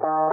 Hallo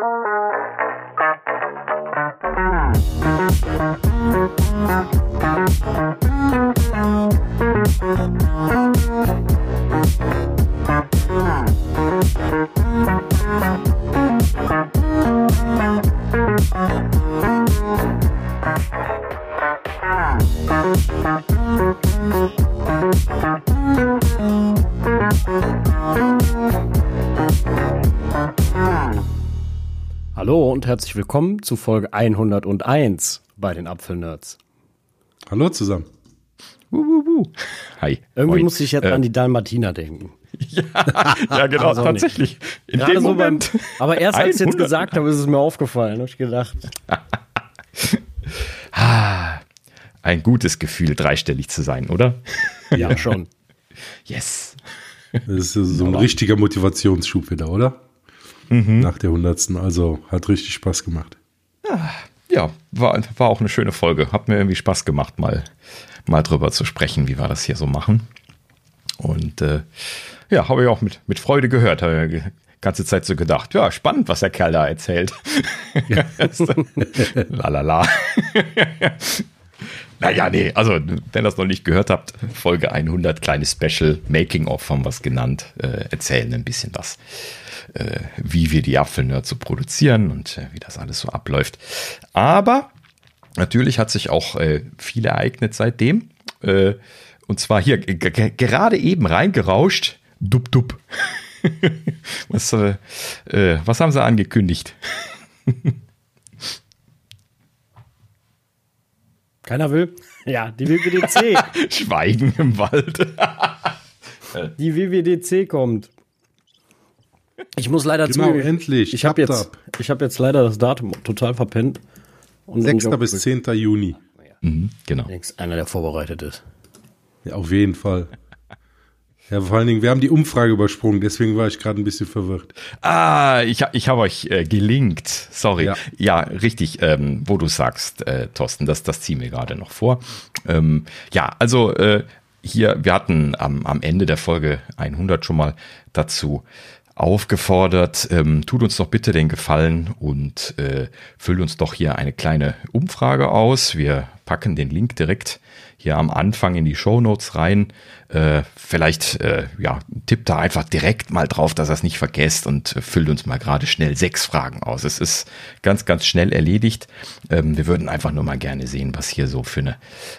herzlich willkommen zu Folge 101 bei den Apfelnerds. Hallo zusammen. Uh, uh, uh. Hi. Irgendwie Moin. muss ich jetzt äh, an die Dalmatiner denken. Ja, ja genau, also tatsächlich. In dem so Moment. Beim, aber erst als ich jetzt gesagt habe, ist es mir aufgefallen. Habe ich gedacht. Ein gutes Gefühl, dreistellig zu sein, oder? Ja, schon. Yes. Das ist so ein richtiger Motivationsschub wieder, oder? Mhm. Nach der hundertsten. Also hat richtig Spaß gemacht. Ja, war, war auch eine schöne Folge. Hat mir irgendwie Spaß gemacht, mal, mal drüber zu sprechen, wie wir das hier so machen. Und äh, ja, habe ich auch mit, mit Freude gehört. Habe die ganze Zeit so gedacht, ja, spannend, was der Kerl da erzählt. Ja. Lalala. naja, nee, also wenn ihr das noch nicht gehört habt, Folge 100, kleines Special, Making of haben wir es genannt, äh, erzählen ein bisschen was, äh, wie wir die Apfelnerds so produzieren und äh, wie das alles so abläuft. Aber natürlich hat sich auch äh, viel ereignet seitdem. Äh, und zwar hier gerade eben reingerauscht. Dub, dub. was, äh, was haben sie angekündigt? Keiner will. Ja, die WWDC. Schweigen im Wald. die WWDC kommt. Ich muss leider genau, zugeben, endlich. Ich habe jetzt, hab jetzt leider das Datum total verpennt. Und 6. bis 10. Juni. Mhm, genau. Einer, der vorbereitet ist. Ja, auf jeden Fall. Ja, vor allen Dingen, wir haben die Umfrage übersprungen, deswegen war ich gerade ein bisschen verwirrt. Ah, ich, ich habe euch äh, gelinkt. Sorry. Ja, ja richtig, ähm, wo du sagst, äh, Thorsten, das, das ziehen wir gerade noch vor. Ähm, ja, also äh, hier, wir hatten am, am Ende der Folge 100 schon mal dazu aufgefordert, ähm, tut uns doch bitte den Gefallen und äh, füllt uns doch hier eine kleine Umfrage aus. Wir packen den Link direkt hier am Anfang in die Show Notes rein. Äh, vielleicht äh, ja, tippt da einfach direkt mal drauf, dass er es nicht vergesst und äh, füllt uns mal gerade schnell sechs Fragen aus. Es ist ganz, ganz schnell erledigt. Ähm, wir würden einfach nur mal gerne sehen, was hier so für eine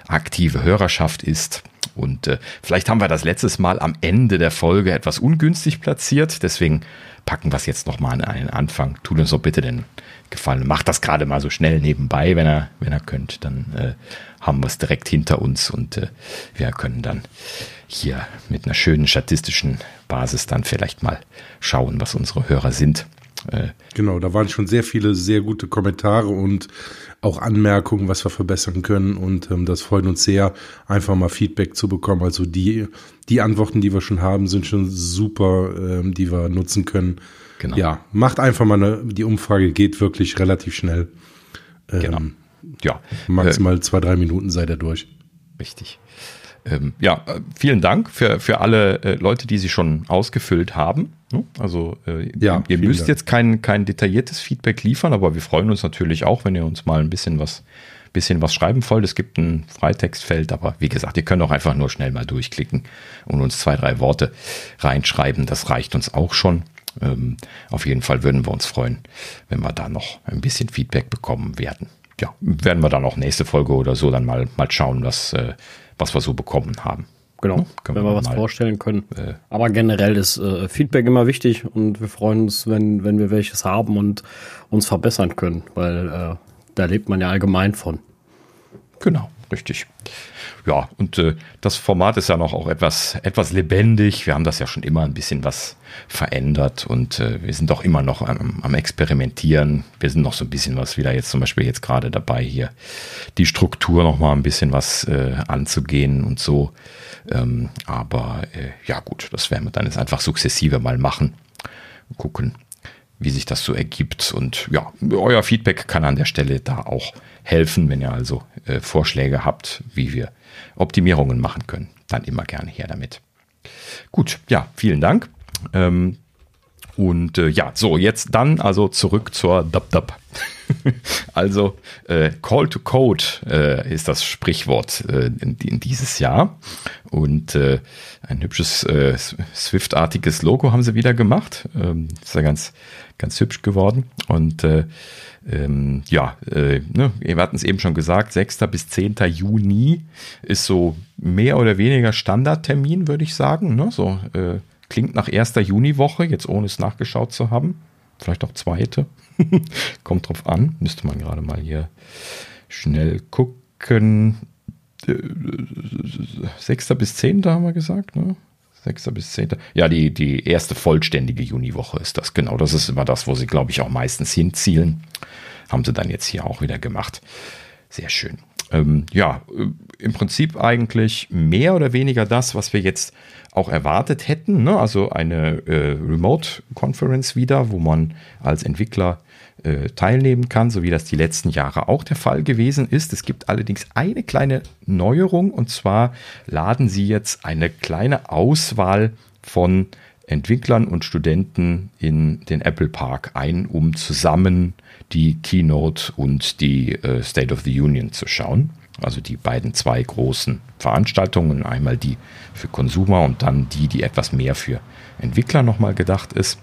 aktive Hörerschaft ist. Und äh, vielleicht haben wir das letztes Mal am Ende der Folge etwas ungünstig platziert. Deswegen packen wir es jetzt nochmal an einen Anfang. Tut uns doch bitte den Gefallen. Macht das gerade mal so schnell nebenbei, wenn er, wenn er könnt. Dann äh, haben wir es direkt hinter uns und äh, wir können dann hier mit einer schönen statistischen Basis dann vielleicht mal schauen, was unsere Hörer sind. Äh, genau, da waren schon sehr viele sehr gute Kommentare und auch Anmerkungen, was wir verbessern können. Und ähm, das freut uns sehr, einfach mal Feedback zu bekommen. Also die, die Antworten, die wir schon haben, sind schon super, ähm, die wir nutzen können. Genau. Ja, macht einfach mal eine, die Umfrage geht wirklich relativ schnell. Ähm, genau. Ja. Maximal äh, zwei, drei Minuten seid ihr durch. Richtig. Ähm, ja, äh, vielen Dank für, für alle äh, Leute, die sie schon ausgefüllt haben. Ne? Also äh, ja, ihr müsst Dank. jetzt kein, kein detailliertes Feedback liefern, aber wir freuen uns natürlich auch, wenn ihr uns mal ein bisschen was, bisschen was schreiben wollt. Es gibt ein Freitextfeld, aber wie gesagt, ihr könnt auch einfach nur schnell mal durchklicken und uns zwei, drei Worte reinschreiben. Das reicht uns auch schon. Ähm, auf jeden Fall würden wir uns freuen, wenn wir da noch ein bisschen Feedback bekommen werden. Ja, werden wir dann auch nächste Folge oder so dann mal, mal schauen, was, äh, was wir so bekommen haben. Genau, ja, wenn wir, wir was vorstellen können. Äh, Aber generell ist äh, Feedback immer wichtig und wir freuen uns, wenn, wenn wir welches haben und uns verbessern können, weil äh, da lebt man ja allgemein von. Genau, richtig. Ja, und äh, das Format ist ja noch auch etwas, etwas lebendig. Wir haben das ja schon immer ein bisschen was verändert und äh, wir sind doch immer noch am, am Experimentieren. Wir sind noch so ein bisschen was wieder jetzt zum Beispiel jetzt gerade dabei, hier die Struktur noch mal ein bisschen was äh, anzugehen und so. Ähm, aber äh, ja gut, das werden wir dann jetzt einfach sukzessive mal machen. Gucken, wie sich das so ergibt. Und ja, euer Feedback kann an der Stelle da auch helfen, wenn ihr also äh, Vorschläge habt, wie wir Optimierungen machen können. Dann immer gerne her damit. Gut, ja, vielen Dank. Ähm, Und äh, ja, so, jetzt dann also zurück zur DubDub. also äh, Call to Code äh, ist das Sprichwort äh, in, in, dieses Jahr. Und äh, ein hübsches äh, Swift-artiges Logo haben sie wieder gemacht. Ähm, ist ja ganz, ganz hübsch geworden. Und äh, ähm, ja, äh, ne, wir hatten es eben schon gesagt, 6. bis 10. Juni ist so mehr oder weniger Standardtermin, würde ich sagen. Ne? So äh, klingt nach erster Juniwoche, jetzt ohne es nachgeschaut zu haben. Vielleicht auch zweite. Kommt drauf an. Müsste man gerade mal hier schnell gucken. 6. bis 10. haben wir gesagt, ne? 6. bis 10. Ja, die, die erste vollständige Juniwoche ist das. Genau, das ist immer das, wo sie, glaube ich, auch meistens hinzielen. Haben sie dann jetzt hier auch wieder gemacht. Sehr schön. Ähm, ja, äh, im Prinzip eigentlich mehr oder weniger das, was wir jetzt auch erwartet hätten. Ne? Also eine äh, Remote-Conference wieder, wo man als Entwickler äh, teilnehmen kann, so wie das die letzten Jahre auch der Fall gewesen ist. Es gibt allerdings eine kleine Neuerung und zwar laden sie jetzt eine kleine Auswahl von Entwicklern und Studenten in den Apple Park ein, um zusammen die Keynote und die äh, State of the Union zu schauen. Also die beiden zwei großen Veranstaltungen, einmal die für Konsumer und dann die, die etwas mehr für Entwickler nochmal gedacht ist.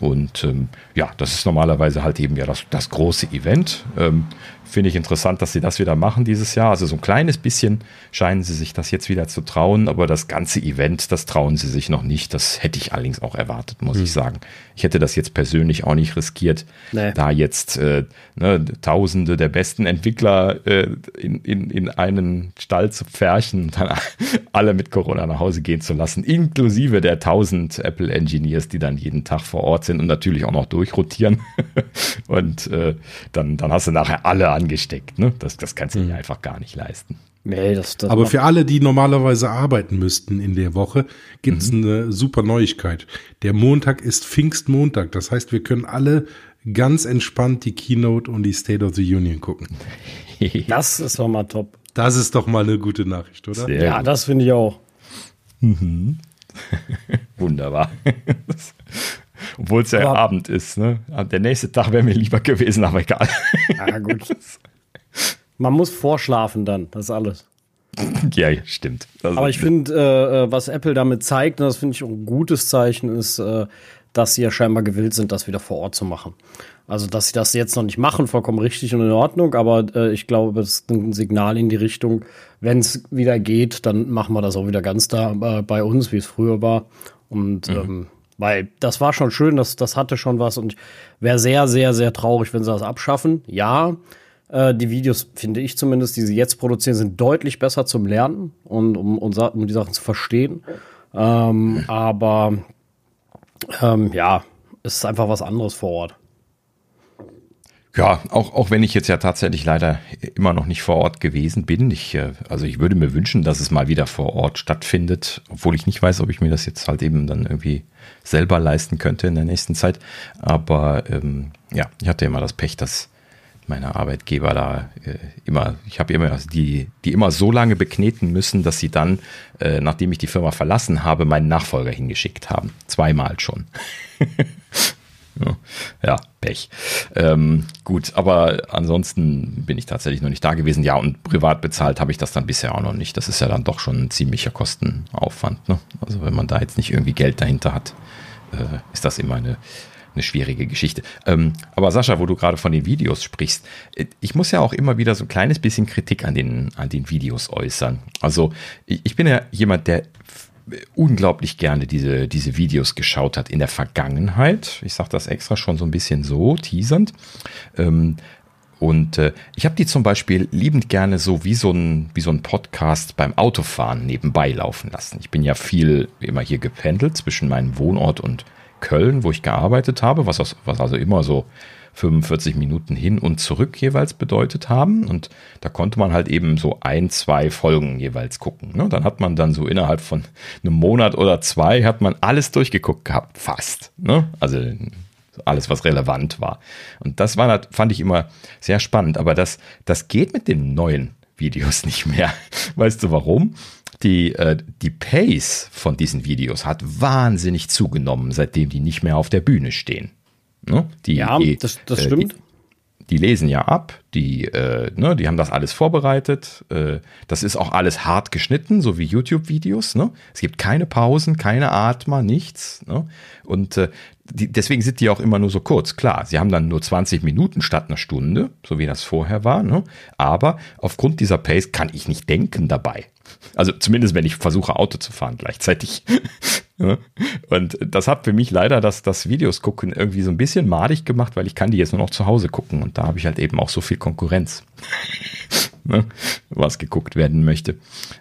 Und ähm, ja, das ist normalerweise halt eben ja das, das große Event. Ähm, Finde ich interessant, dass sie das wieder machen dieses Jahr. Also so ein kleines bisschen scheinen sie sich das jetzt wieder zu trauen, aber das ganze Event, das trauen sie sich noch nicht. Das hätte ich allerdings auch erwartet, muss hm. ich sagen. Ich hätte das jetzt persönlich auch nicht riskiert, nee. da jetzt äh, ne, Tausende der besten Entwickler äh, in, in, in einen Stall zu pferchen und dann alle mit Corona nach Hause gehen zu lassen, inklusive der tausend Apple Engineers, die dann jeden Tag vor Ort sind und natürlich auch noch durchrotieren. und äh, dann, dann hast du nachher alle angesteckt. Ne? Das, das kannst du mhm. dir einfach gar nicht leisten. Nee, das, das Aber für alle, die normalerweise arbeiten müssten in der Woche, gibt es mhm. eine super Neuigkeit. Der Montag ist Pfingstmontag. Das heißt, wir können alle ganz entspannt die Keynote und die State of the Union gucken. Das ist doch mal top. Das ist doch mal eine gute Nachricht, oder? Sehr ja, gut. das finde ich auch. Mhm. Wunderbar. Obwohl es ja aber, Abend ist. Ne? Der nächste Tag wäre mir lieber gewesen, aber egal. Ja, gut. Man muss vorschlafen dann, das ist alles. Ja, stimmt. Also, aber ich finde, äh, äh, was Apple damit zeigt, und das finde ich auch ein gutes Zeichen, ist, äh, dass sie ja scheinbar gewillt sind, das wieder vor Ort zu machen. Also, dass sie das jetzt noch nicht machen, vollkommen richtig und in Ordnung, aber äh, ich glaube, das ist ein Signal in die Richtung, wenn es wieder geht, dann machen wir das auch wieder ganz da äh, bei uns, wie es früher war. Und mhm. ähm, weil das war schon schön, das, das hatte schon was und wäre sehr, sehr, sehr traurig, wenn sie das abschaffen. Ja, äh, die Videos, finde ich zumindest, die sie jetzt produzieren, sind deutlich besser zum Lernen und um, um, um die Sachen zu verstehen. Ähm, aber ähm, ja, es ist einfach was anderes vor Ort. Ja, auch, auch wenn ich jetzt ja tatsächlich leider immer noch nicht vor Ort gewesen bin. Ich, äh, also ich würde mir wünschen, dass es mal wieder vor Ort stattfindet, obwohl ich nicht weiß, ob ich mir das jetzt halt eben dann irgendwie selber leisten könnte in der nächsten Zeit. Aber ähm, ja, ich hatte immer das Pech, dass meine Arbeitgeber da äh, immer, ich habe immer die, die immer so lange bekneten müssen, dass sie dann, äh, nachdem ich die Firma verlassen habe, meinen Nachfolger hingeschickt haben. Zweimal schon. Ja, Pech. Ähm, gut, aber ansonsten bin ich tatsächlich noch nicht da gewesen. Ja, und privat bezahlt habe ich das dann bisher auch noch nicht. Das ist ja dann doch schon ein ziemlicher Kostenaufwand. Ne? Also wenn man da jetzt nicht irgendwie Geld dahinter hat, äh, ist das immer eine, eine schwierige Geschichte. Ähm, aber Sascha, wo du gerade von den Videos sprichst, äh, ich muss ja auch immer wieder so ein kleines bisschen Kritik an den, an den Videos äußern. Also ich, bin ja jemand, der unglaublich gerne diese, diese Videos geschaut hat in der Vergangenheit. Ich sage das extra schon so ein bisschen so, teasernd. Ähm, und äh, ich habe die zum Beispiel liebend gerne so wie so, ein, wie so ein Podcast beim Autofahren nebenbei laufen lassen. Ich bin ja viel immer hier gependelt zwischen meinem Wohnort und Köln, wo ich gearbeitet habe, was, was also immer so 45 Minuten hin und zurück jeweils bedeutet haben. Und da konnte man halt eben so ein, zwei Folgen jeweils gucken. Ne? Dann hat man dann so innerhalb von einem Monat oder zwei hat man alles durchgeguckt gehabt, fast. Ne? Also alles, was relevant war. Und das war, fand ich immer sehr spannend. Aber das, das geht mit den neuen Videos nicht mehr. Weißt du warum? die, äh, die Pace von diesen Videos hat wahnsinnig zugenommen, seitdem die nicht mehr auf der Bühne stehen. Ne? Die, ja, die, das, das äh, stimmt. Die, die lesen ja ab, die, äh, ne, die haben das alles vorbereitet. Äh, das ist auch alles hart geschnitten, so wie YouTube-Videos. Ne? Es gibt keine Pausen, keine Atmer, nichts. Ne? Und äh, die, deswegen sind die auch immer nur so kurz. Klar, sie haben dann nur 20 Minuten statt einer Stunde, so wie das vorher war. Ne? Aber aufgrund dieser Pace kann ich nicht denken dabei. Also zumindest, wenn ich versuche, Auto zu fahren gleichzeitig. Und das hat für mich leider das, das Videos gucken irgendwie so ein bisschen madig gemacht, weil ich kann die jetzt nur noch zu Hause gucken und da habe ich halt eben auch so viel Konkurrenz, ne, was geguckt werden möchte.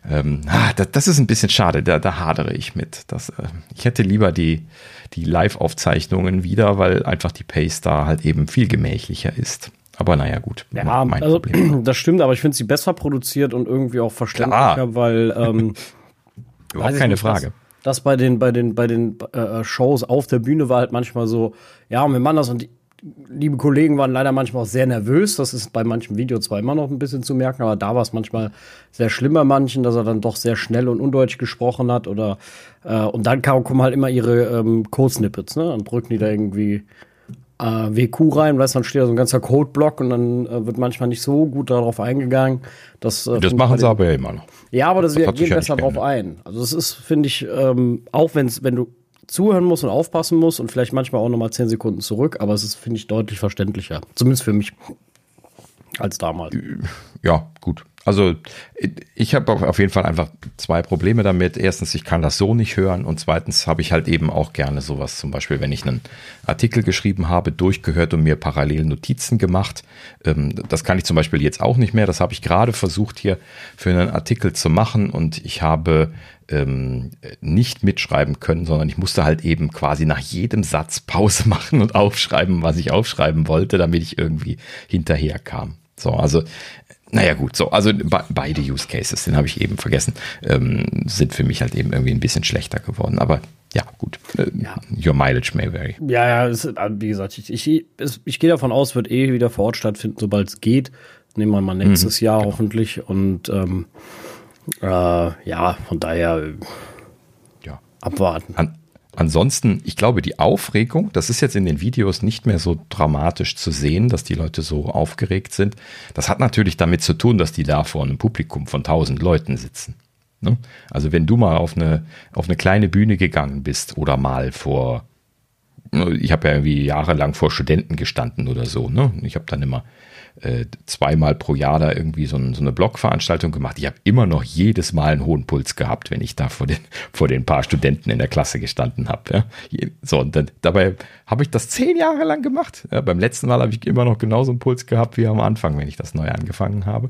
Ähm, ah, das, das, ist ein bisschen schade, da, da hadere ich mit. Das, äh, ich hätte lieber die, die Live-Aufzeichnungen wieder, weil einfach die Pace da halt eben viel gemächlicher ist. Aber naja, gut. Ja, also, das stimmt, aber ich finde sie besser produziert und irgendwie auch verständlicher, Klar. weil ähm, Überhaupt keine Frage. Das, das bei den, bei den, bei den äh, Shows auf der Bühne war halt manchmal so, ja, wir machen das und die liebe Kollegen waren leider manchmal auch sehr nervös. Das ist bei manchen Videos zwar immer noch ein bisschen zu merken, aber da war es manchmal sehr schlimm bei manchen, dass er dann doch sehr schnell und undeutsch gesprochen hat oder äh, und dann kommen halt immer ihre ähm, Code-Snippets, ne? Dann drücken die da irgendwie äh, WQ rein, weißt du, dann steht da so ein ganzer Codeblock und dann äh, wird manchmal nicht so gut darauf eingegangen. Dass, äh, das machen sie aber ja immer noch. Ja, aber das, das wir gehen besser drauf ein. Also das ist, finde ich, ähm, auch wenn's, wenn du zuhören musst und aufpassen musst und vielleicht manchmal auch nochmal zehn Sekunden zurück, aber es ist, finde ich, deutlich verständlicher. Zumindest für mich als damals. Ja, gut. Also ich habe auf jeden Fall einfach zwei Probleme damit. Erstens, ich kann das so nicht hören und zweitens habe ich halt eben auch gerne sowas, zum Beispiel, wenn ich einen Artikel geschrieben habe, durchgehört und mir parallel Notizen gemacht. Ähm, das kann ich zum Beispiel jetzt auch nicht mehr. Das habe ich gerade versucht hier für einen Artikel zu machen und ich habe ähm, nicht mitschreiben können, sondern ich musste halt eben quasi nach jedem Satz Pause machen und aufschreiben, was ich aufschreiben wollte, damit ich irgendwie hinterher kam. So, also naja, gut, so, also be beide Use Cases, den habe ich eben vergessen, ähm, sind für mich halt eben irgendwie ein bisschen schlechter geworden. Aber ja, gut. Äh, ja. Your mileage may vary. Ja, ja, es, äh, wie gesagt, ich, ich, ich gehe davon aus, wird eh wieder vor Ort stattfinden, sobald es geht. Nehmen wir mal nächstes mhm, Jahr genau. hoffentlich. Und ähm, äh, ja, von daher ja. abwarten. An, Ansonsten, ich glaube, die Aufregung, das ist jetzt in den Videos nicht mehr so dramatisch zu sehen, dass die Leute so aufgeregt sind. Das hat natürlich damit zu tun, dass die da vor einem Publikum von tausend Leuten sitzen. Ne? Also wenn du mal auf eine, auf eine kleine Bühne gegangen bist oder mal vor, ne, ich habe ja irgendwie jahrelang vor Studenten gestanden oder so, ne? Ich habe dann immer äh, zweimal pro Jahr da irgendwie so, ein, so eine Blogveranstaltung gemacht. Ich habe immer noch jedes Mal einen hohen Puls gehabt, wenn ich da vor den, vor den paar Studenten in der Klasse gestanden habe. Ja. So, und dann, dabei habe ich das zehn Jahre lang gemacht. Ja, beim letzten Mal habe ich immer noch genauso einen Puls gehabt wie am Anfang, wenn ich das neu angefangen habe.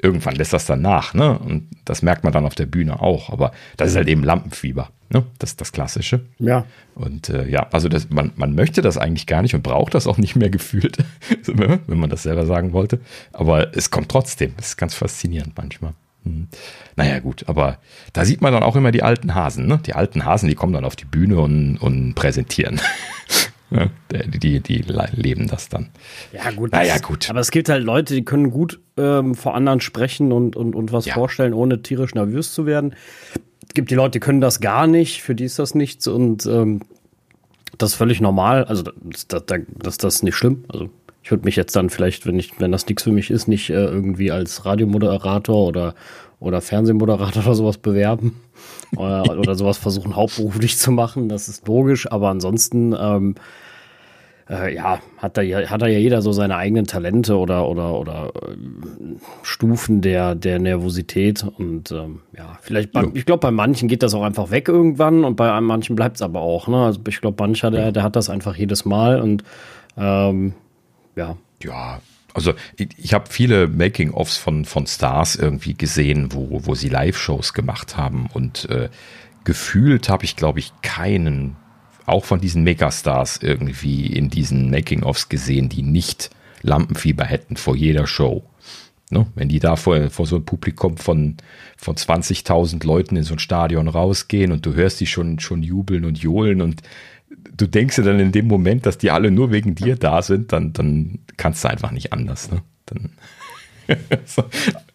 Irgendwann lässt das dann nach, ne? Und das merkt man dann auf der Bühne auch. Aber das ist halt eben Lampenfieber. Ne? Das ist das Klassische. Ja. Und äh, ja, also das, man, man möchte das eigentlich gar nicht und braucht das auch nicht mehr gefühlt, wenn man das selber sagen wollte. Aber es kommt trotzdem. Das ist ganz faszinierend manchmal. Hm. Naja, gut, aber da sieht man dann auch immer die alten Hasen. Ne? Die alten Hasen, die kommen dann auf die Bühne und, und präsentieren. Ja, die, die, die, leben das dann. Ja, gut. Naja, gut. Aber es gibt halt Leute, die können gut ähm, vor anderen sprechen und, und, und was ja. vorstellen, ohne tierisch nervös zu werden gibt die Leute, die können das gar nicht, für die ist das nichts und ähm, das ist völlig normal. Also das, das, das, das ist nicht schlimm. Also ich würde mich jetzt dann vielleicht, wenn ich, wenn das nichts für mich ist, nicht äh, irgendwie als Radiomoderator oder oder Fernsehmoderator oder sowas bewerben oder, oder sowas versuchen hauptberuflich zu machen. Das ist logisch, aber ansonsten ähm, äh, ja, hat da ja, hat da ja jeder so seine eigenen Talente oder oder oder äh, Stufen der der Nervosität und ähm, ja, vielleicht bei, ja. ich glaube bei manchen geht das auch einfach weg irgendwann und bei manchen bleibt es aber auch, ne? Also ich glaube mancher der der hat das einfach jedes Mal und ähm, ja. Ja, also ich, ich habe viele Making-ofs von, von Stars irgendwie gesehen, wo, wo sie Live-Shows gemacht haben und äh, gefühlt habe ich, glaube ich, keinen auch von diesen Megastars irgendwie in diesen Making-ofs gesehen, die nicht Lampenfieber hätten vor jeder Show. Ne? Wenn die da vor, vor so einem Publikum von, von 20.000 Leuten in so ein Stadion rausgehen und du hörst die schon, schon jubeln und johlen und du denkst dir dann in dem Moment, dass die alle nur wegen dir da sind, dann, dann kannst du einfach nicht anders. Ne? Dann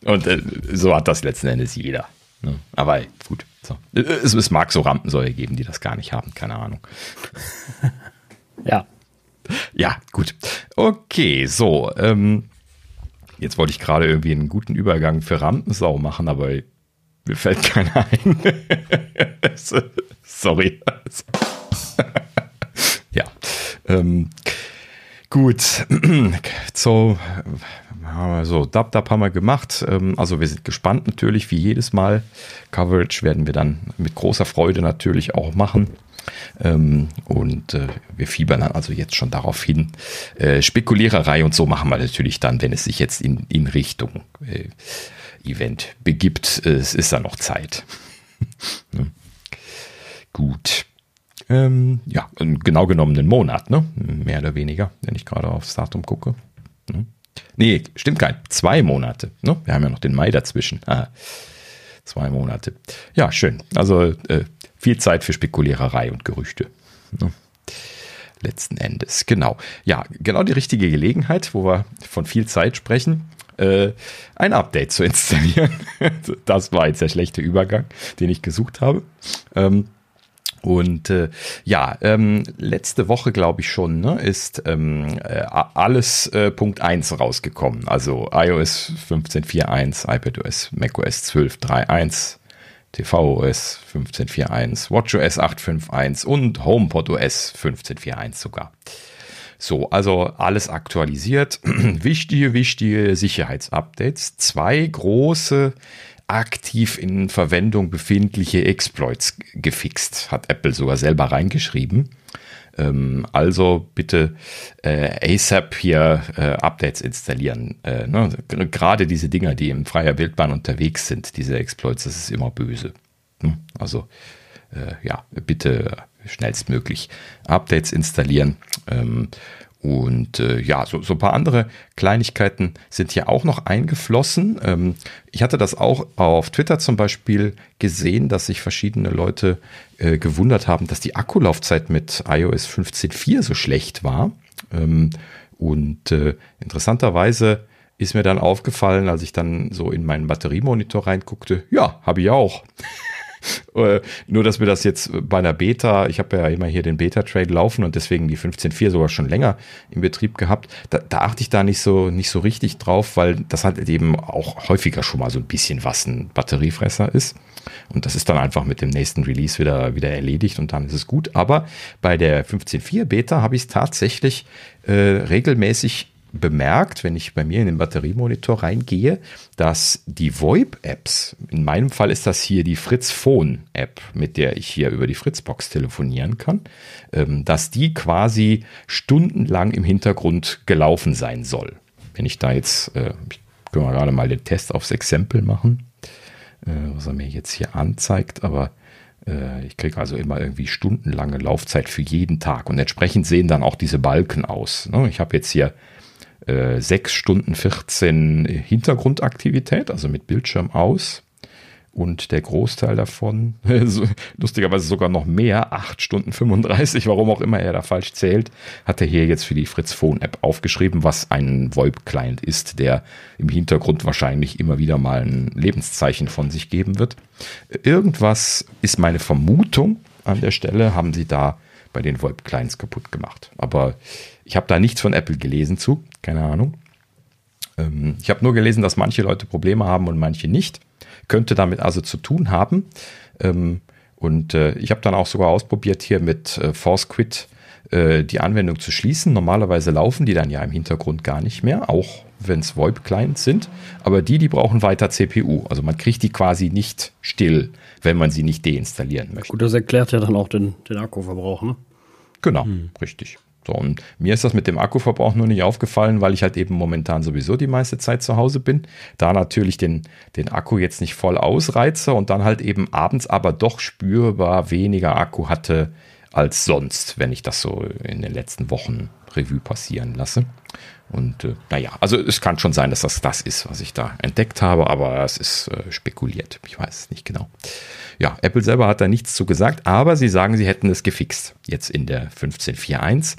und äh, so hat das letzten Endes jeder. Ne? Aber gut. So. Es, es, mag so Rampensäue geben, die das gar nicht haben, keine Ahnung. ja. Ja, gut. Okay, so. Ähm, jetzt wollte ich gerade irgendwie einen guten Übergang für Rampensau machen, aber mir fällt keiner ein. Sorry. ja. Ähm, gut. so, so, Dab Dab haben wir gemacht. Ähm, also wir sind gespannt natürlich, wie jedes Mal. Coverage werden wir dann mit großer Freude natürlich auch machen. Ähm, und äh, wir fiebern dann also jetzt schon darauf hin. Äh, Spekuliererei und so machen wir natürlich dann, wenn es sich jetzt in, in Richtung äh, Event begibt. Es ist da noch Zeit. Gut. Ähm, ja, genau genommen einen Monat, ne? Mehr oder weniger, wenn ich gerade aufs Datum gucke. Ne? Nee, stimmt gar nicht. Zwei Monate. Ne? Wir haben ja noch den Mai dazwischen. Ah, zwei Monate. Ja, schön. Also äh, viel Zeit für Spekuliererei und Gerüchte. Ne? Letzten Endes. Genau. Ja, genau die richtige Gelegenheit, wo wir von viel Zeit sprechen äh, ein Update zu installieren. das war jetzt der schlechte Übergang, den ich gesucht habe. Ähm, und äh, ja, ähm, letzte Woche glaube ich schon, ne, ist ähm, äh, alles äh, Punkt 1 rausgekommen. Also iOS 15.4.1, iPadOS, macOS 12.3.1, tvOS 15.4.1, watchOS 8.5.1 und HomePodOS 15.4.1 sogar. So, also alles aktualisiert. wichtige, wichtige Sicherheitsupdates. Zwei große aktiv in Verwendung befindliche Exploits gefixt, hat Apple sogar selber reingeschrieben. Ähm, also bitte äh, ASAP hier äh, Updates installieren. Äh, ne? Gerade diese Dinger, die im freier Wildbahn unterwegs sind, diese Exploits, das ist immer böse. Hm? Also äh, ja, bitte schnellstmöglich Updates installieren. Ähm, und äh, ja, so, so ein paar andere Kleinigkeiten sind hier auch noch eingeflossen. Ähm, ich hatte das auch auf Twitter zum Beispiel gesehen, dass sich verschiedene Leute äh, gewundert haben, dass die Akkulaufzeit mit iOS 15.4 so schlecht war. Ähm, und äh, interessanterweise ist mir dann aufgefallen, als ich dann so in meinen Batteriemonitor reinguckte, ja, habe ich auch. Äh, nur, dass wir das jetzt bei einer Beta, ich habe ja immer hier den Beta-Trade laufen und deswegen die 15.4 sogar schon länger in Betrieb gehabt, da, da, achte ich da nicht so, nicht so richtig drauf, weil das halt eben auch häufiger schon mal so ein bisschen was ein Batteriefresser ist. Und das ist dann einfach mit dem nächsten Release wieder, wieder erledigt und dann ist es gut. Aber bei der 15.4 Beta habe ich es tatsächlich äh, regelmäßig bemerkt, wenn ich bei mir in den Batteriemonitor reingehe, dass die VoIP-Apps, in meinem Fall ist das hier die Fritz Phone-App, mit der ich hier über die Fritzbox telefonieren kann, ähm, dass die quasi stundenlang im Hintergrund gelaufen sein soll. Wenn ich da jetzt, äh, ich kann mal gerade mal den Test aufs Exempel machen, äh, was er mir jetzt hier anzeigt, aber äh, ich kriege also immer irgendwie stundenlange Laufzeit für jeden Tag und entsprechend sehen dann auch diese Balken aus. Ne? Ich habe jetzt hier äh, 6 Stunden 14 Hintergrundaktivität, also mit Bildschirm aus. Und der Großteil davon, lustigerweise sogar noch mehr, 8 Stunden 35, warum auch immer er da falsch zählt, hat er hier jetzt für die Fritz Phone App aufgeschrieben, was ein VoIP-Client ist, der im Hintergrund wahrscheinlich immer wieder mal ein Lebenszeichen von sich geben wird. Irgendwas ist meine Vermutung an der Stelle, haben sie da bei den VoIP-Clients kaputt gemacht. Aber ich habe da nichts von Apple gelesen zu, keine Ahnung. Ähm, ich habe nur gelesen, dass manche Leute Probleme haben und manche nicht. Könnte damit also zu tun haben. Ähm, und äh, ich habe dann auch sogar ausprobiert, hier mit äh, Force Quit äh, die Anwendung zu schließen. Normalerweise laufen die dann ja im Hintergrund gar nicht mehr, auch wenn es VoIP-Clients sind. Aber die, die brauchen weiter CPU. Also man kriegt die quasi nicht still, wenn man sie nicht deinstallieren möchte. Gut, das erklärt ja dann auch den, den Akkuverbrauch, ne? Genau, hm. richtig. So, und mir ist das mit dem Akkuverbrauch nur nicht aufgefallen, weil ich halt eben momentan sowieso die meiste Zeit zu Hause bin. Da natürlich den, den Akku jetzt nicht voll ausreize und dann halt eben abends aber doch spürbar weniger Akku hatte als sonst, wenn ich das so in den letzten Wochen Revue passieren lasse. Und äh, naja, also es kann schon sein, dass das das ist, was ich da entdeckt habe, aber es ist äh, spekuliert. Ich weiß es nicht genau. Ja, Apple selber hat da nichts zu gesagt, aber sie sagen, sie hätten es gefixt. Jetzt in der 15.4.1.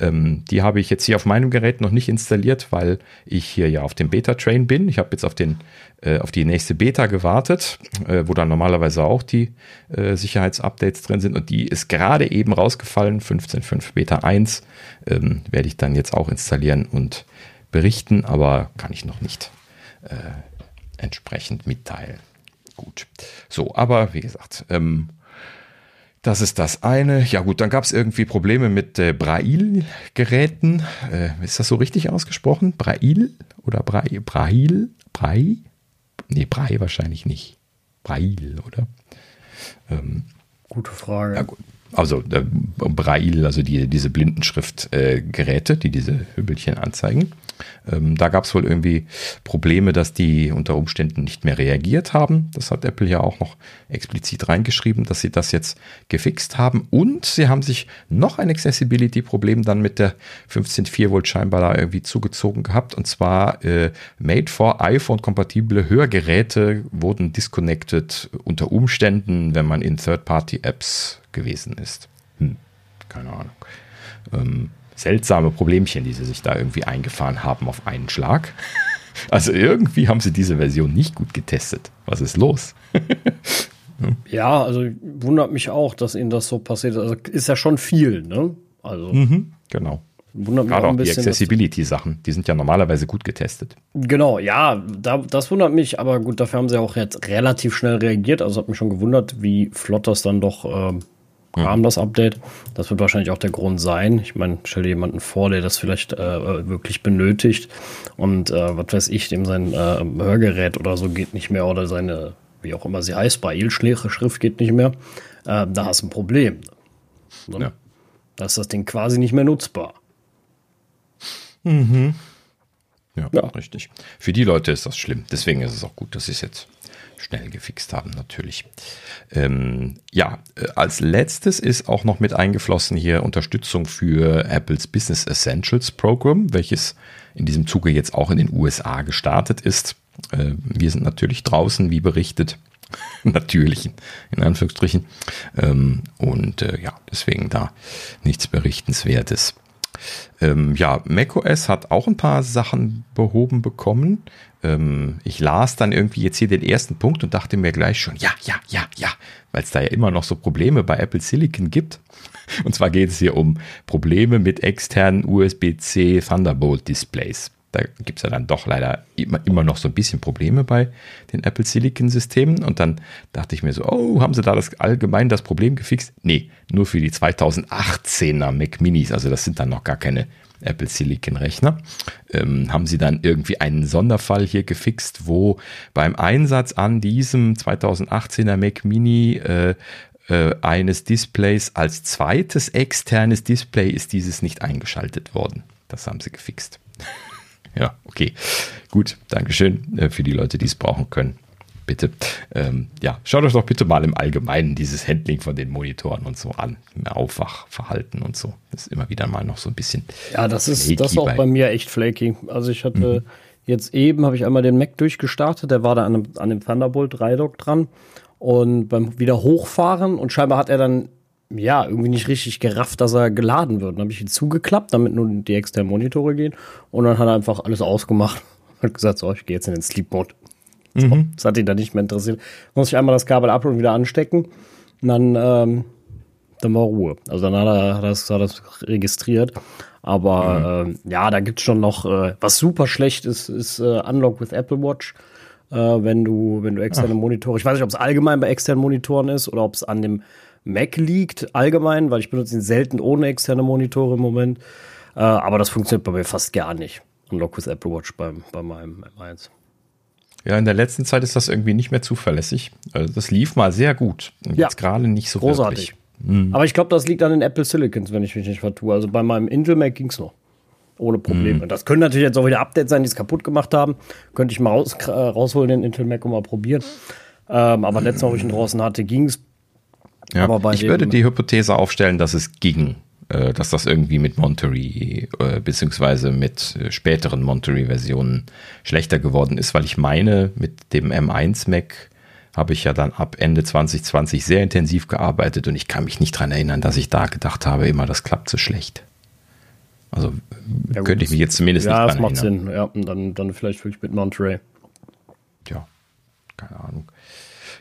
Ähm, die habe ich jetzt hier auf meinem Gerät noch nicht installiert, weil ich hier ja auf dem Beta-Train bin. Ich habe jetzt auf, den, äh, auf die nächste Beta gewartet, äh, wo dann normalerweise auch die äh, Sicherheitsupdates drin sind. Und die ist gerade eben rausgefallen, 15.5 Beta 1. Ähm, werde ich dann jetzt auch installieren und berichten, aber kann ich noch nicht äh, entsprechend mitteilen. Gut. So, aber wie gesagt, ähm, das ist das eine. Ja gut, dann gab es irgendwie Probleme mit äh, Braille-Geräten. Äh, ist das so richtig ausgesprochen? Braille oder Braille? Braille? Braille? Nee, Braille wahrscheinlich nicht. Braille, oder? Ähm, Gute Frage. Ja, gut. Also äh, Braille, also die, diese Blindenschriftgeräte, äh, die diese Hübbelchen anzeigen. Ähm, da gab es wohl irgendwie Probleme, dass die unter Umständen nicht mehr reagiert haben. Das hat Apple ja auch noch explizit reingeschrieben, dass sie das jetzt gefixt haben. Und sie haben sich noch ein Accessibility-Problem dann mit der 15.4 Volt scheinbar da irgendwie zugezogen gehabt. Und zwar äh, Made for iPhone-kompatible Hörgeräte wurden disconnected unter Umständen, wenn man in Third-Party-Apps gewesen ist. Hm, keine Ahnung. Ähm, seltsame Problemchen, die sie sich da irgendwie eingefahren haben auf einen Schlag. Also irgendwie haben sie diese Version nicht gut getestet. Was ist los? ja, also wundert mich auch, dass ihnen das so passiert. Also ist ja schon viel, ne? Also mhm, genau. Wundert mich Gerade auch, ein bisschen, die Accessibility-Sachen, die sind ja normalerweise gut getestet. Genau, ja, da, das wundert mich, aber gut, dafür haben sie auch jetzt relativ schnell reagiert. Also hat mich schon gewundert, wie flott das dann doch ähm, kam, das Update. Das wird wahrscheinlich auch der Grund sein. Ich meine, stell dir jemanden vor, der das vielleicht äh, wirklich benötigt und äh, was weiß ich, dem sein äh, Hörgerät oder so geht nicht mehr oder seine, wie auch immer sie heißt, Braille-Schrift geht nicht mehr. Äh, da hast du ein Problem. Ne? Ja. Da ist das Ding quasi nicht mehr nutzbar. Mhm. Ja, ja, richtig. Für die Leute ist das schlimm. Deswegen ist es auch gut, dass sie es jetzt schnell gefixt haben, natürlich. Ähm, ja, äh, als letztes ist auch noch mit eingeflossen hier Unterstützung für Apples Business Essentials Program, welches in diesem Zuge jetzt auch in den USA gestartet ist. Äh, wir sind natürlich draußen, wie berichtet. natürlich, in Anführungsstrichen. Ähm, und äh, ja, deswegen da nichts Berichtenswertes. Ähm, ja, macOS hat auch ein paar Sachen behoben bekommen. Ähm, ich las dann irgendwie jetzt hier den ersten Punkt und dachte mir gleich schon, ja, ja, ja, ja, weil es da ja immer noch so Probleme bei Apple Silicon gibt. Und zwar geht es hier um Probleme mit externen USB-C Thunderbolt Displays. Da gibt es ja dann doch leider immer, immer noch so ein bisschen Probleme bei den Apple Silicon Systemen. Und dann dachte ich mir so, oh, haben sie da das allgemein das Problem gefixt? Nee, nur für die 2018er Mac Minis. Also das sind dann noch gar keine Apple Silicon Rechner. Ähm, haben sie dann irgendwie einen Sonderfall hier gefixt, wo beim Einsatz an diesem 2018er Mac Mini äh, äh, eines Displays als zweites externes Display ist dieses nicht eingeschaltet worden. Das haben sie gefixt. Ja, okay. Gut, Dankeschön äh, für die Leute, die es brauchen können. Bitte. Ähm, ja, schaut euch doch bitte mal im Allgemeinen dieses Handling von den Monitoren und so an. Aufwachverhalten und so. Das ist immer wieder mal noch so ein bisschen. Ja, das ist das auch bei, bei mir echt flaky. Also ich hatte mhm. jetzt eben, habe ich einmal den Mac durchgestartet, der war da an dem, an dem Thunderbolt 3 Dock dran. Und beim wieder hochfahren und scheinbar hat er dann ja, irgendwie nicht richtig gerafft, dass er geladen wird. Dann habe ich ihn zugeklappt, damit nur die externen Monitore gehen. Und dann hat er einfach alles ausgemacht und gesagt, so, ich gehe jetzt in den Sleep Mode. Mhm. Das hat ihn dann nicht mehr interessiert. Muss ich einmal das Kabel ab und wieder anstecken. Und dann, ähm, dann war Ruhe. Also dann hat er, das, hat das registriert. Aber mhm. äh, ja, da gibt's schon noch, äh, was super schlecht ist, ist äh, Unlock with Apple Watch. Äh, wenn du, wenn du externe Ach. Monitore, ich weiß nicht, ob es allgemein bei externen Monitoren ist oder ob es an dem Mac liegt, allgemein, weil ich benutze ihn selten ohne externe Monitore im Moment. Äh, aber das funktioniert bei mir fast gar nicht. Unlock with Apple Watch beim, bei meinem M1. Ja, in der letzten Zeit ist das irgendwie nicht mehr zuverlässig. Also das lief mal sehr gut. Und ja, jetzt gerade nicht so großartig. Mhm. Aber ich glaube, das liegt an den Apple Silicons, wenn ich mich nicht vertue. Also bei meinem Intel Mac ging es noch. Ohne Probleme. Mhm. Das können natürlich jetzt auch wieder Updates sein, die es kaputt gemacht haben. Könnte ich mal raus, äh, rausholen, den Intel Mac und mal probieren. Ähm, aber letztes Mal, wo ich ihn draußen hatte, ging es ja, ich würde die Hypothese aufstellen, dass es ging, äh, dass das irgendwie mit Monterey äh, beziehungsweise mit äh, späteren Monterey-Versionen schlechter geworden ist, weil ich meine, mit dem M1 Mac habe ich ja dann ab Ende 2020 sehr intensiv gearbeitet und ich kann mich nicht daran erinnern, dass ich da gedacht habe, immer das klappt so schlecht. Also ja, könnte ich mich jetzt zumindest ja, nicht Ja, das macht Sinn. Ja, und dann, dann vielleicht wirklich mit Monterey. Ja, keine Ahnung.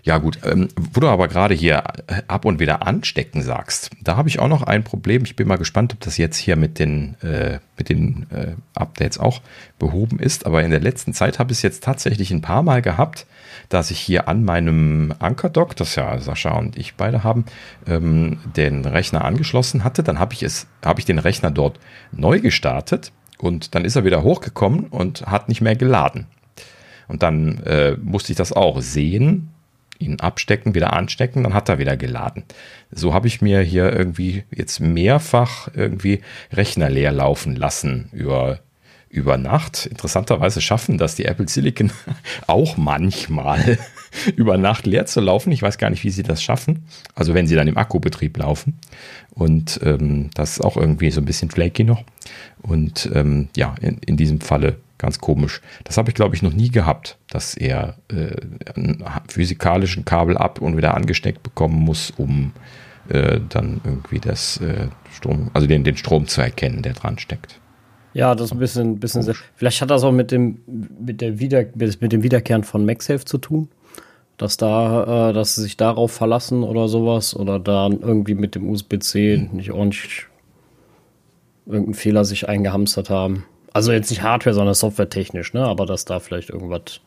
Ja, gut. Ähm, wo du aber gerade hier ab und wieder anstecken sagst, da habe ich auch noch ein Problem. Ich bin mal gespannt, ob das jetzt hier mit den, äh, mit den äh, Updates auch behoben ist. Aber in der letzten Zeit habe ich es jetzt tatsächlich ein paar Mal gehabt, dass ich hier an meinem Ankerdock, das ja Sascha und ich beide haben, ähm, den Rechner angeschlossen hatte. Dann habe ich es, habe ich den Rechner dort neu gestartet und dann ist er wieder hochgekommen und hat nicht mehr geladen. Und dann äh, musste ich das auch sehen, ihn abstecken, wieder anstecken, dann hat er wieder geladen. So habe ich mir hier irgendwie jetzt mehrfach irgendwie Rechner leer laufen lassen über über Nacht. Interessanterweise schaffen das die Apple Silicon auch manchmal über Nacht leer zu laufen. Ich weiß gar nicht, wie sie das schaffen. Also wenn sie dann im Akkubetrieb laufen. Und ähm, das ist auch irgendwie so ein bisschen flaky noch. Und ähm, ja, in, in diesem Falle Ganz komisch. Das habe ich, glaube ich, noch nie gehabt, dass er äh, einen physikalischen Kabel ab und wieder angesteckt bekommen muss, um äh, dann irgendwie das äh, Strom, also den, den Strom zu erkennen, der dran steckt. Ja, das ist ein bisschen, bisschen sehr, vielleicht hat das auch mit dem, mit der Wieder, mit dem Wiederkehren von MagSafe zu tun. Dass da, äh, dass sie sich darauf verlassen oder sowas oder da irgendwie mit dem USB-C nicht ordentlich irgendeinen Fehler sich eingehamstert haben. Also jetzt nicht Hardware, sondern softwaretechnisch, ne? Aber dass da vielleicht irgendwas.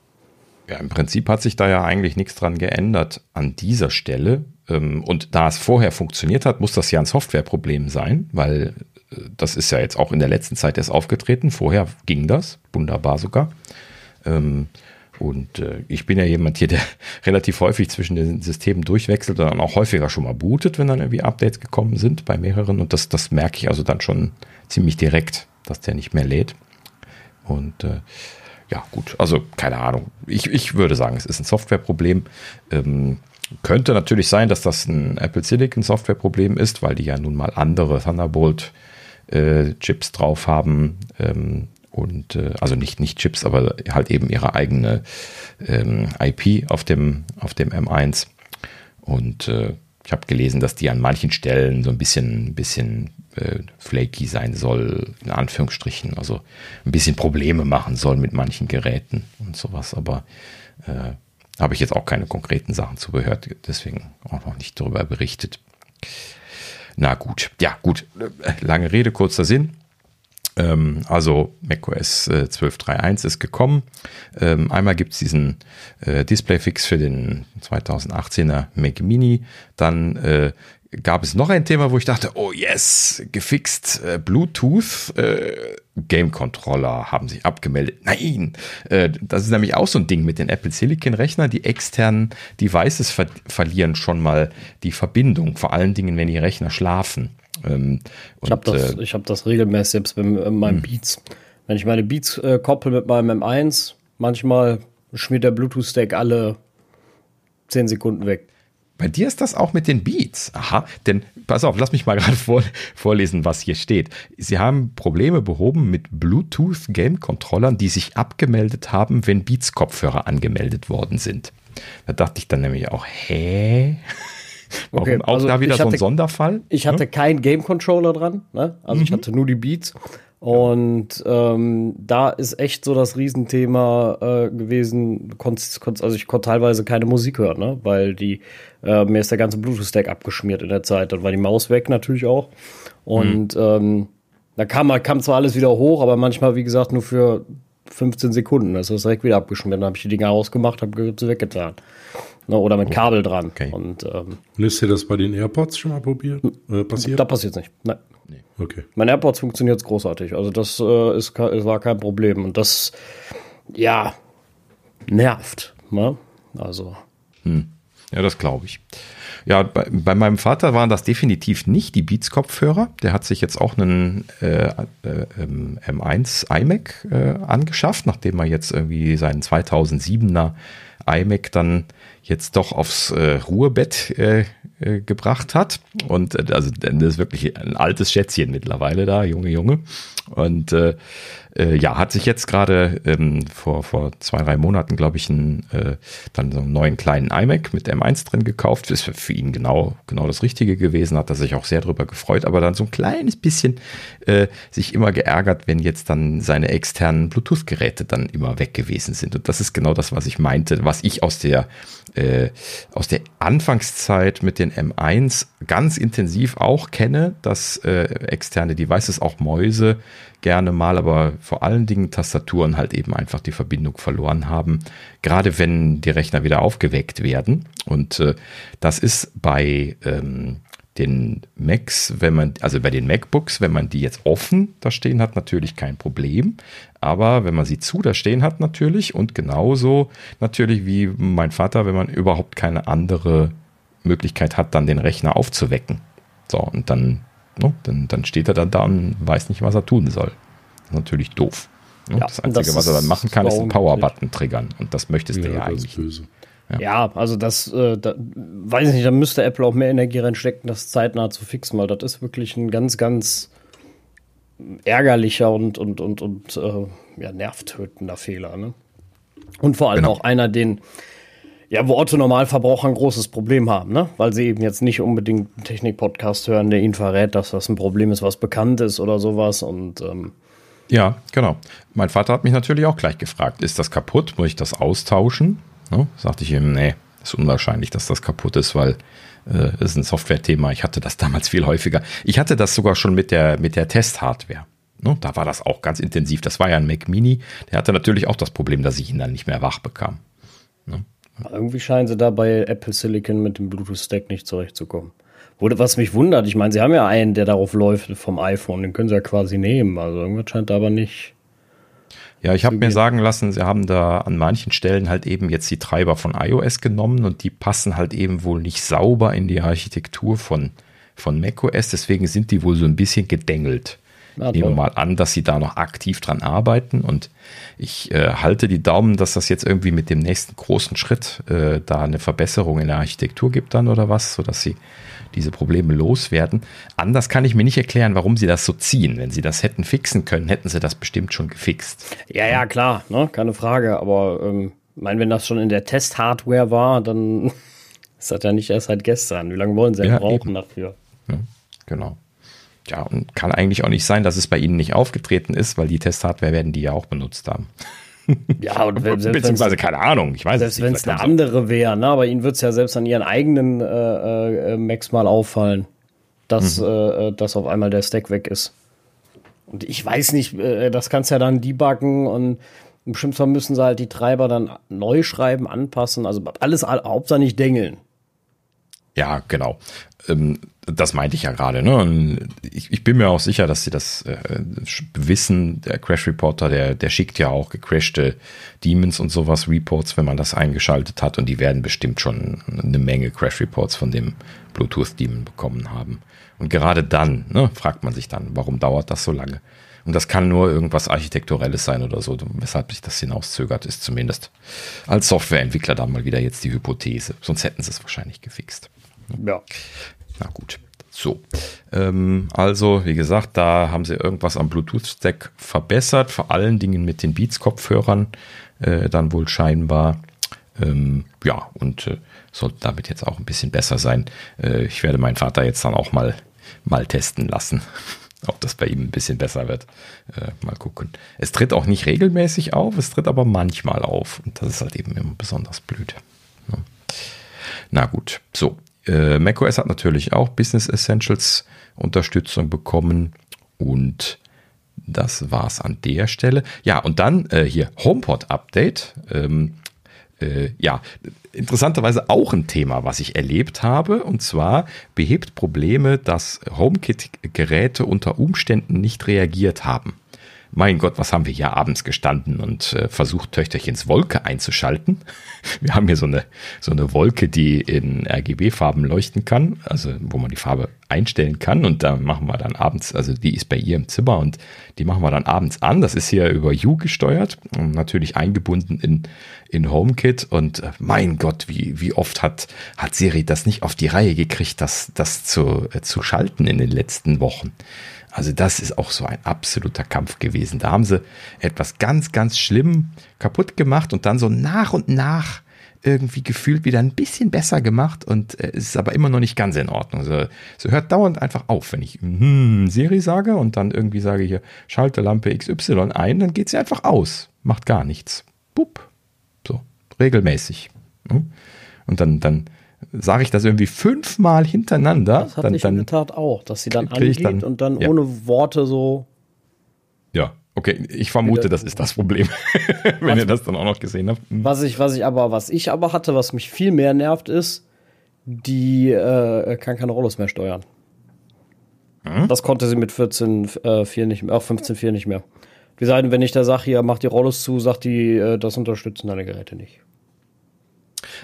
Ja, im Prinzip hat sich da ja eigentlich nichts dran geändert an dieser Stelle. Ähm, und da es vorher funktioniert hat, muss das ja ein Softwareproblem sein, weil äh, das ist ja jetzt auch in der letzten Zeit erst aufgetreten. Vorher ging das, wunderbar sogar. Ähm, und äh, ich bin ja jemand hier, der relativ häufig zwischen den Systemen durchwechselt und dann auch häufiger schon mal bootet, wenn dann irgendwie Updates gekommen sind bei mehreren. Und das, das merke ich also dann schon ziemlich direkt dass der nicht mehr lädt. Und äh, ja, gut, also keine Ahnung. Ich, ich würde sagen, es ist ein Softwareproblem. Ähm, könnte natürlich sein, dass das ein Apple Silicon Softwareproblem ist, weil die ja nun mal andere Thunderbolt äh, Chips drauf haben. Ähm, und äh, also nicht, nicht Chips, aber halt eben ihre eigene ähm, IP auf dem, auf dem M1. Und äh, ich habe gelesen, dass die an manchen Stellen so ein bisschen, bisschen äh, flaky sein soll, in Anführungsstrichen, also ein bisschen Probleme machen soll mit manchen Geräten und sowas, aber äh, habe ich jetzt auch keine konkreten Sachen zu gehört, deswegen auch noch nicht darüber berichtet. Na gut, ja gut, lange Rede, kurzer Sinn. Ähm, also macOS äh, 12.3.1 ist gekommen. Ähm, einmal gibt es diesen äh, Displayfix für den 2018er Mac Mini. Dann äh, gab es noch ein Thema, wo ich dachte, oh yes, gefixt, äh, Bluetooth, äh, Game Controller haben sich abgemeldet. Nein, äh, das ist nämlich auch so ein Ding mit den Apple Silicon Rechner. Die externen Devices ver verlieren schon mal die Verbindung, vor allen Dingen, wenn die Rechner schlafen. Ähm, ich habe das, äh, hab das regelmäßig selbst bei meinem hm. Beats. Wenn ich meine Beats äh, koppel mit meinem M1, manchmal schmiert der Bluetooth-Stack alle 10 Sekunden weg. Bei dir ist das auch mit den Beats. Aha, denn pass auf, lass mich mal gerade vor, vorlesen, was hier steht. Sie haben Probleme behoben mit Bluetooth-Game-Controllern, die sich abgemeldet haben, wenn Beats-Kopfhörer angemeldet worden sind. Da dachte ich dann nämlich auch, hä? Warum okay, auch also da wieder so ein Sonderfall? Ich hatte hm? keinen Game-Controller dran, ne? also mhm. ich hatte nur die Beats. Und ähm, da ist echt so das Riesenthema äh, gewesen. Konnt, konnt, also ich konnte teilweise keine Musik hören, ne? weil die äh, mir ist der ganze Bluetooth-Stack abgeschmiert in der Zeit. Dann war die Maus weg natürlich auch. Und mhm. ähm, da kam, kam zwar alles wieder hoch, aber manchmal, wie gesagt, nur für 15 Sekunden. Das ist direkt wieder abgeschmiert. Dann habe ich die Dinger ausgemacht, habe sie weggetan. Ne, oder mit Kabel dran. Okay. Und, ähm, Und ist dir das bei den AirPods schon mal probiert? Äh, passiert? Da passiert es nicht. Nein. Nee. Okay. Mein AirPods funktioniert großartig. Also das äh, ist, war kein Problem. Und das, ja, nervt. Ne? Also. Hm. Ja, das glaube ich. Ja, bei, bei, meinem Vater waren das definitiv nicht die Beats-Kopfhörer. Der hat sich jetzt auch einen äh, äh, M1 ähm, iMac äh, angeschafft, nachdem er jetzt irgendwie seinen 2007er iMac dann jetzt doch aufs äh, Ruhebett äh, äh, gebracht hat. Und äh, also das ist wirklich ein altes Schätzchen mittlerweile da, Junge, Junge. Und äh, ja, hat sich jetzt gerade ähm, vor, vor zwei, drei Monaten, glaube ich, einen, äh, dann so einen neuen kleinen iMac mit M1 drin gekauft. Ist für ihn genau, genau das Richtige gewesen, hat er sich auch sehr drüber gefreut, aber dann so ein kleines bisschen äh, sich immer geärgert, wenn jetzt dann seine externen Bluetooth-Geräte dann immer weg gewesen sind. Und das ist genau das, was ich meinte, was ich aus der äh, aus der Anfangszeit mit den M1 ganz intensiv auch kenne, dass äh, externe Devices, auch Mäuse, gerne mal, aber vor allen Dingen Tastaturen halt eben einfach die Verbindung verloren haben, gerade wenn die Rechner wieder aufgeweckt werden. Und äh, das ist bei ähm, den Macs, wenn man, also bei den MacBooks, wenn man die jetzt offen da stehen hat, natürlich kein Problem. Aber wenn man sie zu da stehen hat, natürlich und genauso natürlich wie mein Vater, wenn man überhaupt keine andere Möglichkeit hat, dann den Rechner aufzuwecken. So, und dann, no, ne, dann, dann steht er dann da und weiß nicht, was er tun soll. Das ist natürlich doof. No, ne? ja, das Einzige, das was er dann machen kann, ist einen Power-Button triggern. Und das möchtest ja, du ja eigentlich. Böse. Ja. ja, also das, äh, da, weiß ich nicht, da müsste Apple auch mehr Energie reinstecken, das zeitnah zu fixen, weil das ist wirklich ein ganz, ganz ärgerlicher und, und, und, und äh, ja, nervtötender Fehler. Ne? Und vor allem genau. auch einer, den, ja, wo Otto-Normalverbraucher ein großes Problem haben, ne? weil sie eben jetzt nicht unbedingt einen Technik-Podcast hören, der ihnen verrät, dass das ein Problem ist, was bekannt ist oder sowas. Und ähm, ja, genau. Mein Vater hat mich natürlich auch gleich gefragt, ist das kaputt? Muss ich das austauschen? Ne? Sagte ich ihm, nee, ist unwahrscheinlich, dass das kaputt ist, weil äh, ist ein Software-Thema. Ich hatte das damals viel häufiger. Ich hatte das sogar schon mit der, mit der Test-Hardware. Ne? Da war das auch ganz intensiv. Das war ja ein Mac Mini. Der hatte natürlich auch das Problem, dass ich ihn dann nicht mehr wach bekam. Irgendwie scheinen sie da bei Apple Silicon mit dem Bluetooth-Stack nicht zurechtzukommen. Was mich wundert, ich meine, sie haben ja einen, der darauf läuft vom iPhone, den können sie ja quasi nehmen. Also irgendwas scheint da aber nicht ja, ich habe mir sagen lassen, sie haben da an manchen Stellen halt eben jetzt die Treiber von iOS genommen und die passen halt eben wohl nicht sauber in die Architektur von, von macOS. Deswegen sind die wohl so ein bisschen gedengelt. Ja, Nehmen wir mal an, dass sie da noch aktiv dran arbeiten und ich äh, halte die Daumen, dass das jetzt irgendwie mit dem nächsten großen Schritt äh, da eine Verbesserung in der Architektur gibt dann oder was, sodass sie diese Probleme loswerden. Anders kann ich mir nicht erklären, warum sie das so ziehen. Wenn sie das hätten fixen können, hätten sie das bestimmt schon gefixt. Ja, ja, klar, ne? keine Frage. Aber ähm, mein, wenn das schon in der Test-Hardware war, dann ist das ja nicht erst seit gestern. Wie lange wollen sie denn ja, brauchen eben. dafür? Ja, genau. Ja, und kann eigentlich auch nicht sein, dass es bei ihnen nicht aufgetreten ist, weil die Test-Hardware werden die ja auch benutzt haben. Ja, und beziehungsweise keine Ahnung, ich weiß selbst wenn es eine andere wäre, ne? aber ihnen wird es ja selbst an ihren eigenen äh, äh, Macs mal auffallen, dass, mhm. äh, dass auf einmal der Stack weg ist. Und ich weiß nicht, äh, das kannst ja dann debuggen und im schlimmsten müssen sie halt die Treiber dann neu schreiben, anpassen, also alles Hauptsache nicht dengeln. Ja, genau. Ähm, das meinte ich ja gerade. Ne? Ich, ich, bin mir auch sicher, dass sie das äh, wissen. Der Crash Reporter, der, der schickt ja auch gecrashte Demons und sowas, Reports, wenn man das eingeschaltet hat. Und die werden bestimmt schon eine Menge Crash Reports von dem Bluetooth-Demon bekommen haben. Und gerade dann ne, fragt man sich dann, warum dauert das so lange? Und das kann nur irgendwas Architekturelles sein oder so, weshalb sich das hinauszögert, ist zumindest als Softwareentwickler dann mal wieder jetzt die Hypothese. Sonst hätten sie es wahrscheinlich gefixt. Ja. Na gut. So, ähm, also wie gesagt, da haben sie irgendwas am Bluetooth-Stack verbessert, vor allen Dingen mit den Beats-Kopfhörern äh, dann wohl scheinbar. Ähm, ja, und äh, sollte damit jetzt auch ein bisschen besser sein. Äh, ich werde meinen Vater jetzt dann auch mal, mal testen lassen, ob das bei ihm ein bisschen besser wird. Äh, mal gucken. Es tritt auch nicht regelmäßig auf, es tritt aber manchmal auf. Und das ist halt eben immer besonders blöd. Ja. Na gut, so, äh, macOS hat natürlich auch Business Essentials Unterstützung bekommen und das war's an der Stelle. Ja, und dann äh, hier HomePod Update. Ähm, äh, ja, interessanterweise auch ein Thema, was ich erlebt habe. Und zwar behebt Probleme, dass HomeKit-Geräte unter Umständen nicht reagiert haben. Mein Gott, was haben wir hier abends gestanden und äh, versucht, Töchterchens Wolke einzuschalten. Wir haben hier so eine, so eine Wolke, die in RGB-Farben leuchten kann, also wo man die Farbe einstellen kann und da machen wir dann abends, also die ist bei ihr im Zimmer und die machen wir dann abends an. Das ist hier über U gesteuert und natürlich eingebunden in, in HomeKit und äh, mein Gott, wie, wie oft hat, hat Siri das nicht auf die Reihe gekriegt, das, das zu, äh, zu schalten in den letzten Wochen. Also das ist auch so ein absoluter Kampf gewesen. Da haben sie etwas ganz, ganz schlimm kaputt gemacht und dann so nach und nach irgendwie gefühlt wieder ein bisschen besser gemacht und äh, es ist aber immer noch nicht ganz in Ordnung. So, so hört dauernd einfach auf, wenn ich hm, Serie sage und dann irgendwie sage hier, schalte Lampe XY ein, dann geht sie einfach aus, macht gar nichts. Bup. So, regelmäßig. Und dann, dann sage ich das irgendwie fünfmal hintereinander. Das hat dann, ich dann in der Tat auch, dass sie dann angeht dann, und dann ja. ohne Worte so. Ja, okay. Ich vermute, das ist das Problem, wenn was, ihr das dann auch noch gesehen habt. Hm. Was ich, was ich aber, was ich aber hatte, was mich viel mehr nervt, ist, die äh, kann keine Rollos mehr steuern. Hm? Das konnte sie mit 14.4 äh, nicht mehr, auch 15.4 nicht mehr. Wie sagen, wenn ich da sage, hier mach die Rollos zu, sagt die, äh, das unterstützen deine Geräte nicht.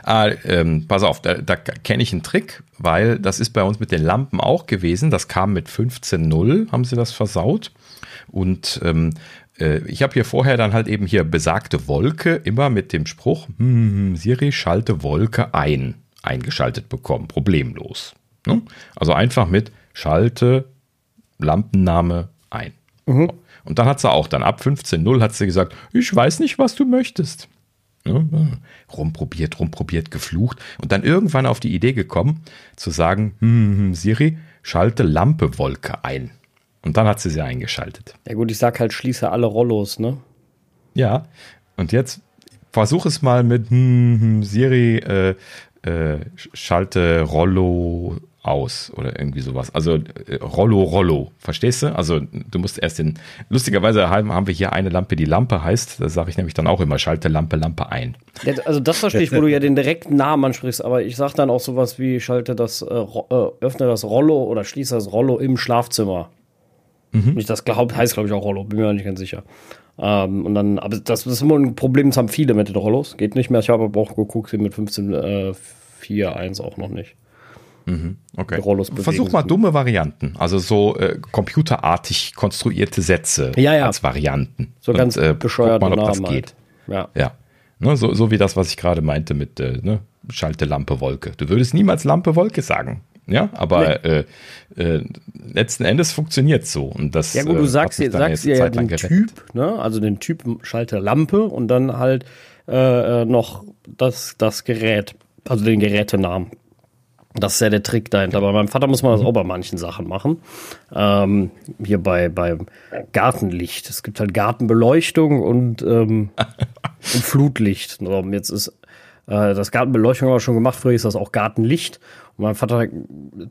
Ah, ähm, pass auf, da, da kenne ich einen Trick, weil das ist bei uns mit den Lampen auch gewesen. Das kam mit 15.0, haben sie das versaut. Und ähm, äh, ich habe hier vorher dann halt eben hier besagte Wolke immer mit dem Spruch, hm, Siri, schalte Wolke ein, eingeschaltet bekommen, problemlos. Ne? Also einfach mit schalte Lampenname ein. Mhm. Und dann hat sie auch, dann ab 15.0 hat sie gesagt, ich weiß nicht, was du möchtest. Ne? Rumprobiert, rumprobiert, geflucht und dann irgendwann auf die Idee gekommen, zu sagen, hm, hm, Siri, schalte Lampewolke ein. Und dann hat sie sie eingeschaltet. Ja gut, ich sag halt, schließe alle Rollos, ne? Ja, und jetzt versuch es mal mit hm, hm, Siri, äh, äh, schalte Rollo aus oder irgendwie sowas. Also äh, Rollo, Rollo, verstehst du? Also du musst erst den, lustigerweise haben, haben wir hier eine Lampe, die Lampe heißt, da sage ich nämlich dann auch immer, schalte Lampe, Lampe ein. Also das verstehe ich, wo du ja den direkten Namen ansprichst, aber ich sage dann auch sowas wie, schalte das, äh, äh, öffne das Rollo oder schließe das Rollo im Schlafzimmer. Mhm. Ich das glaub, heißt, glaube ich, auch Rollo, bin mir nicht ganz sicher. Ähm, und dann, aber das, das ist immer ein Problem, das haben viele mit den Rollos. Geht nicht mehr. Ich habe aber auch geguckt, sie mit 15, äh, 4, 1 auch noch nicht. Mhm, okay. Versuch mal dumme Varianten, also so äh, computerartig konstruierte Sätze ja, ja. als Varianten. So Und, ganz äh, bescheuert mal, ob Namen das geht. Halt. Ja. ja. Ne, so, so wie das, was ich gerade meinte mit äh, ne, Schalte Lampe Wolke. Du würdest niemals Lampe Wolke sagen. Ja, aber nee. äh, äh, letzten Endes funktioniert so. Und das, ja gut, du äh, sagst, dir, sagst dir ja den gerettet. Typ, ne? also den Typ Schalter Lampe und dann halt äh, noch das, das Gerät, also den Gerätenamen. Das ist ja der Trick dahinter. Aber beim Vater muss man das auch bei manchen Sachen machen. Ähm, hier bei, beim Gartenlicht. Es gibt halt Gartenbeleuchtung und, ähm, und Flutlicht. So, jetzt ist äh, das Gartenbeleuchtung aber schon gemacht. Früher ist das auch Gartenlicht. Und mein Vater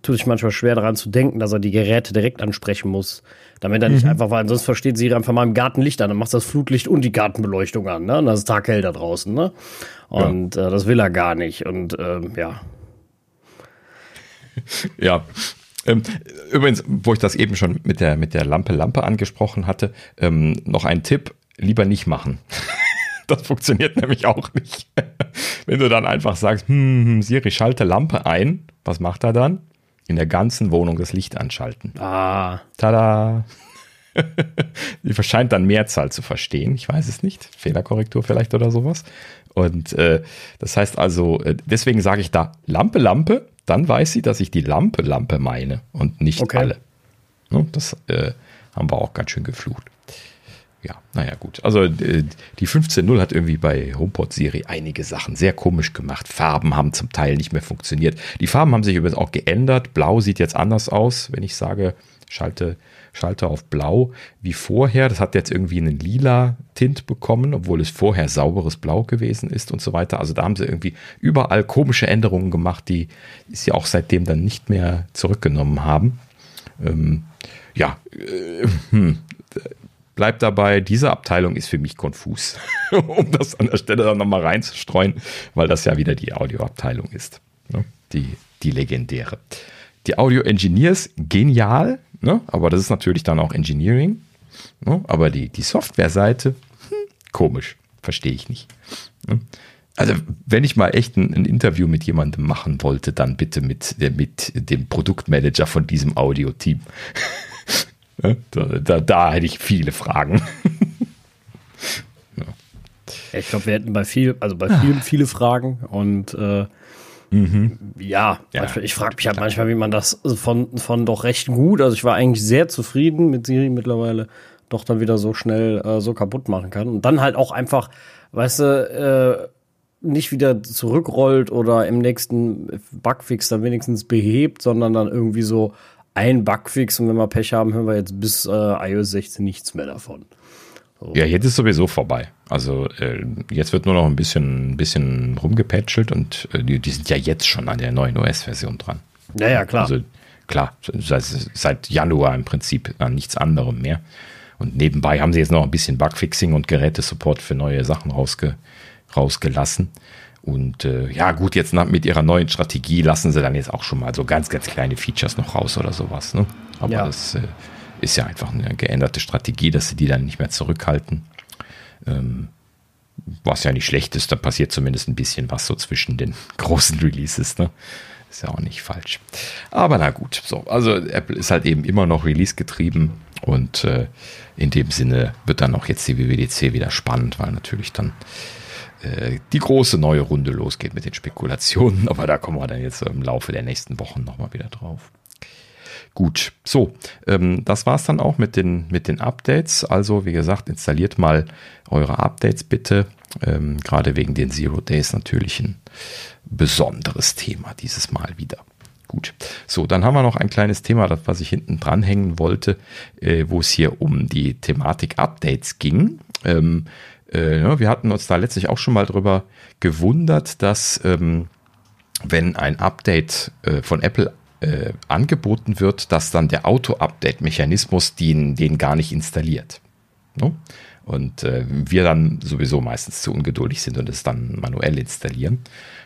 tut sich manchmal schwer daran zu denken, dass er die Geräte direkt ansprechen muss. Damit er nicht mhm. einfach, weil sonst versteht sie einfach mal im Gartenlicht an. Dann machst du das Flutlicht und die Gartenbeleuchtung an. Ne? Und das ist taghell da draußen. Ne? Und ja. äh, das will er gar nicht. Und ähm, ja, ja. Ähm, übrigens, wo ich das eben schon mit der, mit der Lampe Lampe angesprochen hatte, ähm, noch ein Tipp, lieber nicht machen. das funktioniert nämlich auch nicht. Wenn du dann einfach sagst, hm, hm, Siri, schalte Lampe ein, was macht er dann? In der ganzen Wohnung das Licht anschalten. Ah. Tada! Die scheint dann Mehrzahl zu verstehen. Ich weiß es nicht. Fehlerkorrektur vielleicht oder sowas. Und äh, das heißt also, äh, deswegen sage ich da Lampe, Lampe, dann weiß sie, dass ich die Lampe Lampe meine und nicht okay. alle. Ne, das äh, haben wir auch ganz schön geflucht. Ja, naja, gut. Also die 15.0 hat irgendwie bei HomePod-Serie einige Sachen sehr komisch gemacht. Farben haben zum Teil nicht mehr funktioniert. Die Farben haben sich übrigens auch geändert. Blau sieht jetzt anders aus, wenn ich sage, schalte Schalter auf blau wie vorher. Das hat jetzt irgendwie einen lila Tint bekommen, obwohl es vorher sauberes Blau gewesen ist und so weiter. Also da haben sie irgendwie überall komische Änderungen gemacht, die sie auch seitdem dann nicht mehr zurückgenommen haben. Ähm, ja, äh, hm, bleibt dabei, diese Abteilung ist für mich konfus, um das an der Stelle dann nochmal reinzustreuen, weil das ja wieder die Audioabteilung ist. Ne? Die, die legendäre. Die Audio Engineers, genial, Ne? Aber das ist natürlich dann auch Engineering. Ne? Aber die, die Softwareseite, hm, komisch, verstehe ich nicht. Ne? Also, wenn ich mal echt ein, ein, Interview mit jemandem machen wollte, dann bitte mit, mit dem Produktmanager von diesem Audio-Team. da, da, da, hätte ich viele Fragen. Ich glaube, wir hätten bei viel, also bei vielen viele Fragen und äh, mhm. ja, ja, ich frage mich halt manchmal, wie man das von, von doch recht gut, also ich war eigentlich sehr zufrieden mit Siri mittlerweile, doch dann wieder so schnell äh, so kaputt machen kann. Und dann halt auch einfach, weißt du, äh, nicht wieder zurückrollt oder im nächsten Bugfix dann wenigstens behebt, sondern dann irgendwie so ein Bugfix und wenn wir Pech haben, hören wir jetzt bis äh, iOS 16 nichts mehr davon. So. Ja, jetzt ist sowieso vorbei. Also äh, jetzt wird nur noch ein bisschen, ein bisschen rumgepatchelt und äh, die, die, sind ja jetzt schon an der neuen OS-Version dran. Ja, ja, klar. Also klar, seit, seit Januar im Prinzip an nichts anderem mehr. Und nebenbei haben sie jetzt noch ein bisschen Bugfixing und Gerätesupport für neue Sachen rausge rausgelassen. Und äh, ja, gut, jetzt nach, mit ihrer neuen Strategie lassen sie dann jetzt auch schon mal so ganz, ganz kleine Features noch raus oder sowas. Ne? Aber ja. das äh, ist ja einfach eine geänderte Strategie, dass sie die dann nicht mehr zurückhalten. Ähm, was ja nicht schlecht ist, da passiert zumindest ein bisschen was so zwischen den großen Releases. Ne? Ist ja auch nicht falsch. Aber na gut, so. Also Apple ist halt eben immer noch Release getrieben und äh, in dem Sinne wird dann auch jetzt die WWDC wieder spannend, weil natürlich dann äh, die große neue Runde losgeht mit den Spekulationen. Aber da kommen wir dann jetzt im Laufe der nächsten Wochen nochmal wieder drauf. Gut, so, ähm, das es dann auch mit den, mit den Updates. Also, wie gesagt, installiert mal eure Updates bitte. Ähm, gerade wegen den Zero Days natürlich ein besonderes Thema dieses Mal wieder. Gut, so, dann haben wir noch ein kleines Thema, das, was ich hinten dranhängen wollte, äh, wo es hier um die Thematik Updates ging. Ähm, äh, ja, wir hatten uns da letztlich auch schon mal drüber gewundert, dass ähm, wenn ein Update äh, von Apple äh, angeboten wird, dass dann der Auto-Update-Mechanismus den, den gar nicht installiert. No? Und äh, wir dann sowieso meistens zu ungeduldig sind und es dann manuell installieren.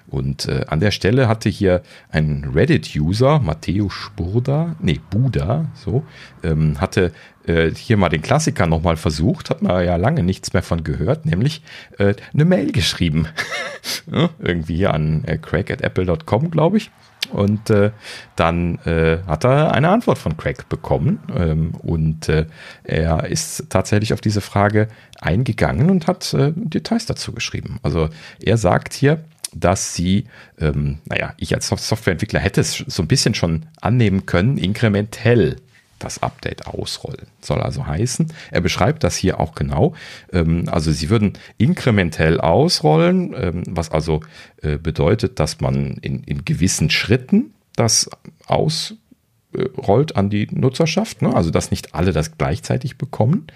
Und äh, an der Stelle hatte hier ein Reddit-User, Matteo Spurda, nee, Buda, so, ähm, hatte äh, hier mal den Klassiker nochmal versucht, hat man ja lange nichts mehr von gehört, nämlich äh, eine Mail geschrieben. ja, irgendwie hier an äh, craig at apple.com, glaube ich. Und äh, dann äh, hat er eine Antwort von Craig bekommen. Ähm, und äh, er ist tatsächlich auf diese Frage eingegangen und hat äh, Details dazu geschrieben. Also er sagt hier, dass sie, ähm, naja, ich als Softwareentwickler hätte es so ein bisschen schon annehmen können, inkrementell das Update ausrollen. Soll also heißen, er beschreibt das hier auch genau. Ähm, also sie würden inkrementell ausrollen, ähm, was also äh, bedeutet, dass man in, in gewissen Schritten das aus rollt an die Nutzerschaft, ne? also dass nicht alle das gleichzeitig bekommen.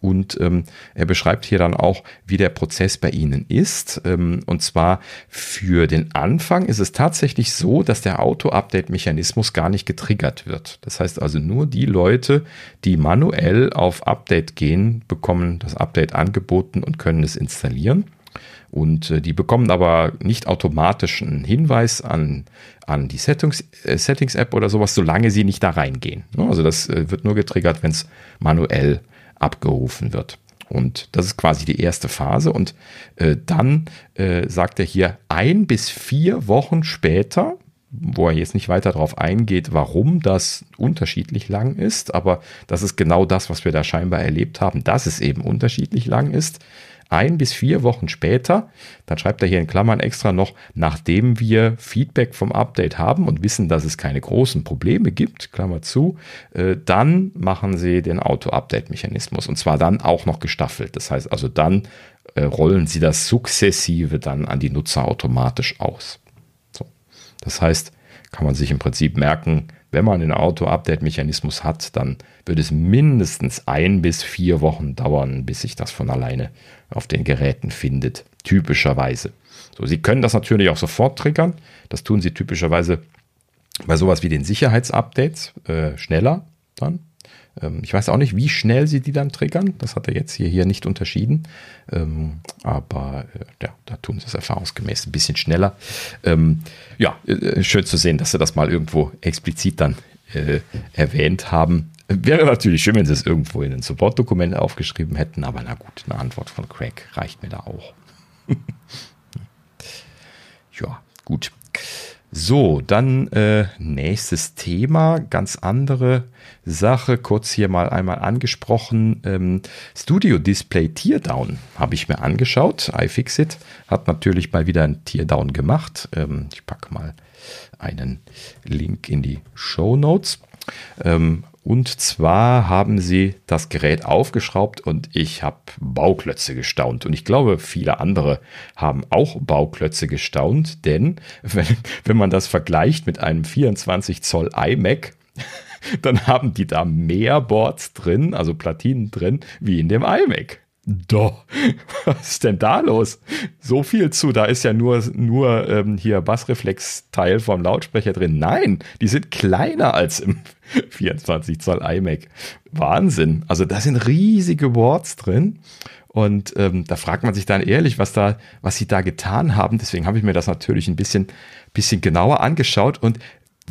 Und ähm, er beschreibt hier dann auch, wie der Prozess bei Ihnen ist. Ähm, und zwar für den Anfang ist es tatsächlich so, dass der Auto-Update-Mechanismus gar nicht getriggert wird. Das heißt also nur die Leute, die manuell auf Update gehen, bekommen das Update angeboten und können es installieren. Und äh, die bekommen aber nicht automatisch einen Hinweis an, an die Settings, äh, Settings-App oder sowas, solange sie nicht da reingehen. Ne? Also das äh, wird nur getriggert, wenn es manuell abgerufen wird. Und das ist quasi die erste Phase. Und äh, dann äh, sagt er hier, ein bis vier Wochen später, wo er jetzt nicht weiter darauf eingeht, warum das unterschiedlich lang ist, aber das ist genau das, was wir da scheinbar erlebt haben, dass es eben unterschiedlich lang ist ein bis vier Wochen später, dann schreibt er hier in Klammern extra noch, nachdem wir Feedback vom Update haben und wissen, dass es keine großen Probleme gibt, Klammer zu, äh, dann machen sie den Auto-Update-Mechanismus und zwar dann auch noch gestaffelt. Das heißt also dann äh, rollen sie das sukzessive dann an die Nutzer automatisch aus. So. Das heißt, kann man sich im Prinzip merken, wenn man den Auto-Update-Mechanismus hat, dann wird es mindestens ein bis vier Wochen dauern, bis sich das von alleine auf den Geräten findet, typischerweise. So, Sie können das natürlich auch sofort triggern. Das tun Sie typischerweise bei sowas wie den Sicherheitsupdates äh, schneller dann. Ähm, ich weiß auch nicht, wie schnell Sie die dann triggern. Das hat er jetzt hier, hier nicht unterschieden. Ähm, aber äh, ja, da tun Sie es erfahrungsgemäß ein bisschen schneller. Ähm, ja, äh, schön zu sehen, dass Sie das mal irgendwo explizit dann äh, erwähnt haben. Wäre natürlich schön, wenn sie es irgendwo in ein Support-Dokument aufgeschrieben hätten, aber na gut, eine Antwort von Craig reicht mir da auch. ja, gut. So, dann äh, nächstes Thema, ganz andere Sache, kurz hier mal einmal angesprochen. Ähm, Studio Display Teardown habe ich mir angeschaut. iFixit hat natürlich mal wieder ein Teardown gemacht. Ähm, ich packe mal einen Link in die Show Notes. Ähm, und zwar haben sie das Gerät aufgeschraubt und ich habe Bauklötze gestaunt. Und ich glaube, viele andere haben auch Bauklötze gestaunt, denn wenn, wenn man das vergleicht mit einem 24 Zoll iMac, dann haben die da mehr Boards drin, also Platinen drin, wie in dem iMac. Doch, was ist denn da los? So viel zu, da ist ja nur, nur ähm, hier Bassreflex-Teil vom Lautsprecher drin. Nein, die sind kleiner als im 24 Zoll iMac. Wahnsinn. Also da sind riesige Boards drin. Und ähm, da fragt man sich dann ehrlich, was da, was sie da getan haben. Deswegen habe ich mir das natürlich ein bisschen, bisschen genauer angeschaut und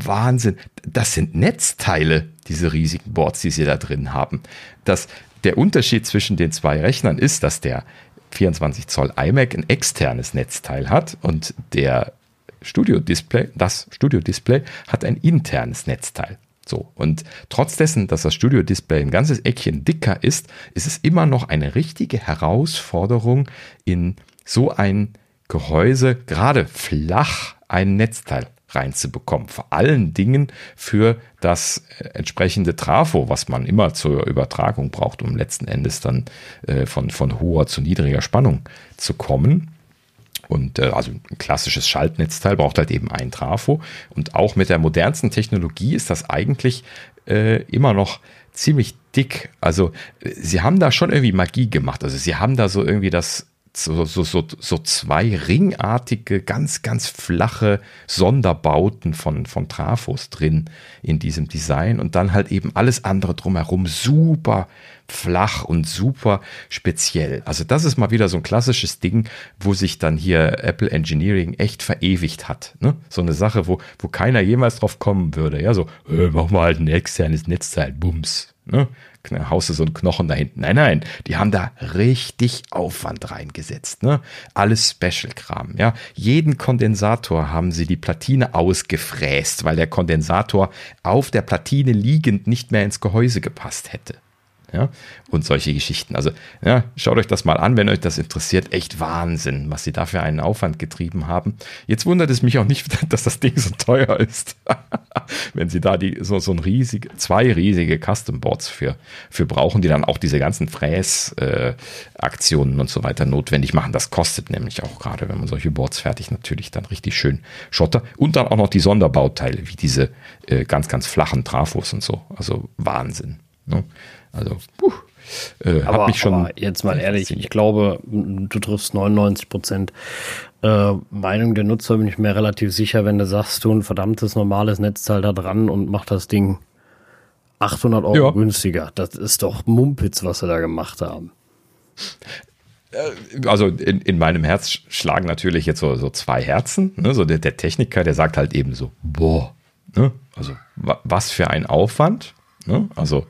Wahnsinn. Das sind Netzteile, diese riesigen Boards, die sie da drin haben. Das, der Unterschied zwischen den zwei Rechnern ist, dass der 24 Zoll iMac ein externes Netzteil hat und der Studio Display, das Studio Display hat ein internes Netzteil. So. Und trotz dessen, dass das Studio Display ein ganzes Eckchen dicker ist, ist es immer noch eine richtige Herausforderung, in so ein Gehäuse, gerade flach, ein Netzteil reinzubekommen. Vor allen Dingen für das äh, entsprechende Trafo, was man immer zur Übertragung braucht, um letzten Endes dann äh, von, von hoher zu niedriger Spannung zu kommen. Und äh, also ein klassisches Schaltnetzteil braucht halt eben ein Trafo. Und auch mit der modernsten Technologie ist das eigentlich äh, immer noch ziemlich dick. Also äh, sie haben da schon irgendwie Magie gemacht. Also sie haben da so irgendwie das so, so, so, so zwei ringartige, ganz, ganz flache Sonderbauten von, von Trafos drin in diesem Design und dann halt eben alles andere drumherum super flach und super speziell. Also das ist mal wieder so ein klassisches Ding, wo sich dann hier Apple Engineering echt verewigt hat. Ne? So eine Sache, wo, wo keiner jemals drauf kommen würde. Ja, so, äh, machen wir halt ein externes Netzteil, bums. Ne? Haust du so einen Knochen da hinten. Nein, nein, die haben da richtig Aufwand reingesetzt. Ne? Alles Special-Kram. Ja? Jeden Kondensator haben sie die Platine ausgefräst, weil der Kondensator auf der Platine liegend nicht mehr ins Gehäuse gepasst hätte ja, und solche Geschichten. Also, ja, schaut euch das mal an, wenn euch das interessiert. Echt Wahnsinn, was sie da für einen Aufwand getrieben haben. Jetzt wundert es mich auch nicht, dass das Ding so teuer ist. wenn sie da die, so, so ein riesig, zwei riesige Custom Boards für, für brauchen, die dann auch diese ganzen Fräsaktionen äh, und so weiter notwendig machen. Das kostet nämlich auch gerade, wenn man solche Boards fertigt, natürlich dann richtig schön Schotter. Und dann auch noch die Sonderbauteile, wie diese äh, ganz, ganz flachen Trafos und so. Also Wahnsinn. Ne? Also, puh, äh, aber, mich schon. Aber jetzt mal ehrlich, ich glaube, du triffst 99 Prozent äh, Meinung der Nutzer, bin ich mir relativ sicher, wenn du sagst, du ein verdammtes normales Netzteil da dran und mach das Ding 800 Euro ja. günstiger. Das ist doch Mumpitz, was sie da gemacht haben. Äh, also in, in meinem Herz schlagen natürlich jetzt so, so zwei Herzen. Ne? So der, der Techniker, der sagt halt eben so, boah, ne? also wa was für ein Aufwand. Ne? Also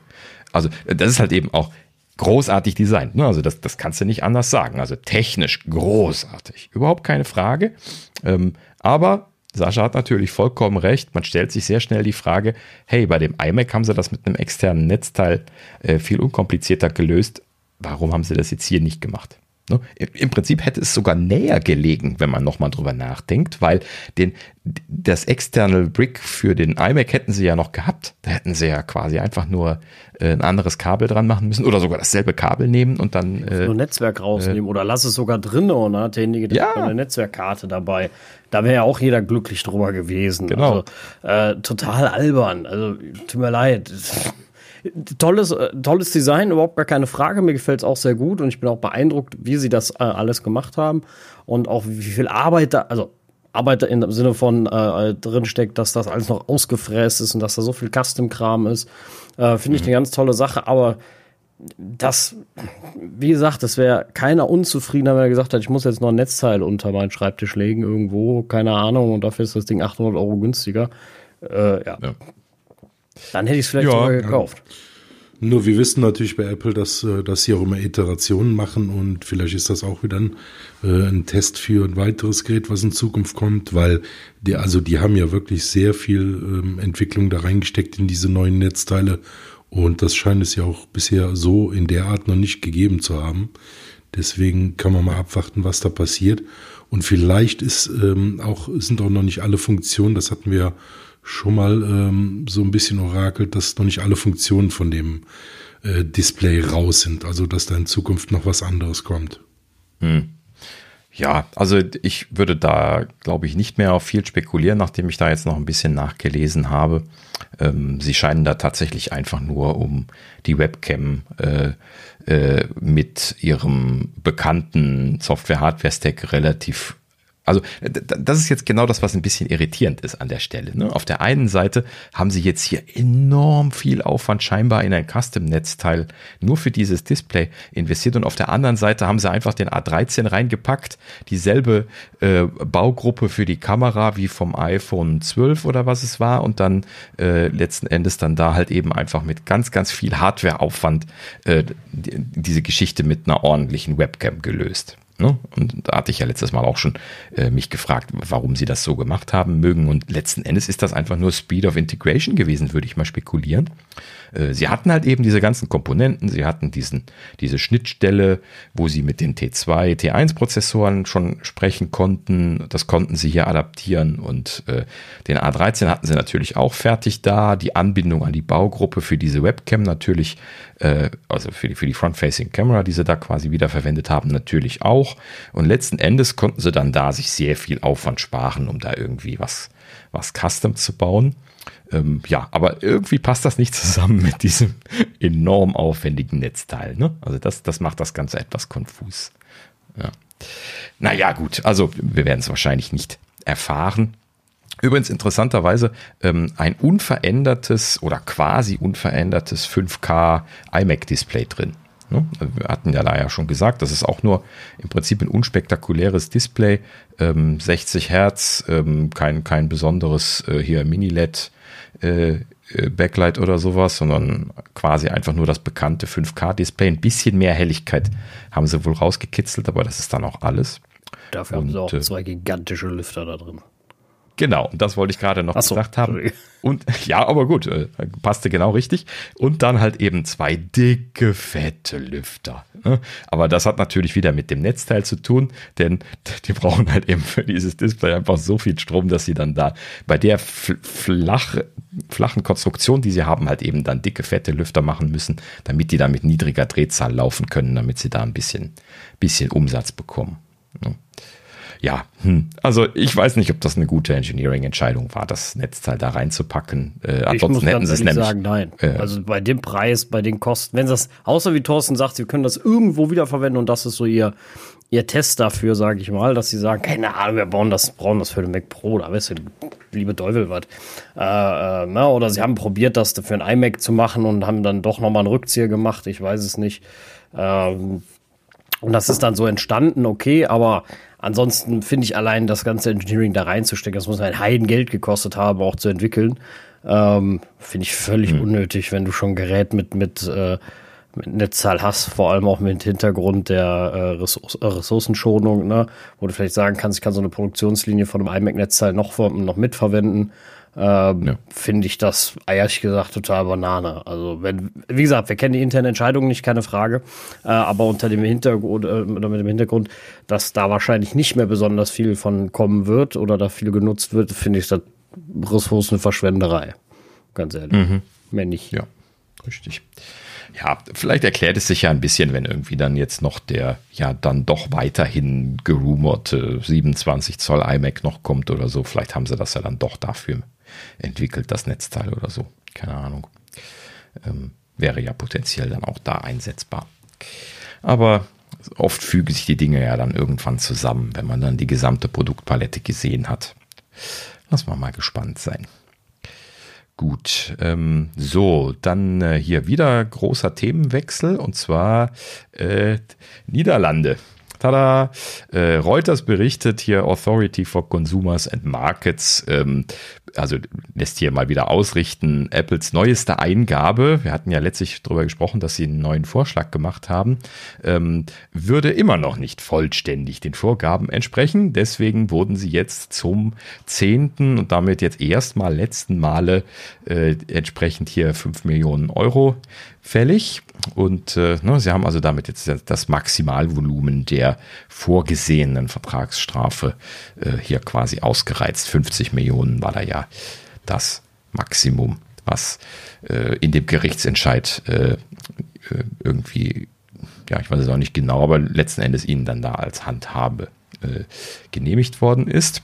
also das ist halt eben auch großartig designt. Ne? Also das, das kannst du nicht anders sagen. Also technisch großartig, überhaupt keine Frage. Ähm, aber Sascha hat natürlich vollkommen recht. Man stellt sich sehr schnell die Frage, hey, bei dem iMac haben sie das mit einem externen Netzteil äh, viel unkomplizierter gelöst. Warum haben sie das jetzt hier nicht gemacht? Ne? Im Prinzip hätte es sogar näher gelegen, wenn man nochmal drüber nachdenkt, weil den, das External Brick für den iMac hätten sie ja noch gehabt. Da hätten sie ja quasi einfach nur äh, ein anderes Kabel dran machen müssen oder sogar dasselbe Kabel nehmen und dann. Äh, nur Netzwerk rausnehmen äh, oder lass es sogar drin und dann hat derjenige ja. eine Netzwerkkarte dabei. Da wäre ja auch jeder glücklich drüber gewesen. Genau. Also, äh, total albern. Also, tut mir leid tolles, äh, tolles Design, überhaupt gar keine Frage. Mir gefällt es auch sehr gut und ich bin auch beeindruckt, wie sie das äh, alles gemacht haben und auch wie viel Arbeit da, also Arbeit im Sinne von äh, drin steckt, dass das alles noch ausgefräst ist und dass da so viel Custom-Kram ist. Äh, Finde ich mhm. eine ganz tolle Sache, aber das, wie gesagt, das wäre keiner unzufriedener, wenn er gesagt hat, ich muss jetzt noch ein Netzteil unter meinen Schreibtisch legen irgendwo, keine Ahnung, und dafür ist das Ding 800 Euro günstiger. Äh, ja. ja. Dann hätte ich es vielleicht ja, sogar gekauft. Nur wir wissen natürlich bei Apple, dass, äh, dass sie auch immer Iterationen machen und vielleicht ist das auch wieder ein, äh, ein Test für ein weiteres Gerät, was in Zukunft kommt, weil die, also die haben ja wirklich sehr viel ähm, Entwicklung da reingesteckt in diese neuen Netzteile und das scheint es ja auch bisher so in der Art noch nicht gegeben zu haben. Deswegen kann man mal abwarten, was da passiert. Und vielleicht ist ähm, auch, sind auch noch nicht alle Funktionen, das hatten wir schon mal ähm, so ein bisschen orakelt, dass noch nicht alle Funktionen von dem äh, Display raus sind. Also dass da in Zukunft noch was anderes kommt. Hm. Ja, also ich würde da, glaube ich, nicht mehr auf viel spekulieren, nachdem ich da jetzt noch ein bisschen nachgelesen habe. Ähm, sie scheinen da tatsächlich einfach nur um die Webcam äh, äh, mit ihrem bekannten Software-Hardware-Stack relativ also das ist jetzt genau das, was ein bisschen irritierend ist an der Stelle. Ne? Auf der einen Seite haben sie jetzt hier enorm viel Aufwand scheinbar in ein Custom-Netzteil nur für dieses Display investiert und auf der anderen Seite haben sie einfach den A13 reingepackt, dieselbe äh, Baugruppe für die Kamera wie vom iPhone 12 oder was es war und dann äh, letzten Endes dann da halt eben einfach mit ganz, ganz viel Hardware-Aufwand äh, diese Geschichte mit einer ordentlichen Webcam gelöst. Ne? Und da hatte ich ja letztes Mal auch schon äh, mich gefragt, warum sie das so gemacht haben mögen. Und letzten Endes ist das einfach nur Speed of Integration gewesen, würde ich mal spekulieren. Äh, sie hatten halt eben diese ganzen Komponenten, sie hatten diesen, diese Schnittstelle, wo sie mit den T2, T1-Prozessoren schon sprechen konnten. Das konnten sie hier adaptieren und äh, den A13 hatten sie natürlich auch fertig da. Die Anbindung an die Baugruppe für diese Webcam natürlich, äh, also für die, für die Front-Facing Camera, die sie da quasi wiederverwendet haben, natürlich auch. Und letzten Endes konnten sie dann da sich sehr viel Aufwand sparen, um da irgendwie was, was Custom zu bauen. Ähm, ja, aber irgendwie passt das nicht zusammen mit diesem enorm aufwendigen Netzteil. Ne? Also das, das macht das Ganze etwas konfus. Ja. Naja, gut, also wir werden es wahrscheinlich nicht erfahren. Übrigens interessanterweise ähm, ein unverändertes oder quasi unverändertes 5K iMac-Display drin. Ne? Wir hatten ja da ja schon gesagt, das ist auch nur im Prinzip ein unspektakuläres Display, ähm, 60 Hertz, ähm, kein, kein besonderes äh, hier Mini-LED äh, äh, Backlight oder sowas, sondern quasi einfach nur das bekannte 5K-Display. Ein bisschen mehr Helligkeit haben sie wohl rausgekitzelt, aber das ist dann auch alles. Dafür und, haben sie auch äh, zwei gigantische Lüfter da drin. Genau, und das wollte ich gerade noch so, gesagt haben. Und ja, aber gut, äh, passte genau richtig. Und dann halt eben zwei dicke, fette Lüfter. Ne? Aber das hat natürlich wieder mit dem Netzteil zu tun, denn die brauchen halt eben für dieses Display einfach so viel Strom, dass sie dann da bei der flach, flachen Konstruktion, die sie haben, halt eben dann dicke, fette Lüfter machen müssen, damit die dann mit niedriger Drehzahl laufen können, damit sie da ein bisschen, bisschen Umsatz bekommen. Ja, hm. also ich weiß nicht, ob das eine gute Engineering-Entscheidung war, das Netzteil da reinzupacken. Äh, ansonsten hätten sie es nämlich. sagen, nein. Äh, also bei dem Preis, bei den Kosten, wenn das, außer wie Thorsten sagt, sie können das irgendwo wiederverwenden und das ist so ihr, ihr Test dafür, sage ich mal, dass sie sagen, keine Ahnung, wir bauen das, brauchen das für den Mac Pro, da weißt du, liebe Teufel was. Äh, äh, na, oder sie haben probiert, das für ein iMac zu machen und haben dann doch nochmal einen Rückzieher gemacht, ich weiß es nicht. Ähm, und das ist dann so entstanden, okay, aber ansonsten finde ich allein das ganze Engineering da reinzustecken, das muss ein Heidengeld gekostet haben, auch zu entwickeln. Ähm, finde ich völlig hm. unnötig, wenn du schon ein Gerät mit, mit, äh, mit Netzzahl hast, vor allem auch mit Hintergrund der äh, Ressource, äh, Ressourcenschonung, ne? wo du vielleicht sagen kannst, ich kann so eine Produktionslinie von einem iMac-Netzteil noch, noch mitverwenden ähm, ja. finde ich das ehrlich gesagt total Banane. Also wenn, wie gesagt, wir kennen die internen Entscheidungen nicht, keine Frage, äh, aber unter dem Hintergrund äh, oder mit dem Hintergrund, dass da wahrscheinlich nicht mehr besonders viel von kommen wird oder da viel genutzt wird, finde ich das Ressourcenverschwenderei. Ganz ehrlich. Mhm. Mehr nicht. Ja, richtig. Ja, vielleicht erklärt es sich ja ein bisschen, wenn irgendwie dann jetzt noch der ja dann doch weiterhin gerumorte 27 Zoll iMac noch kommt oder so. Vielleicht haben sie das ja dann doch dafür entwickelt, das Netzteil oder so. Keine Ahnung. Ähm, wäre ja potenziell dann auch da einsetzbar. Aber oft fügen sich die Dinge ja dann irgendwann zusammen, wenn man dann die gesamte Produktpalette gesehen hat. Lass mal mal gespannt sein. Gut, ähm, so, dann äh, hier wieder großer Themenwechsel und zwar äh, Niederlande. Tada, äh, Reuters berichtet hier Authority for Consumers and Markets, ähm, also lässt hier mal wieder ausrichten, Apples neueste Eingabe, wir hatten ja letztlich darüber gesprochen, dass sie einen neuen Vorschlag gemacht haben, ähm, würde immer noch nicht vollständig den Vorgaben entsprechen. Deswegen wurden sie jetzt zum zehnten und damit jetzt erstmal letzten Male äh, entsprechend hier 5 Millionen Euro fällig. Und äh, ne, sie haben also damit jetzt das Maximalvolumen der vorgesehenen Vertragsstrafe äh, hier quasi ausgereizt. 50 Millionen war da ja das Maximum, was äh, in dem Gerichtsentscheid äh, äh, irgendwie, ja, ich weiß es auch nicht genau, aber letzten Endes ihnen dann da als Handhabe äh, genehmigt worden ist.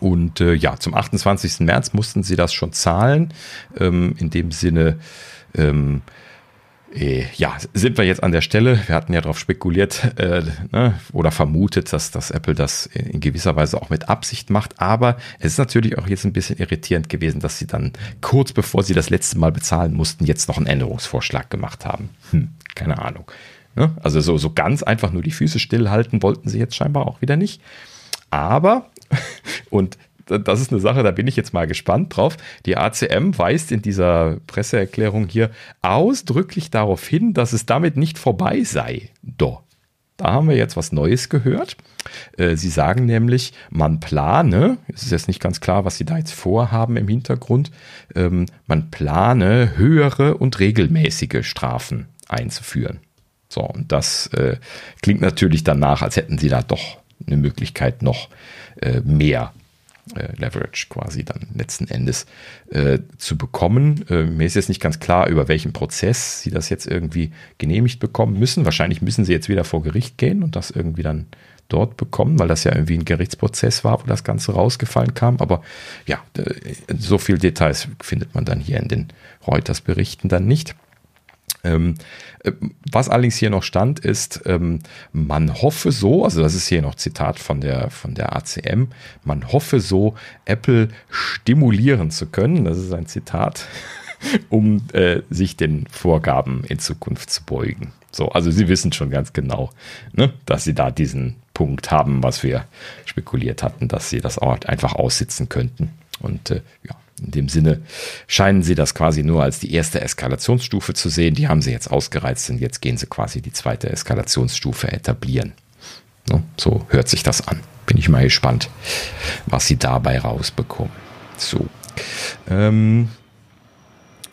Und äh, ja, zum 28. März mussten sie das schon zahlen. Ähm, in dem Sinne, ähm, äh, ja, sind wir jetzt an der Stelle. Wir hatten ja darauf spekuliert äh, ne, oder vermutet, dass, dass Apple das in gewisser Weise auch mit Absicht macht. Aber es ist natürlich auch jetzt ein bisschen irritierend gewesen, dass sie dann kurz bevor sie das letzte Mal bezahlen mussten, jetzt noch einen Änderungsvorschlag gemacht haben. Hm, keine Ahnung. Ne? Also so, so ganz einfach nur die Füße stillhalten wollten sie jetzt scheinbar auch wieder nicht. Aber, und das ist eine Sache, da bin ich jetzt mal gespannt drauf. Die ACM weist in dieser Presseerklärung hier ausdrücklich darauf hin, dass es damit nicht vorbei sei. Doch. Da haben wir jetzt was Neues gehört. Äh, sie sagen nämlich, man plane, es ist jetzt nicht ganz klar, was Sie da jetzt vorhaben im Hintergrund, ähm, man plane höhere und regelmäßige Strafen einzuführen. So, und das äh, klingt natürlich danach, als hätten Sie da doch eine Möglichkeit, noch äh, mehr äh, Leverage quasi dann letzten Endes äh, zu bekommen. Äh, mir ist jetzt nicht ganz klar, über welchen Prozess sie das jetzt irgendwie genehmigt bekommen müssen. Wahrscheinlich müssen sie jetzt wieder vor Gericht gehen und das irgendwie dann dort bekommen, weil das ja irgendwie ein Gerichtsprozess war, wo das Ganze rausgefallen kam. Aber ja, äh, so viel Details findet man dann hier in den Reuters-Berichten dann nicht. Ähm, äh, was allerdings hier noch stand, ist, ähm, man hoffe so, also das ist hier noch Zitat von der, von der ACM, man hoffe so, Apple stimulieren zu können, das ist ein Zitat, um äh, sich den Vorgaben in Zukunft zu beugen. So, also Sie wissen schon ganz genau, ne, dass Sie da diesen Punkt haben, was wir spekuliert hatten, dass Sie das auch einfach aussitzen könnten. Und äh, ja, in dem Sinne scheinen sie das quasi nur als die erste Eskalationsstufe zu sehen. Die haben sie jetzt ausgereizt und jetzt gehen sie quasi die zweite Eskalationsstufe etablieren. So hört sich das an. Bin ich mal gespannt, was sie dabei rausbekommen. So. Ähm,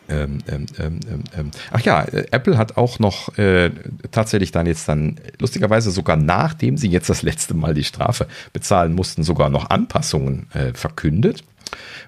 ähm, ähm, ähm, ähm ach ja, äh, Apple hat auch noch äh, tatsächlich dann jetzt dann lustigerweise sogar nachdem sie jetzt das letzte Mal die Strafe bezahlen mussten, sogar noch Anpassungen äh, verkündet.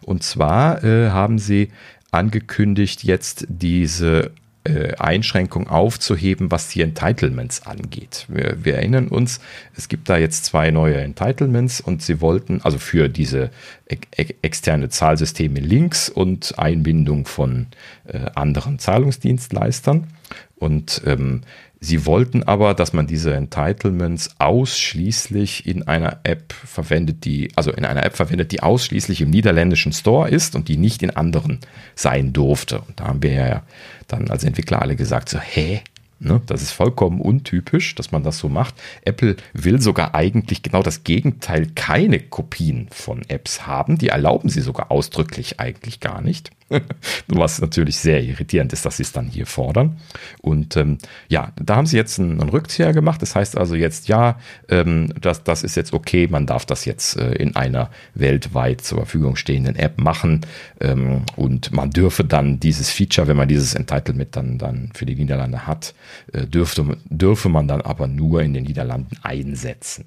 Und zwar äh, haben sie angekündigt, jetzt diese äh, Einschränkung aufzuheben, was die Entitlements angeht. Wir, wir, erinnern uns, es gibt da jetzt zwei neue Entitlements und sie wollten also für diese e externe Zahlsysteme Links und Einbindung von äh, anderen Zahlungsdienstleistern. Und ähm, Sie wollten aber, dass man diese Entitlements ausschließlich in einer App verwendet, die, also in einer App verwendet, die ausschließlich im niederländischen Store ist und die nicht in anderen sein durfte. Und da haben wir ja dann als Entwickler alle gesagt, so, hä? Ne, das ist vollkommen untypisch, dass man das so macht. Apple will sogar eigentlich genau das Gegenteil, keine Kopien von Apps haben. Die erlauben sie sogar ausdrücklich eigentlich gar nicht. Was natürlich sehr irritierend ist, dass sie es dann hier fordern. Und ähm, ja, da haben sie jetzt einen, einen, Rückzieher gemacht. Das heißt also jetzt, ja, ähm, das, das ist jetzt okay, man darf das jetzt äh, in einer weltweit zur Verfügung stehenden App machen. Ähm, und man dürfe dann dieses Feature, wenn man dieses Entitlement dann, dann für die Niederlande hat, äh, dürfte, dürfe man dann aber nur in den Niederlanden einsetzen.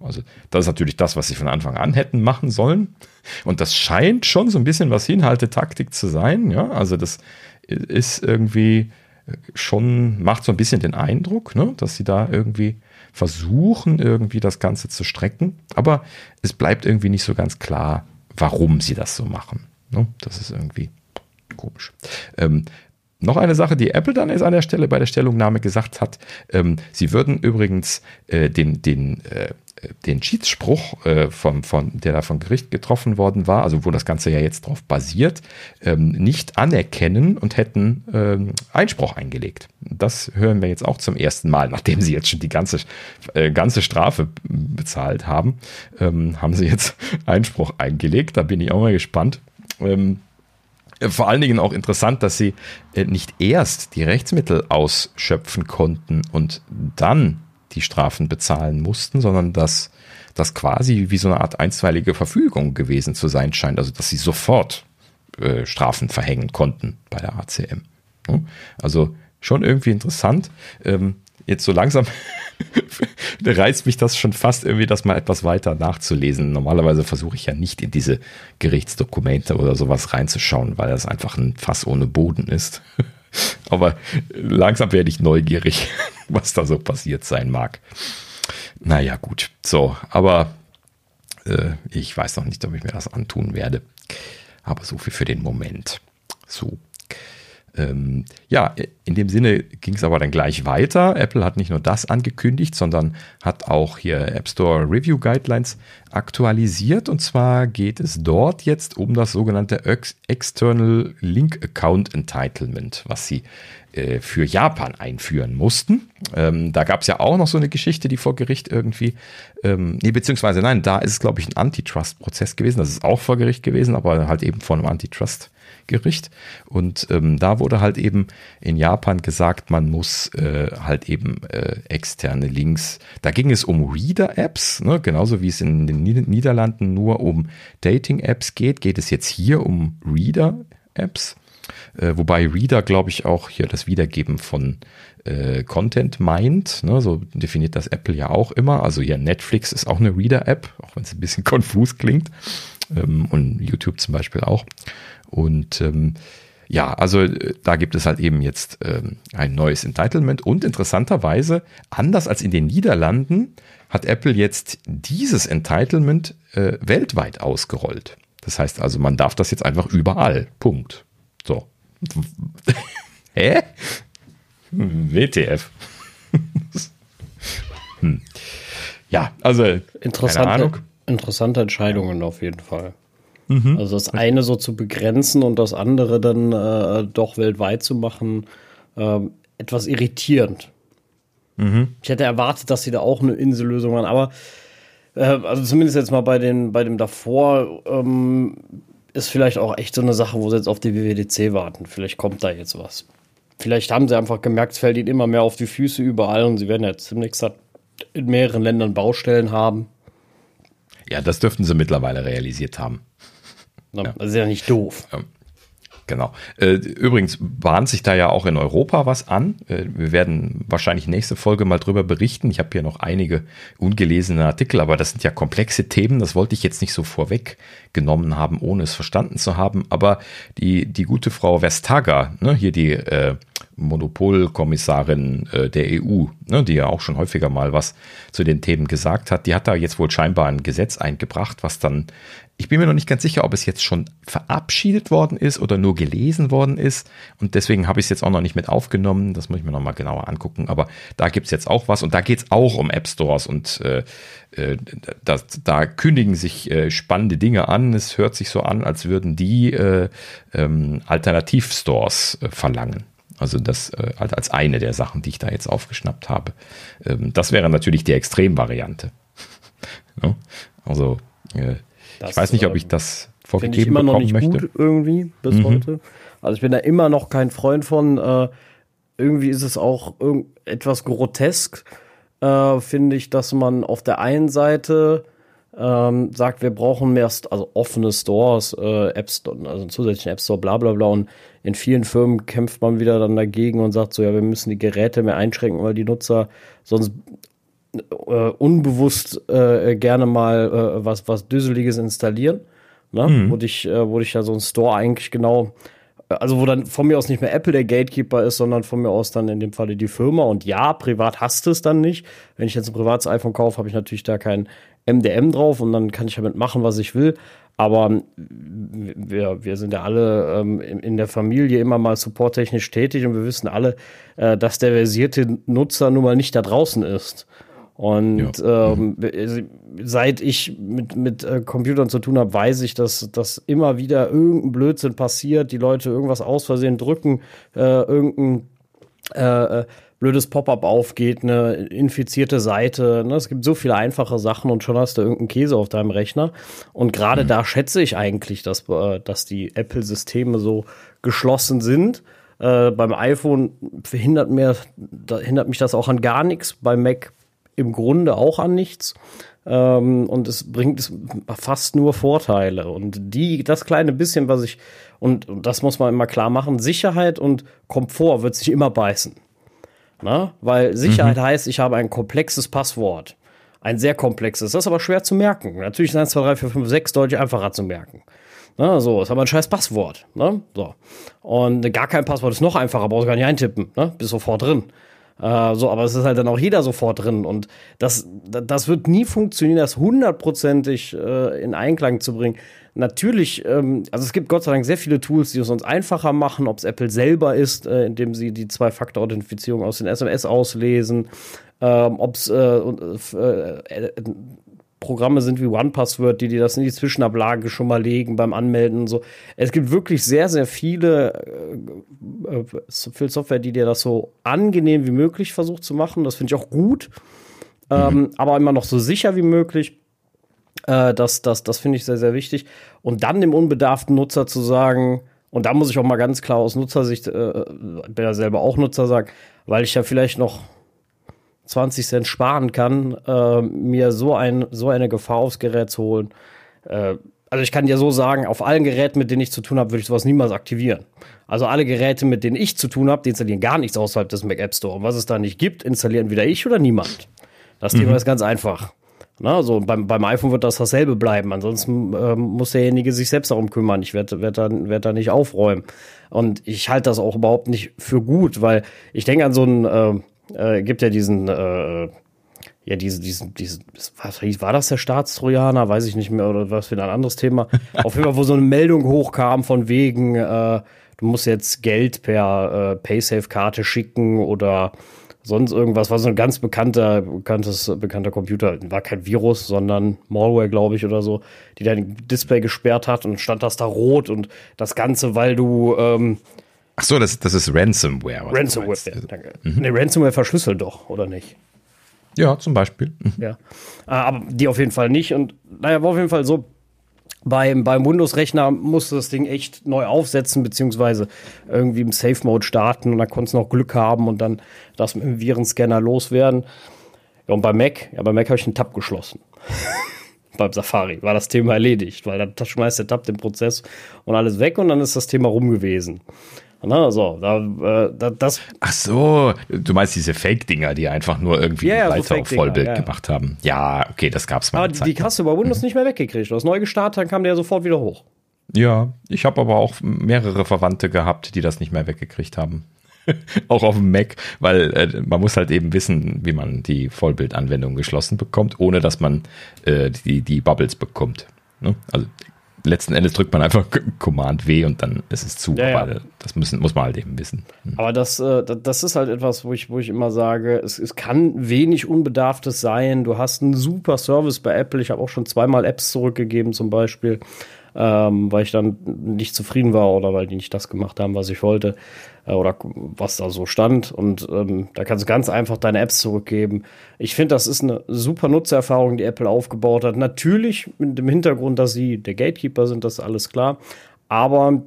So, also das ist natürlich das, was sie von Anfang an hätten machen sollen. Und das scheint schon so ein bisschen was Hinhaltetaktik zu sein. Ja, also das ist irgendwie schon, macht so ein bisschen den Eindruck, ne, dass sie da irgendwie versuchen, irgendwie das Ganze zu strecken. Aber es bleibt irgendwie nicht so ganz klar, warum sie das so machen. Ne? Das ist irgendwie komisch. Ähm, noch eine Sache, die Apple dann ist an der Stelle bei der Stellungnahme gesagt hat, ähm, sie würden übrigens äh, den, den äh, den Schiedsspruch, äh, vom, von, der da vom Gericht getroffen worden war, also wo das Ganze ja jetzt drauf basiert, ähm, nicht anerkennen und hätten ähm, Einspruch eingelegt. Das hören wir jetzt auch zum ersten Mal, nachdem sie jetzt schon die ganze, äh, ganze Strafe bezahlt haben, ähm, haben sie jetzt Einspruch eingelegt. Da bin ich auch mal gespannt. Ähm, vor allen Dingen auch interessant, dass sie äh, nicht erst die Rechtsmittel ausschöpfen konnten und dann die Strafen bezahlen mussten, sondern dass das quasi wie so eine Art einstweilige Verfügung gewesen zu sein scheint. Also dass sie sofort äh, Strafen verhängen konnten bei der ACM. Also schon irgendwie interessant. Ähm, jetzt so langsam reizt mich das schon fast irgendwie, das mal etwas weiter nachzulesen. Normalerweise versuche ich ja nicht in diese Gerichtsdokumente oder sowas reinzuschauen, weil das einfach ein Fass ohne Boden ist. Aber langsam werde ich neugierig, was da so passiert sein mag. Naja, gut. So, aber äh, ich weiß noch nicht, ob ich mir das antun werde. Aber so viel für den Moment. So. Ähm, ja, in dem Sinne ging es aber dann gleich weiter. Apple hat nicht nur das angekündigt, sondern hat auch hier App Store Review Guidelines aktualisiert. Und zwar geht es dort jetzt um das sogenannte External Link Account Entitlement, was sie äh, für Japan einführen mussten. Ähm, da gab es ja auch noch so eine Geschichte, die vor Gericht irgendwie, ähm, nee, beziehungsweise nein, da ist es, glaube ich, ein Antitrust-Prozess gewesen. Das ist auch vor Gericht gewesen, aber halt eben von einem Antitrust. Gericht. Und ähm, da wurde halt eben in Japan gesagt, man muss äh, halt eben äh, externe Links. Da ging es um Reader-Apps, ne? genauso wie es in den Niederlanden nur um Dating-Apps geht, geht es jetzt hier um Reader-Apps. Äh, wobei Reader, glaube ich, auch hier das Wiedergeben von äh, Content meint. Ne? So definiert das Apple ja auch immer. Also ja, Netflix ist auch eine Reader-App, auch wenn es ein bisschen konfus klingt. Ähm, und YouTube zum Beispiel auch. Und ähm, ja, also äh, da gibt es halt eben jetzt ähm, ein neues Entitlement und interessanterweise, anders als in den Niederlanden, hat Apple jetzt dieses Entitlement äh, weltweit ausgerollt. Das heißt also, man darf das jetzt einfach überall. Punkt. So. Hä? WTF. hm. Ja, also interessante, interessante Entscheidungen auf jeden Fall. Mhm. Also das eine so zu begrenzen und das andere dann äh, doch weltweit zu machen, äh, etwas irritierend. Mhm. Ich hätte erwartet, dass sie da auch eine Insellösung haben, aber äh, also zumindest jetzt mal bei, den, bei dem davor ähm, ist vielleicht auch echt so eine Sache, wo sie jetzt auf die WWDC warten. Vielleicht kommt da jetzt was. Vielleicht haben sie einfach gemerkt, es fällt ihnen immer mehr auf die Füße überall und sie werden jetzt demnächst in mehreren Ländern Baustellen haben. Ja, das dürften sie mittlerweile realisiert haben. Ja. Das ist ja nicht doof. Genau. Äh, übrigens bahnt sich da ja auch in Europa was an. Äh, wir werden wahrscheinlich nächste Folge mal drüber berichten. Ich habe hier noch einige ungelesene Artikel, aber das sind ja komplexe Themen. Das wollte ich jetzt nicht so vorweggenommen haben, ohne es verstanden zu haben. Aber die, die gute Frau Vestager, ne, hier die äh, Monopolkommissarin äh, der EU, ne, die ja auch schon häufiger mal was zu den Themen gesagt hat, die hat da jetzt wohl scheinbar ein Gesetz eingebracht, was dann, ich bin mir noch nicht ganz sicher, ob es jetzt schon verabschiedet worden ist oder nur gelesen worden ist. Und deswegen habe ich es jetzt auch noch nicht mit aufgenommen. Das muss ich mir nochmal genauer angucken. Aber da gibt es jetzt auch was und da geht es auch um App Stores und äh, äh, das, da kündigen sich äh, spannende Dinge an. Es hört sich so an, als würden die äh, ähm, Alternativstores verlangen. Also das äh, als eine der Sachen, die ich da jetzt aufgeschnappt habe. Ähm, das wäre natürlich die Extremvariante. ja? Also äh, ich weiß nicht, ob ich das vorgegeben ich immer noch nicht möchte. Gut irgendwie bis mhm. heute. Also ich bin da immer noch kein Freund von. Äh, irgendwie ist es auch etwas grotesk, äh, finde ich, dass man auf der einen Seite ähm, sagt, wir brauchen mehr, also offene Stores, äh, App Store, also einen zusätzlichen App Store, bla bla bla. Und in vielen Firmen kämpft man wieder dann dagegen und sagt so, ja, wir müssen die Geräte mehr einschränken, weil die Nutzer sonst äh, unbewusst äh, gerne mal äh, was, was Düsseliges installieren. Ne? Mhm. Wo dich, äh, wo dich ja so ein Store eigentlich genau also wo dann von mir aus nicht mehr Apple der Gatekeeper ist, sondern von mir aus dann in dem Falle die Firma. Und ja, privat hast du es dann nicht. Wenn ich jetzt ein privates iPhone kaufe, habe ich natürlich da kein MDM drauf und dann kann ich damit machen, was ich will. Aber wir, wir sind ja alle ähm, in, in, der Familie immer mal supporttechnisch tätig und wir wissen alle, äh, dass der versierte Nutzer nun mal nicht da draußen ist. Und ja. ähm, mhm. seit ich mit, mit äh, Computern zu tun habe, weiß ich, dass, dass immer wieder irgendein Blödsinn passiert, die Leute irgendwas aus Versehen drücken, äh, irgendein äh, äh blödes Pop-up aufgeht, eine infizierte Seite. Ne? Es gibt so viele einfache Sachen und schon hast du irgendeinen Käse auf deinem Rechner. Und gerade mhm. da schätze ich eigentlich, dass, äh, dass die Apple-Systeme so geschlossen sind. Äh, beim iPhone verhindert mir, da hindert mich das auch an gar nichts. Beim Mac im Grunde auch an nichts. Ähm, und es bringt fast nur Vorteile. Und die, das kleine bisschen, was ich, und, und das muss man immer klar machen, Sicherheit und Komfort wird sich immer beißen. Na? Weil Sicherheit mhm. heißt, ich habe ein komplexes Passwort. Ein sehr komplexes. Das ist aber schwer zu merken. Natürlich sind 1, 2, 3, 4, 5, 6 deutlich einfacher zu merken. Na, so, ist aber ein scheiß Passwort. Ne? So. Und gar kein Passwort ist noch einfacher, brauchst du gar nicht eintippen. Ne? Bist sofort drin. Äh, so, aber es ist halt dann auch jeder sofort drin. Und das, das wird nie funktionieren, das hundertprozentig äh, in Einklang zu bringen. Natürlich, ähm, also es gibt Gott sei Dank sehr viele Tools, die es uns einfacher machen, ob es Apple selber ist, äh, indem sie die Zwei-Faktor-Authentifizierung aus den SMS auslesen, ähm, ob es äh, äh, äh, Programme sind wie OnePassword, die dir das in die Zwischenablage schon mal legen beim Anmelden und so. Es gibt wirklich sehr, sehr viele äh, äh, viel Software, die dir das so angenehm wie möglich versucht zu machen. Das finde ich auch gut, mhm. ähm, aber immer noch so sicher wie möglich. Äh, das das, das finde ich sehr, sehr wichtig. Und dann dem unbedarften Nutzer zu sagen, und da muss ich auch mal ganz klar aus Nutzersicht, äh, bin ja selber auch Nutzer sagen, weil ich ja vielleicht noch 20 Cent sparen kann, äh, mir so, ein, so eine Gefahr aufs Gerät zu holen. Äh, also ich kann dir so sagen, auf allen Geräten, mit denen ich zu tun habe, würde ich sowas niemals aktivieren. Also alle Geräte, mit denen ich zu tun habe, die installieren gar nichts außerhalb des Mac App Store. Und was es da nicht gibt, installieren wieder ich oder niemand. Das mhm. Thema ist ganz einfach. Na, so beim, beim iPhone wird das dasselbe bleiben. Ansonsten ähm, muss derjenige sich selbst darum kümmern. Ich werde werd da, werd da nicht aufräumen. Und ich halte das auch überhaupt nicht für gut, weil ich denke an so ein, äh, äh, gibt ja diesen, äh, ja, diese, diesen, diesen, was war das der Staatstrojaner? Weiß ich nicht mehr, oder was für ein anderes Thema. Auf jeden Fall, wo so eine Meldung hochkam von wegen, äh, du musst jetzt Geld per äh, Paysafe-Karte schicken oder sonst irgendwas, war so ein ganz bekannter, bekanntes, bekannter Computer, war kein Virus, sondern Malware, glaube ich, oder so, die dein Display gesperrt hat und stand das da rot und das Ganze, weil du ähm, Ach so, das, das ist Ransomware. Ransomware, ja, danke. Mhm. Nee, Ransomware verschlüsselt doch, oder nicht? Ja, zum Beispiel. Mhm. Ja. Ah, aber die auf jeden Fall nicht. Und naja, war auf jeden Fall so, beim, beim Windows-Rechner musste das Ding echt neu aufsetzen, beziehungsweise irgendwie im Safe-Mode starten und dann konntest du noch Glück haben und dann das mit dem Virenscanner loswerden. Ja, und bei Mac, ja, bei Mac habe ich einen Tab geschlossen. beim Safari war das Thema erledigt, weil dann schmeißt der Tab den Prozess und alles weg und dann ist das Thema rum gewesen. Na, so, da, äh, da, das. Ach so, du meinst diese Fake-Dinger, die einfach nur irgendwie ja, ja, so auf Vollbild ja, gemacht haben. Ja, okay, das gab's mal. Aber die, die hast du bei Windows mhm. nicht mehr weggekriegt. Du hast neu gestartet, dann kam der sofort wieder hoch. Ja, ich habe aber auch mehrere Verwandte gehabt, die das nicht mehr weggekriegt haben. auch auf dem Mac, weil äh, man muss halt eben wissen, wie man die Vollbildanwendung geschlossen bekommt, ohne dass man äh, die, die Bubbles bekommt. Ne? Also letzten Endes drückt man einfach Command W und dann ist es zu. Ja, ja. Das müssen, muss man halt eben wissen. Hm. Aber das, äh, das ist halt etwas, wo ich, wo ich immer sage, es, es kann wenig Unbedarftes sein. Du hast einen super Service bei Apple. Ich habe auch schon zweimal Apps zurückgegeben, zum Beispiel ähm, weil ich dann nicht zufrieden war oder weil die nicht das gemacht haben, was ich wollte äh, oder was da so stand. Und ähm, da kannst du ganz einfach deine Apps zurückgeben. Ich finde, das ist eine super Nutzererfahrung, die Apple aufgebaut hat. Natürlich mit dem Hintergrund, dass sie der Gatekeeper sind, das ist alles klar. Aber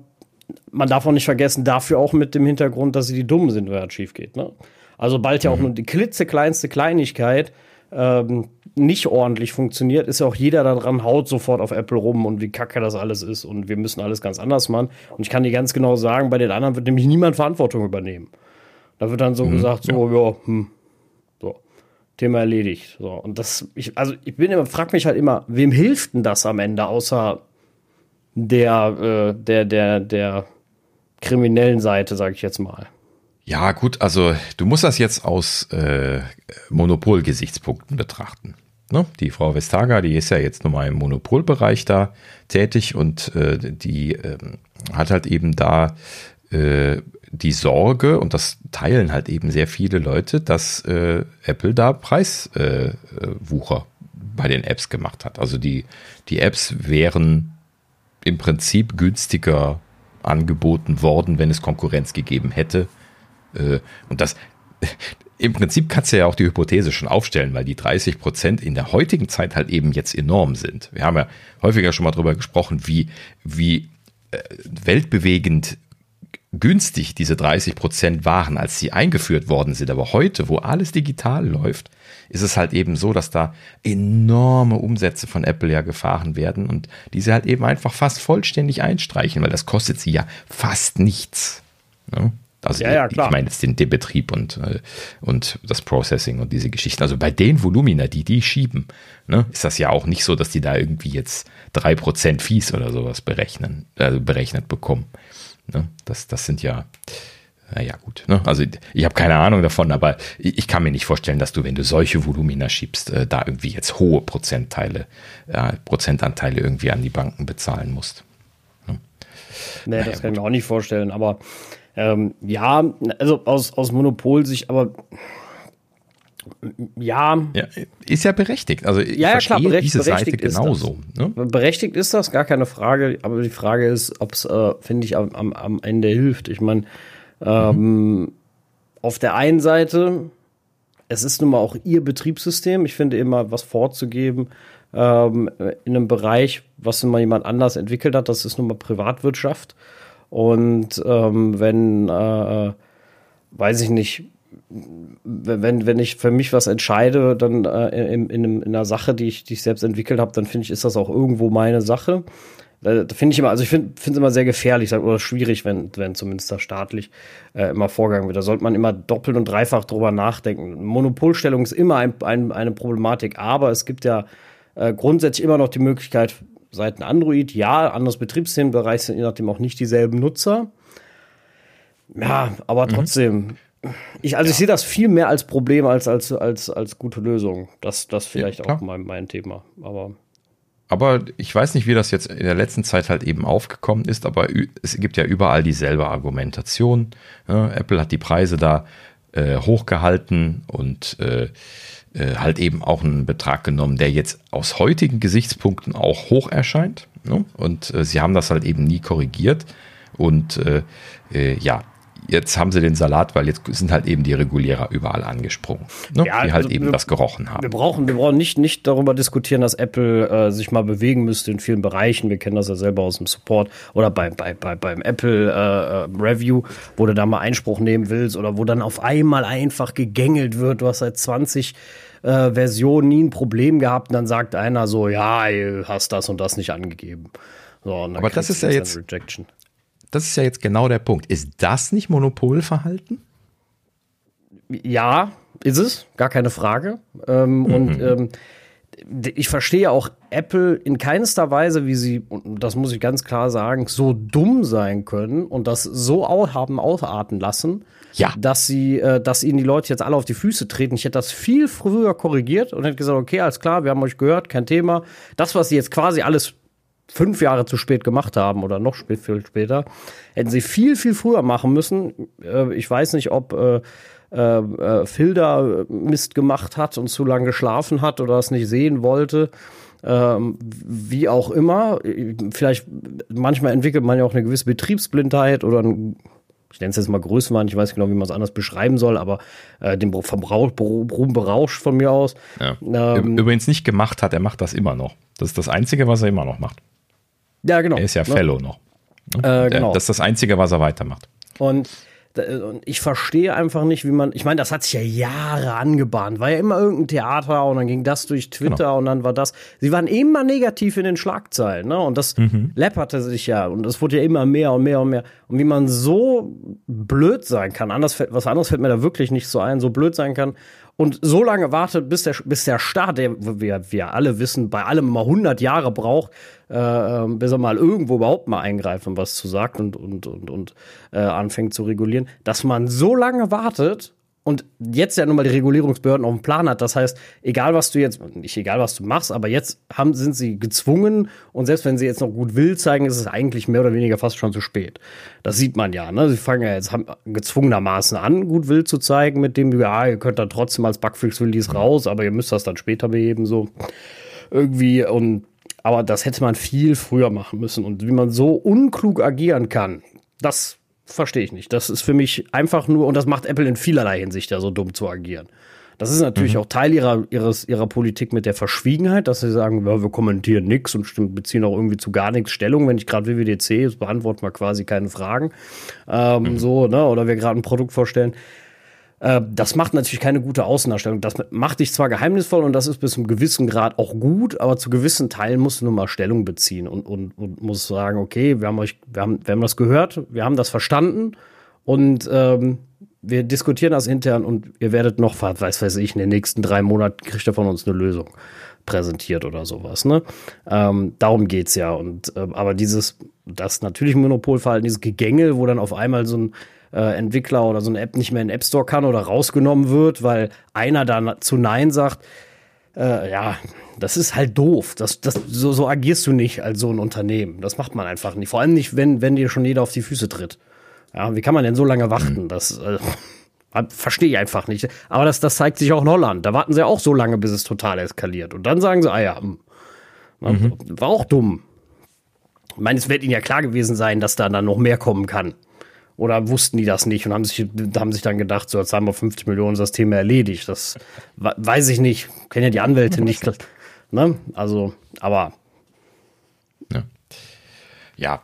man darf auch nicht vergessen, dafür auch mit dem Hintergrund, dass sie die Dummen sind, wenn es schief geht. Ne? Also bald ja auch mhm. nur die klitzekleinste Kleinigkeit ähm, nicht ordentlich funktioniert, ist ja auch jeder daran, haut sofort auf Apple rum und wie kacke das alles ist und wir müssen alles ganz anders machen. Und ich kann dir ganz genau sagen, bei den anderen wird nämlich niemand Verantwortung übernehmen. Da wird dann so mhm, gesagt, so, ja, ja hm, so, Thema erledigt. So, und das, ich, also ich bin immer, frag mich halt immer, wem hilft denn das am Ende, außer der, äh, der, der, der kriminellen Seite, sage ich jetzt mal. Ja, gut, also du musst das jetzt aus äh, Monopolgesichtspunkten betrachten. Ne? Die Frau Vestager, die ist ja jetzt nun mal im Monopolbereich da tätig und äh, die äh, hat halt eben da äh, die Sorge, und das teilen halt eben sehr viele Leute, dass äh, Apple da Preiswucher äh, bei den Apps gemacht hat. Also die, die Apps wären im Prinzip günstiger angeboten worden, wenn es Konkurrenz gegeben hätte. Äh, und das, im Prinzip kannst du ja auch die Hypothese schon aufstellen, weil die 30 Prozent in der heutigen Zeit halt eben jetzt enorm sind. Wir haben ja häufiger schon mal drüber gesprochen, wie, wie äh, weltbewegend günstig diese 30 Prozent waren, als sie eingeführt worden sind. Aber heute, wo alles digital läuft, ist es halt eben so, dass da enorme Umsätze von Apple ja gefahren werden und diese halt eben einfach fast vollständig einstreichen, weil das kostet sie ja fast nichts. Ne? Also ja, ja, ich meine jetzt den, den Betrieb und, äh, und das Processing und diese Geschichten. Also bei den Volumina, die die schieben, ne, ist das ja auch nicht so, dass die da irgendwie jetzt 3% Fees oder sowas berechnen, also berechnet bekommen. Ne? Das, das sind ja, naja, gut. Ne? Also ich habe keine Ahnung davon, aber ich, ich, kann mir nicht vorstellen, dass du, wenn du solche Volumina schiebst, äh, da irgendwie jetzt hohe Prozentteile, äh, Prozentanteile irgendwie an die Banken bezahlen musst. Ne? Nee, naja, das kann gut. ich mir auch nicht vorstellen, aber ähm, ja, also aus, aus Monopolsicht, aber ja. ja. Ist ja berechtigt. Also ich ja, ja klar, berechtigt, diese Seite genauso. Ne? Berechtigt ist das, gar keine Frage. Aber die Frage ist, ob es, äh, finde ich, am, am Ende hilft. Ich meine, ähm, mhm. auf der einen Seite, es ist nun mal auch ihr Betriebssystem. Ich finde immer, was vorzugeben ähm, in einem Bereich, was nun mal jemand anders entwickelt hat, das ist nun mal Privatwirtschaft. Und ähm, wenn, äh, weiß ich nicht, wenn, wenn ich für mich was entscheide, dann äh, in, in, in einer Sache, die ich, die ich selbst entwickelt habe, dann finde ich, ist das auch irgendwo meine Sache. Da finde ich immer, also ich finde es immer sehr gefährlich oder schwierig, wenn, wenn zumindest da staatlich äh, immer vorgegangen wird. Da sollte man immer doppelt und dreifach drüber nachdenken. Monopolstellung ist immer ein, ein, eine Problematik, aber es gibt ja äh, grundsätzlich immer noch die Möglichkeit, Seiten Android, ja, anderes Betriebssystembereich sind je nachdem auch nicht dieselben Nutzer. Ja, aber mhm. trotzdem. Mhm. Ich, also ja. ich sehe das viel mehr als Problem als als als als gute Lösung. Das das vielleicht ja, auch mein, mein Thema. Aber aber ich weiß nicht, wie das jetzt in der letzten Zeit halt eben aufgekommen ist, aber es gibt ja überall dieselbe Argumentation. Apple hat die Preise da äh, hochgehalten und äh, äh, halt eben auch einen Betrag genommen, der jetzt aus heutigen Gesichtspunkten auch hoch erscheint. Ne? Und äh, sie haben das halt eben nie korrigiert. Und äh, äh, ja, jetzt haben sie den Salat, weil jetzt sind halt eben die Regulierer überall angesprungen, ne? ja, die halt also eben wir, das gerochen haben. Wir brauchen, wir brauchen nicht, nicht darüber diskutieren, dass Apple äh, sich mal bewegen müsste in vielen Bereichen. Wir kennen das ja selber aus dem Support oder bei, bei, bei, beim Apple äh, äh Review, wo du da mal Einspruch nehmen willst oder wo dann auf einmal einfach gegängelt wird. Du hast seit 20 äh, Versionen nie ein Problem gehabt und dann sagt einer so, ja, hast das und das nicht angegeben. So, Aber das ist ja jetzt Rejection das ist ja jetzt genau der Punkt. Ist das nicht Monopolverhalten? Ja, ist es, gar keine Frage. Ähm, mhm. Und ähm, ich verstehe auch Apple in keinster Weise, wie sie, und das muss ich ganz klar sagen, so dumm sein können und das so haben ausarten lassen, ja. dass sie, äh, dass ihnen die Leute jetzt alle auf die Füße treten. Ich hätte das viel früher korrigiert und hätte gesagt, okay, alles klar, wir haben euch gehört, kein Thema. Das, was sie jetzt quasi alles fünf Jahre zu spät gemacht haben oder noch viel später, hätten sie viel, viel früher machen müssen. Äh, ich weiß nicht, ob äh, äh, äh Phil da Mist gemacht hat und zu lange geschlafen hat oder es nicht sehen wollte. Ähm, wie auch immer. Vielleicht, manchmal entwickelt man ja auch eine gewisse Betriebsblindheit oder ein, ich nenne es jetzt mal Größenwahn, ich weiß genau, wie man es anders beschreiben soll, aber äh, den Ruhm berauscht von mir aus. Ja. Ähm, Übrigens nicht gemacht hat, er macht das immer noch. Das ist das Einzige, was er immer noch macht. Ja, genau. Er ist ja Fellow noch. Äh, genau. Das ist das Einzige, was er weitermacht. Und und ich verstehe einfach nicht, wie man, ich meine, das hat sich ja Jahre angebahnt, war ja immer irgendein Theater und dann ging das durch Twitter genau. und dann war das. Sie waren immer negativ in den Schlagzeilen, ne? Und das mhm. läpperte sich ja und es wurde ja immer mehr und mehr und mehr. Und wie man so blöd sein kann, anders, was anderes fällt mir da wirklich nicht so ein, so blöd sein kann und so lange wartet, bis der, bis der Staat, der wir, wir alle wissen, bei allem immer 100 Jahre braucht, äh, ähm, bis er mal irgendwo überhaupt mal eingreift und was zu sagt und, und, und, und äh, anfängt zu regulieren, dass man so lange wartet und jetzt ja nun mal die Regulierungsbehörden auf dem Plan hat. Das heißt, egal was du jetzt, nicht egal was du machst, aber jetzt haben, sind sie gezwungen und selbst wenn sie jetzt noch gut will zeigen, ist es eigentlich mehr oder weniger fast schon zu spät. Das sieht man ja. Ne? Sie fangen ja jetzt gezwungenermaßen an, gut will zu zeigen, mit dem, ja, ihr könnt dann trotzdem als Bugfix-Release raus, aber ihr müsst das dann später beheben, so irgendwie. Und aber das hätte man viel früher machen müssen. Und wie man so unklug agieren kann, das verstehe ich nicht. Das ist für mich einfach nur, und das macht Apple in vielerlei Hinsicht ja so dumm zu agieren. Das ist natürlich mhm. auch Teil ihrer, ihres, ihrer Politik mit der Verschwiegenheit, dass sie sagen, ja, wir kommentieren nichts und beziehen auch irgendwie zu gar nichts Stellung. Wenn ich gerade WWDC, beantworten wir quasi keine Fragen. Ähm, mhm. So, ne? Oder wir gerade ein Produkt vorstellen. Äh, das macht natürlich keine gute Außendarstellung. Das macht dich zwar geheimnisvoll und das ist bis zu einem gewissen Grad auch gut, aber zu gewissen Teilen musst du nun mal Stellung beziehen und, und, und musst sagen, okay, wir haben euch, wir haben, wir haben das gehört, wir haben das verstanden und ähm, wir diskutieren das intern und ihr werdet noch, weiß weiß ich, in den nächsten drei Monaten kriegt ihr von uns eine Lösung präsentiert oder sowas. Ne? Ähm, darum geht's ja. Und äh, aber dieses, das natürlich Monopolverhalten, dieses Gegängel, wo dann auf einmal so ein äh, Entwickler oder so eine App nicht mehr in den App Store kann oder rausgenommen wird, weil einer dann zu Nein sagt, äh, ja, das ist halt doof. Das, das, so, so agierst du nicht als so ein Unternehmen. Das macht man einfach nicht. Vor allem nicht, wenn, wenn dir schon jeder auf die Füße tritt. Ja, wie kann man denn so lange warten? Das äh, verstehe ich einfach nicht. Aber das, das zeigt sich auch in Holland. Da warten sie auch so lange, bis es total eskaliert. Und dann sagen sie, ah ja, hm. mhm. war auch dumm. Ich meine, es wird ihnen ja klar gewesen sein, dass da dann noch mehr kommen kann. Oder wussten die das nicht und haben sich, haben sich dann gedacht, so jetzt haben wir 50 Millionen das Thema erledigt. Das weiß ich nicht. Kennen ja die Anwälte nicht. Ne? Also, aber. Ja. ja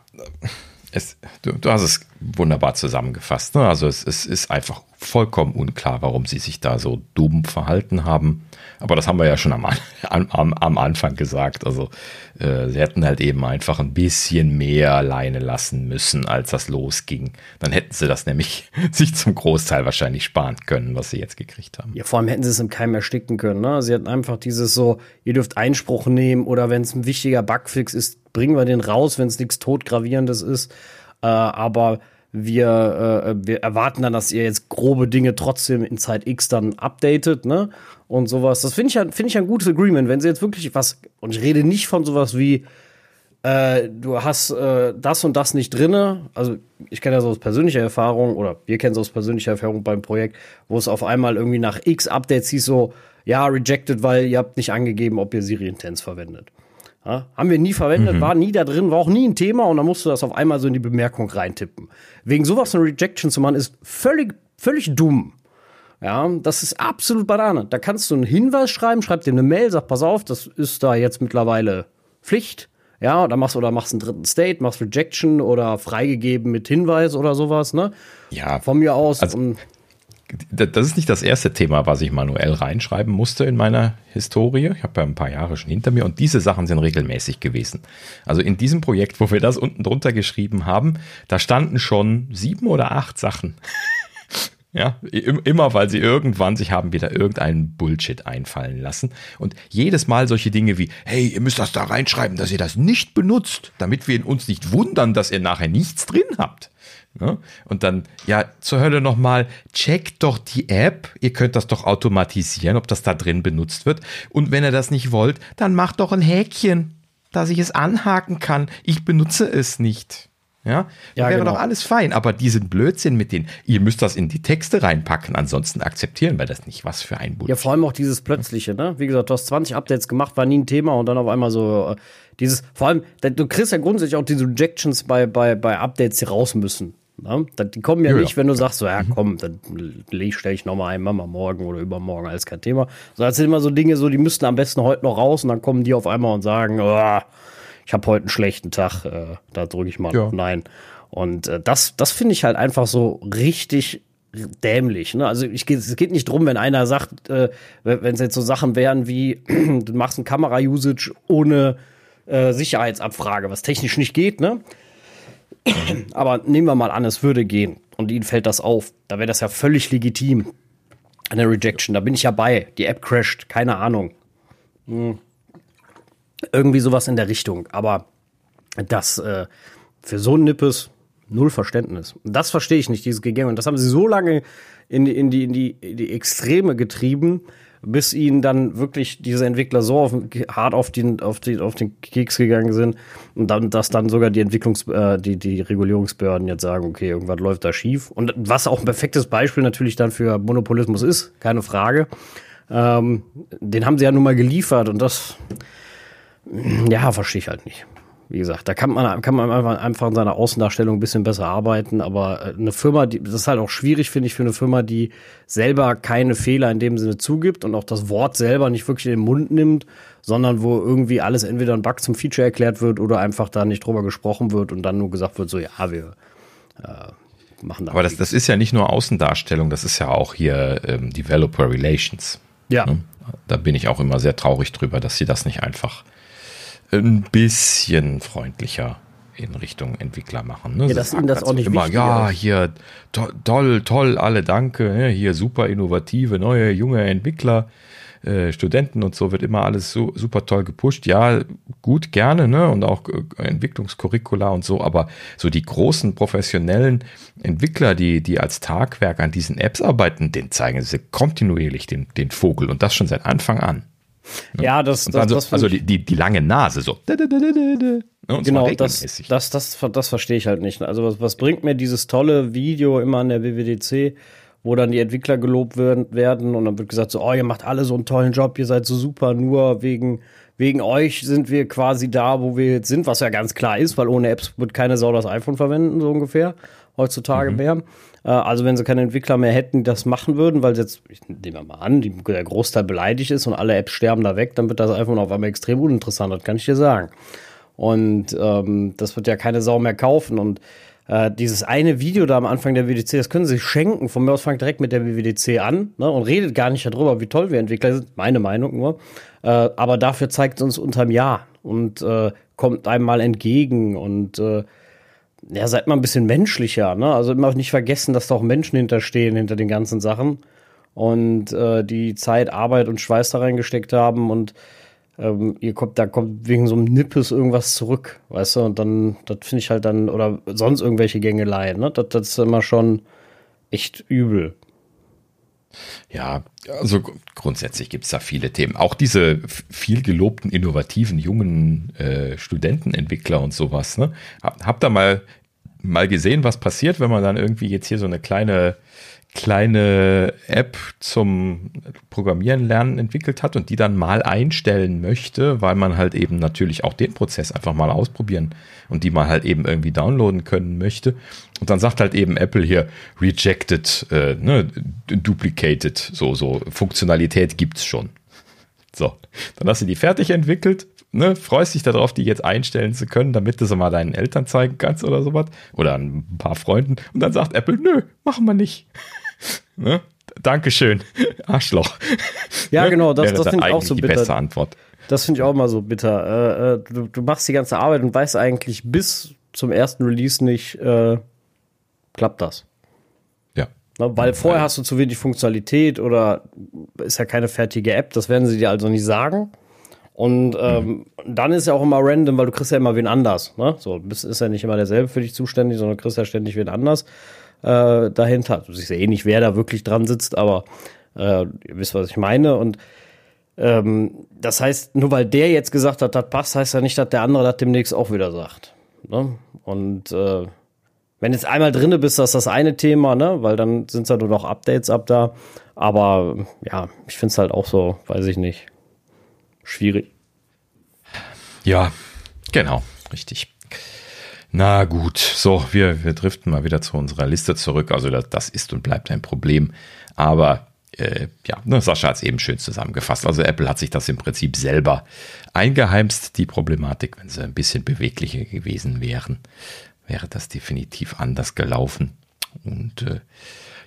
es, du, du, hast es wunderbar zusammengefasst. Ne? Also es, es, ist einfach vollkommen unklar, warum sie sich da so dumm verhalten haben. Aber das haben wir ja schon am, am, am Anfang gesagt. Also äh, sie hätten halt eben einfach ein bisschen mehr alleine lassen müssen, als das losging. Dann hätten sie das nämlich sich zum Großteil wahrscheinlich sparen können, was sie jetzt gekriegt haben. Ja, vor allem hätten sie es im Keim ersticken können. Ne? Sie hätten einfach dieses so, ihr dürft Einspruch nehmen oder wenn es ein wichtiger Bugfix ist, bringen wir den raus, wenn es nichts totgravierendes ist. Äh, aber wir, äh, wir erwarten dann, dass ihr jetzt grobe Dinge trotzdem in Zeit X dann updatet, ne? Und sowas. Das finde ich, find ich ein gutes Agreement. Wenn sie jetzt wirklich was, und ich rede nicht von sowas wie, äh, du hast äh, das und das nicht drinne. Also ich kenne das aus persönlicher Erfahrung, oder wir kennen es aus persönlicher Erfahrung beim Projekt, wo es auf einmal irgendwie nach X Updates hieß so, ja, rejected, weil ihr habt nicht angegeben, ob ihr Siri Intense verwendet. Ja, haben wir nie verwendet, mhm. war nie da drin, war auch nie ein Thema und dann musst du das auf einmal so in die Bemerkung reintippen. Wegen sowas eine Rejection zu machen, ist völlig, völlig dumm. Ja, das ist absolut Banane. Da kannst du einen Hinweis schreiben, schreib dir eine Mail, sag, pass auf, das ist da jetzt mittlerweile Pflicht. Ja, oder machst, oder machst einen dritten State, machst Rejection oder freigegeben mit Hinweis oder sowas, ne? Ja. Von mir aus. Also, das ist nicht das erste Thema, was ich manuell reinschreiben musste in meiner Historie. Ich habe ja ein paar Jahre schon hinter mir und diese Sachen sind regelmäßig gewesen. Also in diesem Projekt, wo wir das unten drunter geschrieben haben, da standen schon sieben oder acht Sachen. Ja, immer weil sie irgendwann sich haben wieder irgendeinen Bullshit einfallen lassen. Und jedes Mal solche Dinge wie, hey, ihr müsst das da reinschreiben, dass ihr das nicht benutzt, damit wir uns nicht wundern, dass ihr nachher nichts drin habt. Ja? Und dann, ja, zur Hölle nochmal, checkt doch die App. Ihr könnt das doch automatisieren, ob das da drin benutzt wird. Und wenn ihr das nicht wollt, dann macht doch ein Häkchen, dass ich es anhaken kann. Ich benutze es nicht. Ja, ja wäre genau. doch alles fein. Aber diesen Blödsinn mit den, ihr müsst das in die Texte reinpacken, ansonsten akzeptieren wir das nicht. Was für ein Bullshit. Ja, vor allem auch dieses Plötzliche, ne? Wie gesagt, du hast 20 Updates gemacht, war nie ein Thema und dann auf einmal so, äh, dieses, vor allem, du kriegst ja grundsätzlich auch diese Rejections bei, bei, bei Updates, die raus müssen. Ne? Die kommen ja, ja nicht, wenn du sagst, so, ja, mhm. komm, dann stelle ich nochmal ein, Mama morgen oder übermorgen, alles kein Thema. So, das sind immer so Dinge, so, die müssten am besten heute noch raus und dann kommen die auf einmal und sagen, oh, ich habe heute einen schlechten Tag, äh, da drücke ich mal ja. Nein. Und äh, das, das finde ich halt einfach so richtig dämlich. Ne? Also ich, es geht nicht drum, wenn einer sagt, äh, wenn es jetzt so Sachen wären wie, du machst ein Kamera-Usage ohne äh, Sicherheitsabfrage, was technisch nicht geht, ne? Aber nehmen wir mal an, es würde gehen und ihnen fällt das auf. Da wäre das ja völlig legitim. Eine Rejection, da bin ich ja bei. Die App crasht, keine Ahnung. Hm. Irgendwie sowas in der Richtung. Aber das äh, für so ein Nippes, Null Verständnis. Das verstehe ich nicht, dieses Gegänger. Und das haben sie so lange in in die, in die, in die Extreme getrieben, bis ihnen dann wirklich diese Entwickler so auf, hart auf den, auf, den, auf den Keks gegangen sind und dann, dass dann sogar die Entwicklungs-, äh, die, die Regulierungsbehörden jetzt sagen, okay, irgendwas läuft da schief. Und was auch ein perfektes Beispiel natürlich dann für Monopolismus ist, keine Frage. Ähm, den haben sie ja nun mal geliefert und das, ja, verstehe ich halt nicht. Wie gesagt, da kann man, kann man einfach, in seiner Außendarstellung ein bisschen besser arbeiten, aber äh, eine Firma, die, das ist halt auch schwierig, finde ich, für eine Firma, die selber keine Fehler in dem Sinne zugibt und auch das Wort selber nicht wirklich in den Mund nimmt, sondern wo irgendwie alles entweder ein Bug zum Feature erklärt wird oder einfach da nicht drüber gesprochen wird und dann nur gesagt wird, so, ja, wir äh, machen da. Aber das, das ist ja nicht nur Außendarstellung, das ist ja auch hier ähm, Developer Relations. Ja. Ne? Da bin ich auch immer sehr traurig drüber, dass sie das nicht einfach ein bisschen freundlicher in Richtung Entwickler machen. Ne? Ja, dass ihnen das auch nicht immer, Ja, hier to toll, toll, alle danke, ne? hier super innovative, neue, junge Entwickler, äh, Studenten und so wird immer alles so super toll gepusht. Ja, gut, gerne, ne? Und auch äh, Entwicklungskurricula und so, aber so die großen professionellen Entwickler, die, die als Tagwerk an diesen Apps arbeiten, den zeigen sie kontinuierlich den, den Vogel und das schon seit Anfang an. Ja, das, das, also, das also die, die, die lange Nase so. Ne, genau, das, das, das, das verstehe ich halt nicht. Also was, was bringt mir dieses tolle Video immer an der WWDC, wo dann die Entwickler gelobt werden und dann wird gesagt so, oh, ihr macht alle so einen tollen Job, ihr seid so super, nur wegen, wegen euch sind wir quasi da, wo wir jetzt sind, was ja ganz klar ist, weil ohne Apps wird keine Sau das iPhone verwenden, so ungefähr, heutzutage mhm. mehr. Äh, also wenn sie keine Entwickler mehr hätten, die das machen würden, weil jetzt, ich nehme mal an, die, der Großteil beleidigt ist und alle Apps sterben da weg, dann wird das iPhone auf einmal extrem uninteressant, das kann ich dir sagen. Und ähm, das wird ja keine Sau mehr kaufen. Und äh, dieses eine Video da am Anfang der WWDC, das können sie sich schenken. Von mir aus fangt direkt mit der WWDC an ne, und redet gar nicht darüber, wie toll wir Entwickler sind. Meine Meinung nur. Äh, aber dafür zeigt es uns unterm Jahr und äh, kommt einem mal entgegen und äh, ja, seid mal ein bisschen menschlicher, ne? Also immer nicht vergessen, dass da auch Menschen hinterstehen, hinter den ganzen Sachen. Und äh, die Zeit, Arbeit und Schweiß da reingesteckt haben und ähm, ihr kommt, da kommt wegen so einem Nippes irgendwas zurück, weißt du? Und dann, das finde ich halt dann, oder sonst irgendwelche Gängeleien, ne? Das, das ist immer schon echt übel. Ja, also grundsätzlich gibt es da viele Themen. Auch diese viel gelobten, innovativen, jungen äh, Studentenentwickler und sowas. Ne? Hab, hab da mal, mal gesehen, was passiert, wenn man dann irgendwie jetzt hier so eine kleine kleine App zum Programmieren lernen entwickelt hat und die dann mal einstellen möchte, weil man halt eben natürlich auch den Prozess einfach mal ausprobieren und die mal halt eben irgendwie downloaden können möchte. Und dann sagt halt eben Apple hier rejected, äh, ne, duplicated, so, so Funktionalität gibt's schon. So, dann hast du die fertig entwickelt, ne, freust dich darauf, die jetzt einstellen zu können, damit du sie mal deinen Eltern zeigen kannst oder sowas. Oder ein paar Freunden. Und dann sagt Apple, nö, machen wir nicht. Ne? Dankeschön, Arschloch. Ja, ne? genau, das, das finde ich auch so bitter. Die beste Antwort. Das finde ich auch mal so bitter. Äh, äh, du, du, machst die ganze Arbeit und weißt eigentlich bis zum ersten Release nicht, äh, klappt das. Ja. Na, weil vorher hast du zu wenig Funktionalität oder ist ja keine fertige App, das werden sie dir also nicht sagen. Und ähm, mhm. dann ist ja auch immer random, weil du kriegst ja immer wen anders. Ne? So, bist, ist ja nicht immer derselbe für dich zuständig, sondern du kriegst ja ständig wen anders äh, dahinter. Du siehst ja eh nicht, wer da wirklich dran sitzt, aber äh, ihr wisst, was ich meine. Und ähm, das heißt, nur weil der jetzt gesagt hat, das passt, heißt ja nicht, dass der andere das demnächst auch wieder sagt. Ne? Und äh, wenn jetzt einmal drinne bist, das ist das eine Thema, ne? Weil dann sind es ja nur noch Updates ab da. Aber ja, ich finde es halt auch so, weiß ich nicht, schwierig. Ja, genau, richtig. Na gut, so, wir, wir driften mal wieder zu unserer Liste zurück. Also das, ist und bleibt ein Problem. Aber äh, ja, ne, Sascha hat es eben schön zusammengefasst. Also Apple hat sich das im Prinzip selber eingeheimst, die Problematik. Wenn sie ein bisschen beweglicher gewesen wären, wäre das definitiv anders gelaufen. Und äh,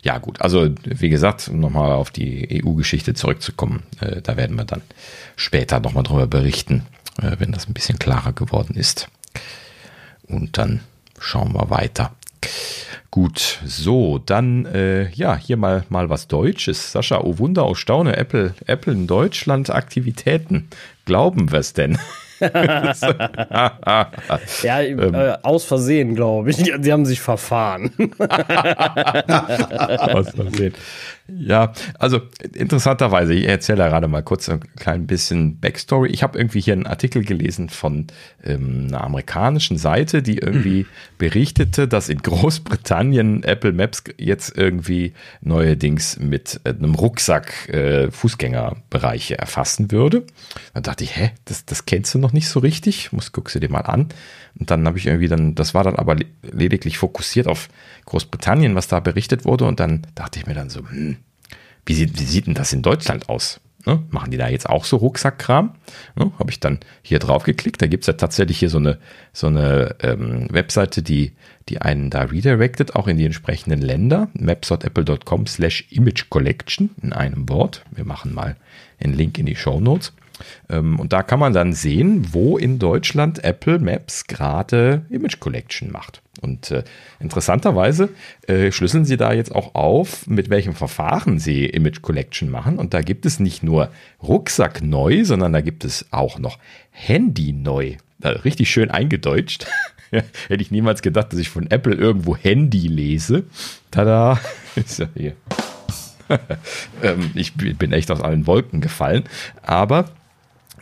ja gut, also wie gesagt, um nochmal auf die EU-Geschichte zurückzukommen, äh, da werden wir dann später nochmal drüber berichten, äh, wenn das ein bisschen klarer geworden ist und dann schauen wir weiter. Gut, so, dann äh, ja, hier mal, mal was Deutsches. Sascha, oh Wunder, oh Staune, Apple, Apple in Deutschland Aktivitäten. Glauben wir es denn? ja, ähm. äh, aus Versehen, glaube ich. Sie haben sich verfahren. aus Versehen. Ja, also interessanterweise, ich erzähle gerade mal kurz ein klein bisschen Backstory. Ich habe irgendwie hier einen Artikel gelesen von ähm, einer amerikanischen Seite, die irgendwie mhm. berichtete, dass in Großbritannien Apple Maps jetzt irgendwie neuerdings mit äh, einem Rucksack äh, Fußgängerbereiche erfassen würde. Da dachte ich, hä, das, das kennst du noch nicht so richtig? Muss guckst du dir mal an. Und dann habe ich irgendwie dann, das war dann aber lediglich fokussiert auf Großbritannien, was da berichtet wurde. Und dann dachte ich mir dann so, hm, wie, sieht, wie sieht denn das in Deutschland aus? Ne? Machen die da jetzt auch so Rucksackkram? Ne? Habe ich dann hier drauf geklickt. Da gibt es ja tatsächlich hier so eine, so eine ähm, Webseite, die, die einen da redirected, auch in die entsprechenden Länder. maps.apple.com slash image collection in einem Wort. Wir machen mal einen Link in die Show Notes. Ähm, und da kann man dann sehen, wo in Deutschland Apple Maps gerade Image Collection macht. Und äh, interessanterweise äh, schlüsseln sie da jetzt auch auf, mit welchem Verfahren sie Image Collection machen. Und da gibt es nicht nur Rucksack neu, sondern da gibt es auch noch Handy neu. Also richtig schön eingedeutscht. Hätte ich niemals gedacht, dass ich von Apple irgendwo Handy lese. Tada! Ist ja hier. ähm, ich bin echt aus allen Wolken gefallen. Aber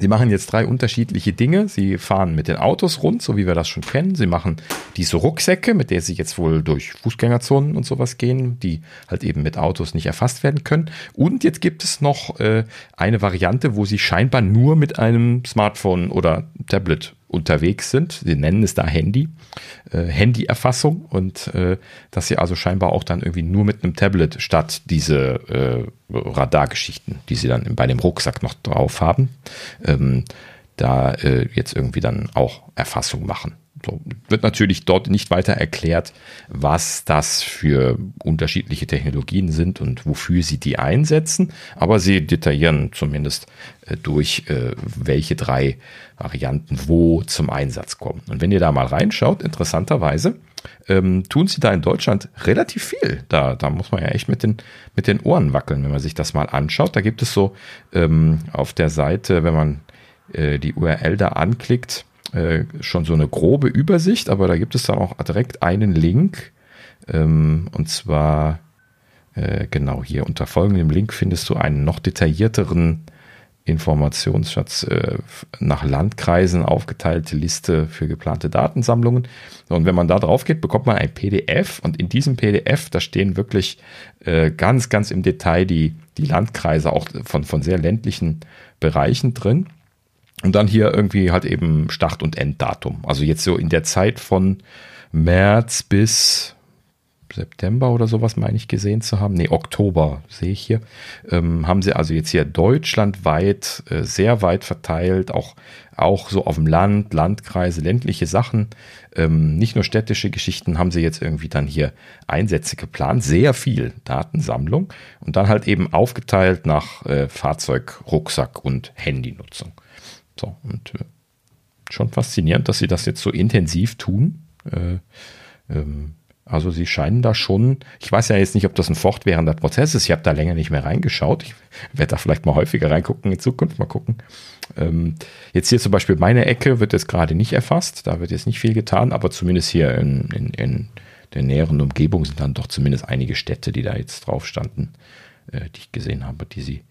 Sie machen jetzt drei unterschiedliche Dinge. Sie fahren mit den Autos rund, so wie wir das schon kennen. Sie machen diese Rucksäcke, mit der sie jetzt wohl durch Fußgängerzonen und sowas gehen, die halt eben mit Autos nicht erfasst werden können. Und jetzt gibt es noch äh, eine Variante, wo sie scheinbar nur mit einem Smartphone oder Tablet unterwegs sind. Sie nennen es da Handy, äh, Handyerfassung und äh, dass sie also scheinbar auch dann irgendwie nur mit einem Tablet statt diese äh, Radargeschichten, die sie dann bei dem Rucksack noch drauf haben, ähm, da äh, jetzt irgendwie dann auch Erfassung machen. So, wird natürlich dort nicht weiter erklärt, was das für unterschiedliche Technologien sind und wofür sie die einsetzen, aber sie detaillieren zumindest äh, durch, äh, welche drei Varianten wo zum Einsatz kommen. Und wenn ihr da mal reinschaut, interessanterweise, ähm, tun sie da in Deutschland relativ viel. Da, da muss man ja echt mit den, mit den Ohren wackeln, wenn man sich das mal anschaut. Da gibt es so ähm, auf der Seite, wenn man äh, die URL da anklickt, äh, schon so eine grobe Übersicht, aber da gibt es dann auch direkt einen Link. Ähm, und zwar äh, genau hier unter folgendem Link findest du einen noch detaillierteren Informationsschatz äh, nach Landkreisen aufgeteilte Liste für geplante Datensammlungen. Und wenn man da drauf geht, bekommt man ein PDF und in diesem PDF, da stehen wirklich äh, ganz, ganz im Detail die, die Landkreise auch von, von sehr ländlichen Bereichen drin. Und dann hier irgendwie halt eben Start- und Enddatum. Also jetzt so in der Zeit von März bis September oder sowas, meine ich, gesehen zu haben. Nee, Oktober sehe ich hier. Ähm, haben sie also jetzt hier deutschlandweit äh, sehr weit verteilt, auch, auch so auf dem Land, Landkreise, ländliche Sachen. Ähm, nicht nur städtische Geschichten haben sie jetzt irgendwie dann hier Einsätze geplant. Sehr viel Datensammlung und dann halt eben aufgeteilt nach äh, Fahrzeug, Rucksack und Handynutzung. So, und äh, schon faszinierend, dass sie das jetzt so intensiv tun. Äh, ähm, also sie scheinen da schon, ich weiß ja jetzt nicht, ob das ein fortwährender Prozess ist, ich habe da länger nicht mehr reingeschaut. Ich werde da vielleicht mal häufiger reingucken in Zukunft, mal gucken. Ähm, jetzt hier zum Beispiel meine Ecke wird jetzt gerade nicht erfasst, da wird jetzt nicht viel getan, aber zumindest hier in, in, in der näheren Umgebung sind dann doch zumindest einige Städte, die da jetzt drauf standen, äh, die ich gesehen habe, die sie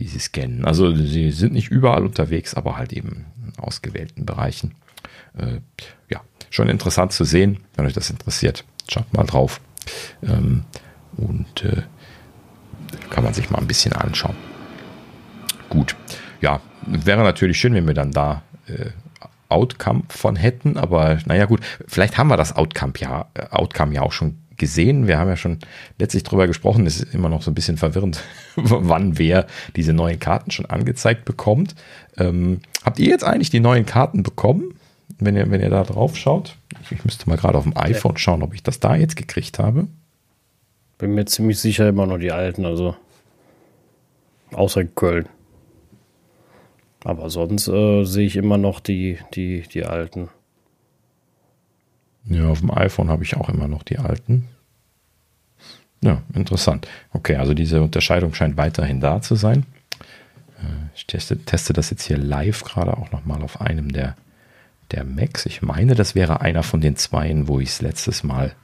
die sie scannen. Also sie sind nicht überall unterwegs, aber halt eben in ausgewählten Bereichen. Äh, ja, schon interessant zu sehen, wenn euch das interessiert. Schaut mal drauf. Ähm, und äh, kann man sich mal ein bisschen anschauen. Gut, ja, wäre natürlich schön, wenn wir dann da äh, Outcome von hätten, aber naja gut, vielleicht haben wir das Outcome ja, Outcome ja auch schon gesehen. Wir haben ja schon letztlich drüber gesprochen. Es ist immer noch so ein bisschen verwirrend, wann wer diese neuen Karten schon angezeigt bekommt. Ähm, habt ihr jetzt eigentlich die neuen Karten bekommen? Wenn ihr, wenn ihr da drauf schaut. Ich müsste mal gerade auf dem iPhone schauen, ob ich das da jetzt gekriegt habe. Bin mir ziemlich sicher immer noch die alten, also außer Köln. Aber sonst äh, sehe ich immer noch die, die, die alten. Ja, auf dem iPhone habe ich auch immer noch die alten. Ja, interessant. Okay, also diese Unterscheidung scheint weiterhin da zu sein. Äh, ich teste, teste das jetzt hier live gerade auch nochmal auf einem der, der Macs. Ich meine, das wäre einer von den zweien, wo ich es letztes Mal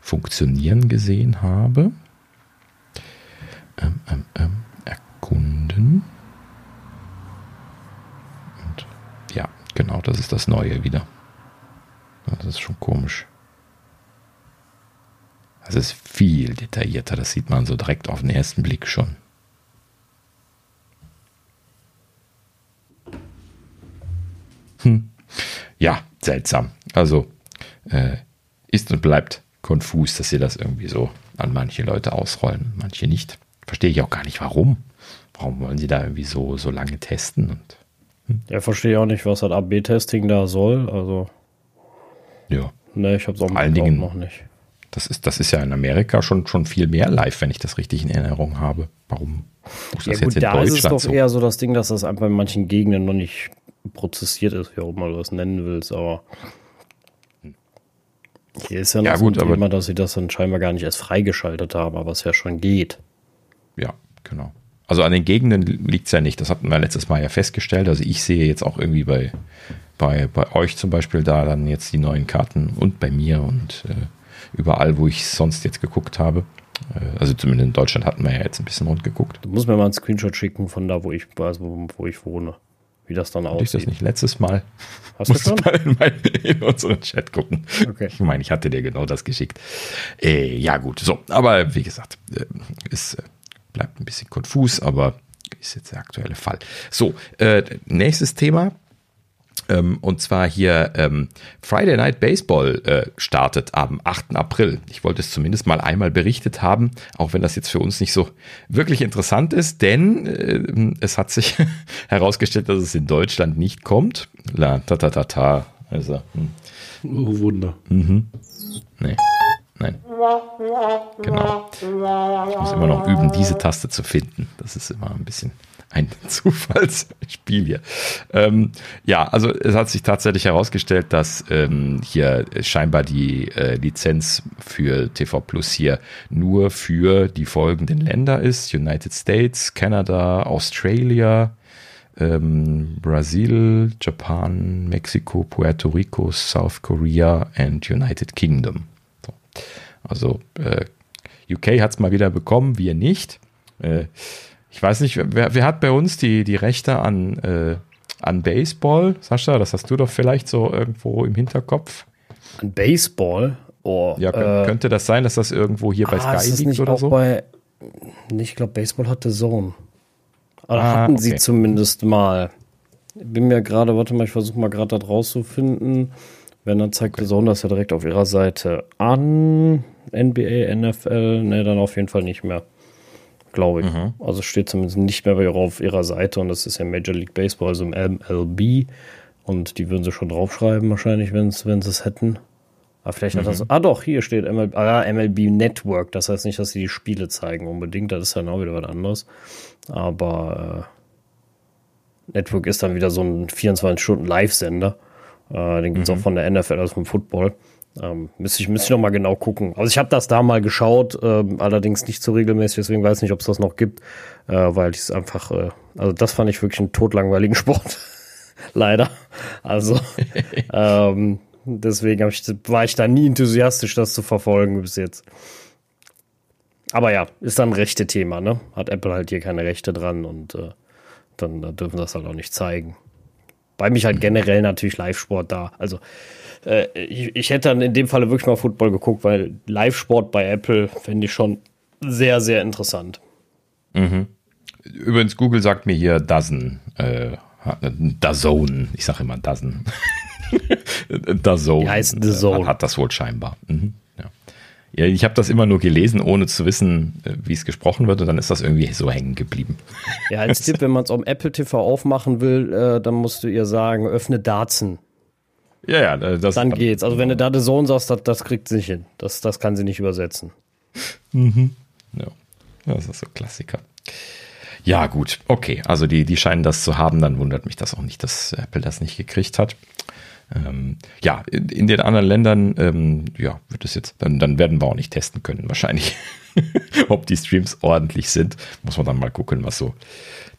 funktionieren gesehen habe. Ähm, ähm, ähm, erkunden. Und ja, genau, das ist das Neue wieder. Das ist schon komisch. Das ist viel detaillierter, das sieht man so direkt auf den ersten Blick schon. Hm. Ja, seltsam. Also äh, ist und bleibt konfus, dass sie das irgendwie so an manche Leute ausrollen, manche nicht. Verstehe ich auch gar nicht, warum. Warum wollen sie da irgendwie so, so lange testen? Und, hm? Ja, verstehe auch nicht, was das AB-Testing da soll. Also. Ja. Ne, ich habe es auch allen Dingen noch nicht. Das ist, das ist ja in Amerika schon, schon viel mehr live, wenn ich das richtig in Erinnerung habe. Warum muss das ja, gut, jetzt in da Deutschland ist es doch so? eher so das Ding, dass das einfach in manchen Gegenden noch nicht prozessiert ist, wie auch immer du das nennen willst, aber hier ist ja noch ja, gut, so ein Thema, dass sie das dann scheinbar gar nicht erst freigeschaltet haben, aber es ja schon geht. Ja, genau. Also an den Gegenden liegt es ja nicht. Das hatten wir letztes Mal ja festgestellt. Also ich sehe jetzt auch irgendwie bei, bei, bei euch zum Beispiel da dann jetzt die neuen Karten und bei mir und äh, überall, wo ich sonst jetzt geguckt habe. Äh, also zumindest in Deutschland hatten wir ja jetzt ein bisschen rund geguckt. Du musst mir mal einen Screenshot schicken von da, wo ich, also wo ich wohne wie das dann aussieht. Ich das nicht letztes Mal. Hast du schon? Mal in, mein, in, unseren Chat gucken. Okay. Ich meine, ich hatte dir genau das geschickt. Äh, ja, gut. So, aber wie gesagt, äh, es äh, bleibt ein bisschen konfus, aber ist jetzt der aktuelle Fall. So, äh, nächstes Thema. Ähm, und zwar hier ähm, Friday Night Baseball äh, startet am 8. April. Ich wollte es zumindest mal einmal berichtet haben, auch wenn das jetzt für uns nicht so wirklich interessant ist, denn äh, es hat sich herausgestellt, dass es in Deutschland nicht kommt. La ta ta ta ta. Also, hm. Oh Wunder. Mhm. Nee. Nein. Genau. Ich muss immer noch üben, diese Taste zu finden. Das ist immer ein bisschen ein Zufallsspiel hier. Ähm, ja, also es hat sich tatsächlich herausgestellt, dass ähm, hier scheinbar die äh, Lizenz für TV Plus hier nur für die folgenden Länder ist: United States, Canada, Australia, ähm, Brasil, Japan, Mexiko, Puerto Rico, South Korea und United Kingdom. So. Also äh, UK hat es mal wieder bekommen, wir nicht. Äh, ich weiß nicht, wer, wer hat bei uns die, die Rechte an, äh, an Baseball? Sascha, das hast du doch vielleicht so irgendwo im Hinterkopf. An Baseball? Oh, ja, äh, könnte das sein, dass das irgendwo hier bei ah, Sky liegt oder so? Bei, ich glaube, Baseball hatte Zone. Oder ah, hatten okay. sie zumindest mal. Bin mir gerade, warte mal, ich versuche mal gerade da rauszufinden. Wenn dann zeigt okay. Zone das ja direkt auf ihrer Seite an. NBA, NFL, ne, dann auf jeden Fall nicht mehr glaube ich. Mhm. Also steht zumindest nicht mehr auf ihrer Seite und das ist ja Major League Baseball, also im MLB. Und die würden sie schon draufschreiben, wahrscheinlich, wenn sie es hätten. Aber vielleicht mhm. hat das. Mhm. Ah, doch, hier steht MLB, ah, MLB Network. Das heißt nicht, dass sie die Spiele zeigen unbedingt. Das ist dann auch wieder was anderes. Aber äh, Network ist dann wieder so ein 24-Stunden-Live-Sender. Äh, den gibt es mhm. auch von der NFL, also vom Football. Ähm, müsste ich, müsste ich noch mal genau gucken. Also ich habe das da mal geschaut, ähm, allerdings nicht so regelmäßig, deswegen weiß ich nicht, ob es das noch gibt, äh, weil ich es einfach, äh, also das fand ich wirklich einen totlangweiligen Sport. Leider. Also ähm, deswegen ich, war ich da nie enthusiastisch, das zu verfolgen bis jetzt. Aber ja, ist dann ein rechte Thema, ne? Hat Apple halt hier keine Rechte dran und äh, dann, dann dürfen das halt auch nicht zeigen. Bei mich halt generell natürlich Live-Sport da. Also äh, ich, ich, hätte dann in dem Falle wirklich mal Football geguckt, weil Live-Sport bei Apple fände ich schon sehr, sehr interessant. Mhm. Übrigens, Google sagt mir hier Dozen. Äh, Dazone. Ich sage immer Dozen. Dazone. Die heißt The Zone. Hat, das wohl scheinbar. Mhm. Ja, ich habe das immer nur gelesen, ohne zu wissen, äh, wie es gesprochen wird, und dann ist das irgendwie so hängen geblieben. Ja, als Tipp, wenn man es am Apple TV aufmachen will, äh, dann musst du ihr sagen, öffne Darzen. Ja, ja, äh, das Dann geht's. Also wenn du da The Zone sagst, das, das kriegt sie nicht hin. Das, das kann sie nicht übersetzen. Mhm. Ja. Das ist so Klassiker. Ja, gut, okay. Also die, die scheinen das zu haben, dann wundert mich das auch nicht, dass Apple das nicht gekriegt hat. Ähm, ja, in, in, den anderen Ländern, ähm, ja, wird es jetzt, dann, dann werden wir auch nicht testen können, wahrscheinlich. Ob die Streams ordentlich sind, muss man dann mal gucken, was so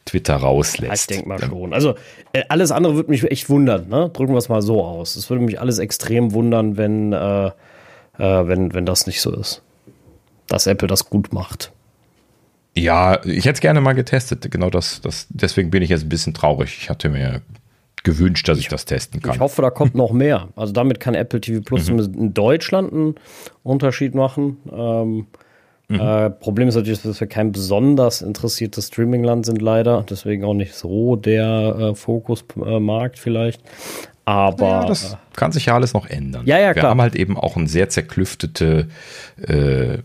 Twitter rauslässt. Ich denke mal schon. Also äh, alles andere würde mich echt wundern, ne? Drücken wir es mal so aus. Es würde mich alles extrem wundern, wenn, äh, äh, wenn, wenn das nicht so ist. Dass Apple das gut macht. Ja, ich hätte es gerne mal getestet. Genau das, das, deswegen bin ich jetzt ein bisschen traurig. Ich hatte mir gewünscht, dass ich, ich das testen kann. Ich hoffe, da kommt noch mehr. Also damit kann Apple TV Plus mhm. in Deutschland einen Unterschied machen. Ähm, mhm. äh, Problem ist natürlich, dass wir kein besonders interessiertes Streamingland sind, leider. Deswegen auch nicht so der äh, Fokusmarkt vielleicht. Aber ja, das äh, kann sich ja alles noch ändern. Ja, ja, klar. Wir haben halt eben auch ein sehr zerklüftete äh,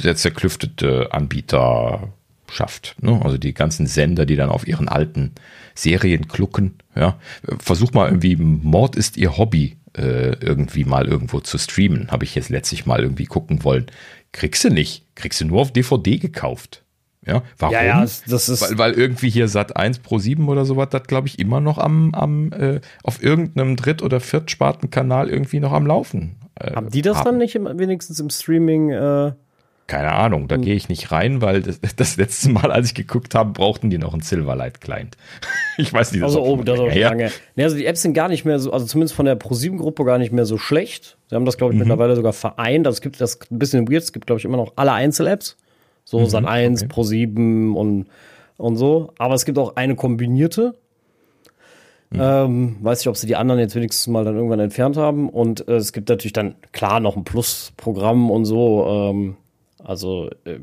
sehr zerklüftete Anbieterschaft. Ne? Also die ganzen Sender, die dann auf ihren alten Serien klucken. Ja? Versuch mal irgendwie, Mord ist ihr Hobby, äh, irgendwie mal irgendwo zu streamen. Habe ich jetzt letztlich mal irgendwie gucken wollen. Kriegst du nicht. Kriegst du nur auf DVD gekauft. Ja, warum? Ja, ja, das ist weil, weil irgendwie hier Sat 1 Pro 7 oder sowas, das glaube ich immer noch am, am äh, auf irgendeinem Dritt- oder Viertspartenkanal irgendwie noch am Laufen. Äh, haben die das haben. dann nicht im, wenigstens im Streaming? Äh, Keine Ahnung, da hm. gehe ich nicht rein, weil das, das, letzte Mal, als ich geguckt habe, brauchten die noch einen Silverlight-Client. ich weiß nicht, das also, oh, das ist auch lange. Nee, also die Apps sind gar nicht mehr so, also zumindest von der Pro7-Gruppe gar nicht mehr so schlecht. Sie haben das, glaube ich, mhm. mittlerweile sogar vereint. Also es gibt das ein bisschen weird, es gibt, glaube ich, immer noch alle Einzel-Apps. So mhm, Sat 1, okay. Pro7 und, und so. Aber es gibt auch eine kombinierte. Mhm. Ähm, weiß nicht, ob sie die anderen jetzt wenigstens mal dann irgendwann entfernt haben. Und äh, es gibt natürlich dann klar noch ein Plus-Programm und so. Ähm, also, äh,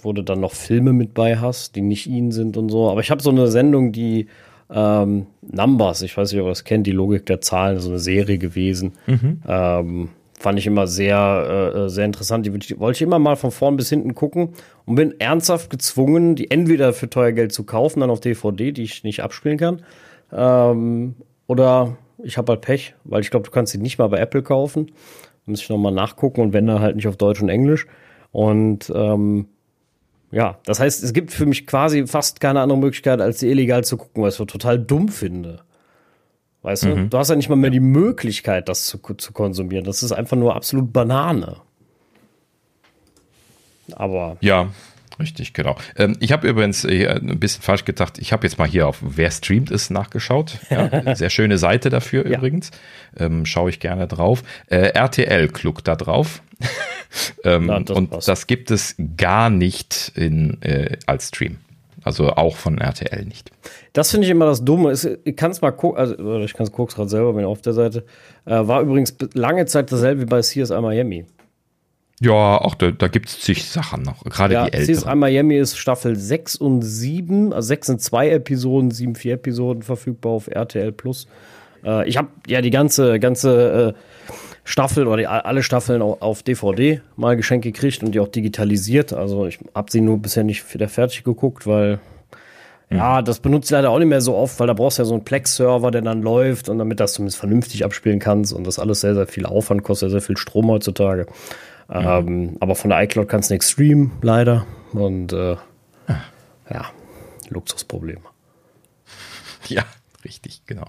wo du dann noch Filme mit bei hast, die nicht ihnen sind und so. Aber ich habe so eine Sendung, die ähm, Numbers, ich weiß nicht, ob ihr das kennt, die Logik der Zahlen, so eine Serie gewesen. Mhm. Ähm, fand ich immer sehr, äh, sehr interessant. Die, wollte ich immer mal von vorn bis hinten gucken und bin ernsthaft gezwungen, die entweder für teuer Geld zu kaufen, dann auf DVD, die ich nicht abspielen kann, ähm, oder ich habe halt Pech, weil ich glaube, du kannst sie nicht mal bei Apple kaufen. Muss ich nochmal nachgucken und wenn dann halt nicht auf Deutsch und Englisch. Und ähm, ja, das heißt, es gibt für mich quasi fast keine andere Möglichkeit, als sie illegal zu gucken, was ich so total dumm finde. Weißt mhm. du? Du hast ja nicht mal mehr die Möglichkeit, das zu, zu konsumieren. Das ist einfach nur absolut Banane. Aber. Ja, Richtig, genau. Ähm, ich habe übrigens äh, ein bisschen falsch gedacht. Ich habe jetzt mal hier auf Wer streamt ist nachgeschaut. Ja, sehr schöne Seite dafür ja. übrigens. Ähm, Schaue ich gerne drauf. Äh, RTL kluckt da drauf. ähm, ja, das und passt. das gibt es gar nicht in, äh, als Stream. Also auch von RTL nicht. Das finde ich immer das Dumme. Ich kann es mal gucken, also ich kann es gucken gerade selber, bin auf der Seite. Äh, war übrigens lange Zeit dasselbe wie bei CSI Miami. Ja, auch da, da gibt es zig Sachen noch, gerade ja, die älteren. CSI Miami ist Staffel 6 und 7, also 6 sind zwei Episoden, 7 vier Episoden verfügbar auf RTL Plus. Äh, ich habe ja die ganze, ganze äh, Staffel oder die, alle Staffeln auf DVD mal geschenkt gekriegt und die auch digitalisiert. Also ich habe sie nur bisher nicht wieder fertig geguckt, weil hm. ja, das benutze ich leider auch nicht mehr so oft, weil da brauchst du ja so einen Plex-Server, der dann läuft und damit das zumindest vernünftig abspielen kannst und das alles sehr, sehr viel Aufwand kostet, sehr viel Strom heutzutage. Ähm, aber von der iCloud kannst du nichts streamen, leider. Und äh, ja, Luxusprobleme. Ja, richtig, genau.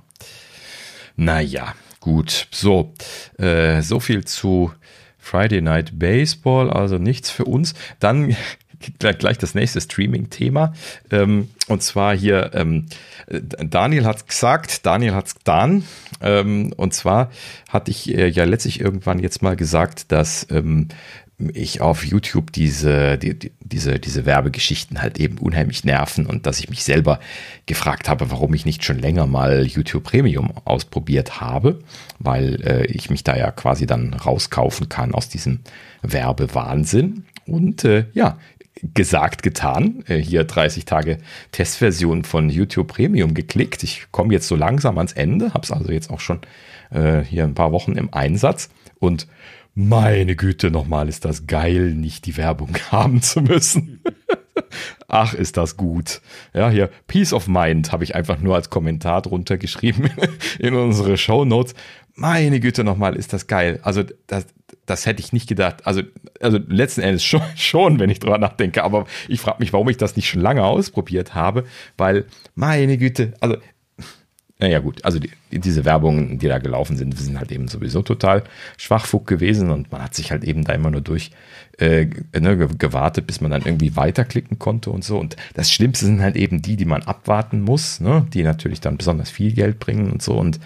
Naja, gut. So, äh, so viel zu Friday Night Baseball, also nichts für uns. Dann gleich das nächste Streaming-Thema. Ähm, und zwar hier, ähm, Daniel hat gesagt, Daniel hat es getan. Ähm, und zwar hatte ich äh, ja letztlich irgendwann jetzt mal gesagt, dass ähm, ich auf YouTube diese, die, die, diese, diese Werbegeschichten halt eben unheimlich nerven und dass ich mich selber gefragt habe, warum ich nicht schon länger mal YouTube Premium ausprobiert habe, weil äh, ich mich da ja quasi dann rauskaufen kann aus diesem Werbewahnsinn. Und äh, ja, gesagt, getan. Äh, hier 30 Tage Testversion von YouTube Premium geklickt. Ich komme jetzt so langsam ans Ende, habe es also jetzt auch schon äh, hier ein paar Wochen im Einsatz. Und meine Güte, nochmal ist das geil, nicht die Werbung haben zu müssen. Ach, ist das gut. Ja, hier Peace of Mind habe ich einfach nur als Kommentar drunter geschrieben in unsere Show Notes. Meine Güte, nochmal ist das geil. Also das, das hätte ich nicht gedacht. Also, also letzten Endes schon, schon wenn ich drüber nachdenke. Aber ich frage mich, warum ich das nicht schon lange ausprobiert habe. Weil, meine Güte, also naja gut, also die, diese Werbungen, die da gelaufen sind, sind halt eben sowieso total schwachfug gewesen und man hat sich halt eben da immer nur durch äh, ne, gewartet, bis man dann irgendwie weiterklicken konnte und so. Und das Schlimmste sind halt eben die, die man abwarten muss, ne, die natürlich dann besonders viel Geld bringen und so. Und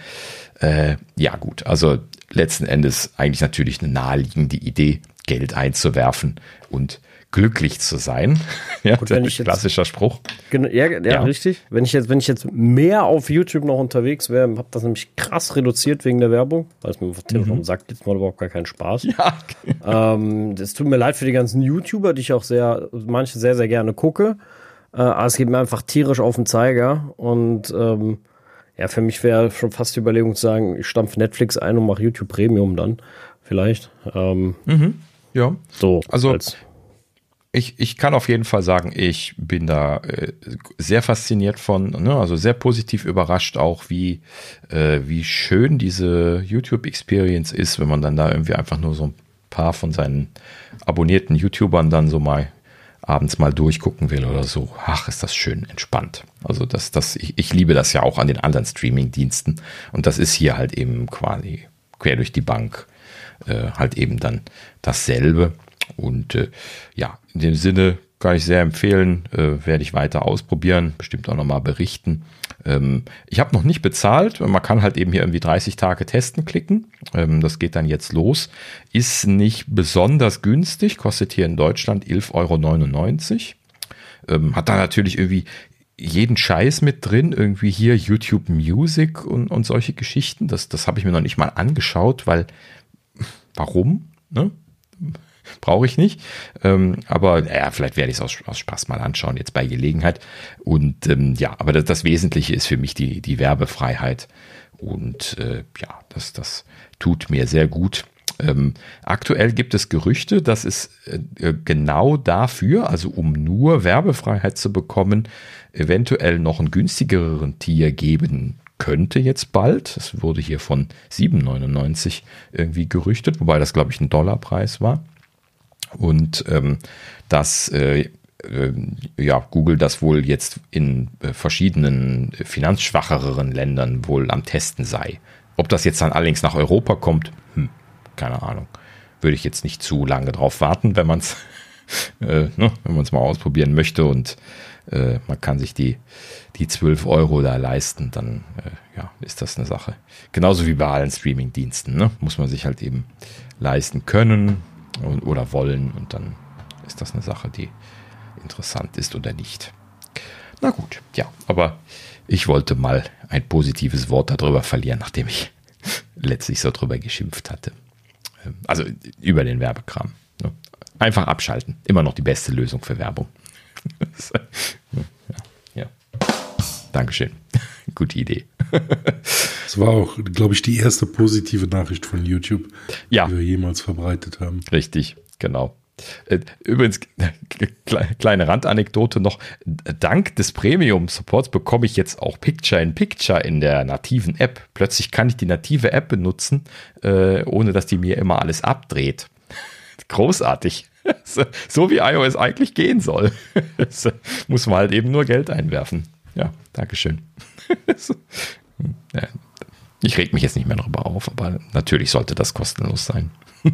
äh, ja gut, also letzten Endes eigentlich natürlich eine naheliegende Idee, Geld einzuwerfen und glücklich zu sein. ja, Gut, wenn ich klassischer jetzt, Spruch. Genau, ja, ja, ja, richtig. Wenn ich jetzt, wenn ich jetzt mehr auf YouTube noch unterwegs wäre, habe das nämlich krass reduziert wegen der Werbung, weil es mir auf Telefon mhm. sagt, jetzt mal überhaupt gar keinen Spaß. Ja. Ähm, es tut mir leid für die ganzen YouTuber, die ich auch sehr, manche sehr, sehr gerne gucke. Äh, aber es geht mir einfach tierisch auf den Zeiger und ähm, ja, für mich wäre schon fast die Überlegung zu sagen, ich stampfe Netflix ein und mache YouTube Premium dann. Vielleicht. Ähm, mhm. Ja. So. Also als ich, ich kann auf jeden Fall sagen, ich bin da äh, sehr fasziniert von, ne, also sehr positiv überrascht auch, wie, äh, wie schön diese YouTube-Experience ist, wenn man dann da irgendwie einfach nur so ein paar von seinen abonnierten YouTubern dann so mal abends mal durchgucken will oder so. Ach, ist das schön entspannt. Also das, das, ich, ich liebe das ja auch an den anderen Streaming-Diensten und das ist hier halt eben quasi quer durch die Bank äh, halt eben dann dasselbe. Und äh, ja, in dem Sinne kann ich sehr empfehlen, äh, werde ich weiter ausprobieren, bestimmt auch nochmal berichten. Ähm, ich habe noch nicht bezahlt, man kann halt eben hier irgendwie 30 Tage testen klicken. Ähm, das geht dann jetzt los. Ist nicht besonders günstig, kostet hier in Deutschland 11,99 Euro. Ähm, hat da natürlich irgendwie jeden Scheiß mit drin, irgendwie hier YouTube Music und, und solche Geschichten. Das, das habe ich mir noch nicht mal angeschaut, weil warum? Ne? Brauche ich nicht. Ähm, aber ja, vielleicht werde ich es aus, aus, Spaß mal anschauen, jetzt bei Gelegenheit. Und ähm, ja, aber das, das, Wesentliche ist für mich die, die Werbefreiheit. Und äh, ja, das, das tut mir sehr gut. Ähm, aktuell gibt es Gerüchte, dass es äh, genau dafür, also um nur Werbefreiheit zu bekommen, eventuell noch einen günstigeren Tier geben könnte jetzt bald. Es wurde hier von 7,99 irgendwie gerüchtet, wobei das, glaube ich, ein Dollarpreis war. Und ähm, dass äh, äh, ja, Google das wohl jetzt in äh, verschiedenen finanzschwacheren Ländern wohl am Testen sei. Ob das jetzt dann allerdings nach Europa kommt, hm, keine Ahnung. Würde ich jetzt nicht zu lange drauf warten, wenn man es äh, ne, mal ausprobieren möchte und äh, man kann sich die, die 12 Euro da leisten, dann äh, ja, ist das eine Sache. Genauso wie bei allen Streaming-Diensten, ne? muss man sich halt eben leisten können oder wollen und dann ist das eine Sache, die interessant ist oder nicht. Na gut, ja, aber ich wollte mal ein positives Wort darüber verlieren, nachdem ich letztlich so drüber geschimpft hatte. Ähm, also über den Werbekram. Ne? Einfach abschalten. Immer noch die beste Lösung für Werbung. ja, ja. Dankeschön. Gute Idee. Das war auch, glaube ich, die erste positive Nachricht von YouTube, ja. die wir jemals verbreitet haben. Richtig, genau. Äh, übrigens, kleine Randanekdote noch. Dank des Premium-Supports bekomme ich jetzt auch Picture-in-Picture in der nativen App. Plötzlich kann ich die native App benutzen, äh, ohne dass die mir immer alles abdreht. Großartig. So wie iOS eigentlich gehen soll. Muss man halt eben nur Geld einwerfen. Ja, Dankeschön. Ich reg mich jetzt nicht mehr darüber auf, aber natürlich sollte das kostenlos sein.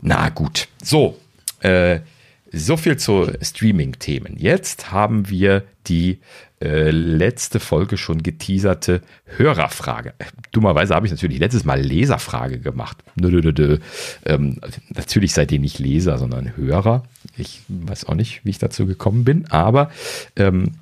Na gut, so. Äh, so viel zu Streaming-Themen. Jetzt haben wir die äh, letzte Folge schon geteaserte Hörerfrage. Dummerweise habe ich natürlich letztes Mal Leserfrage gemacht. Nö, nö, nö, ähm, natürlich seid ihr nicht Leser, sondern Hörer. Ich weiß auch nicht, wie ich dazu gekommen bin, aber ähm,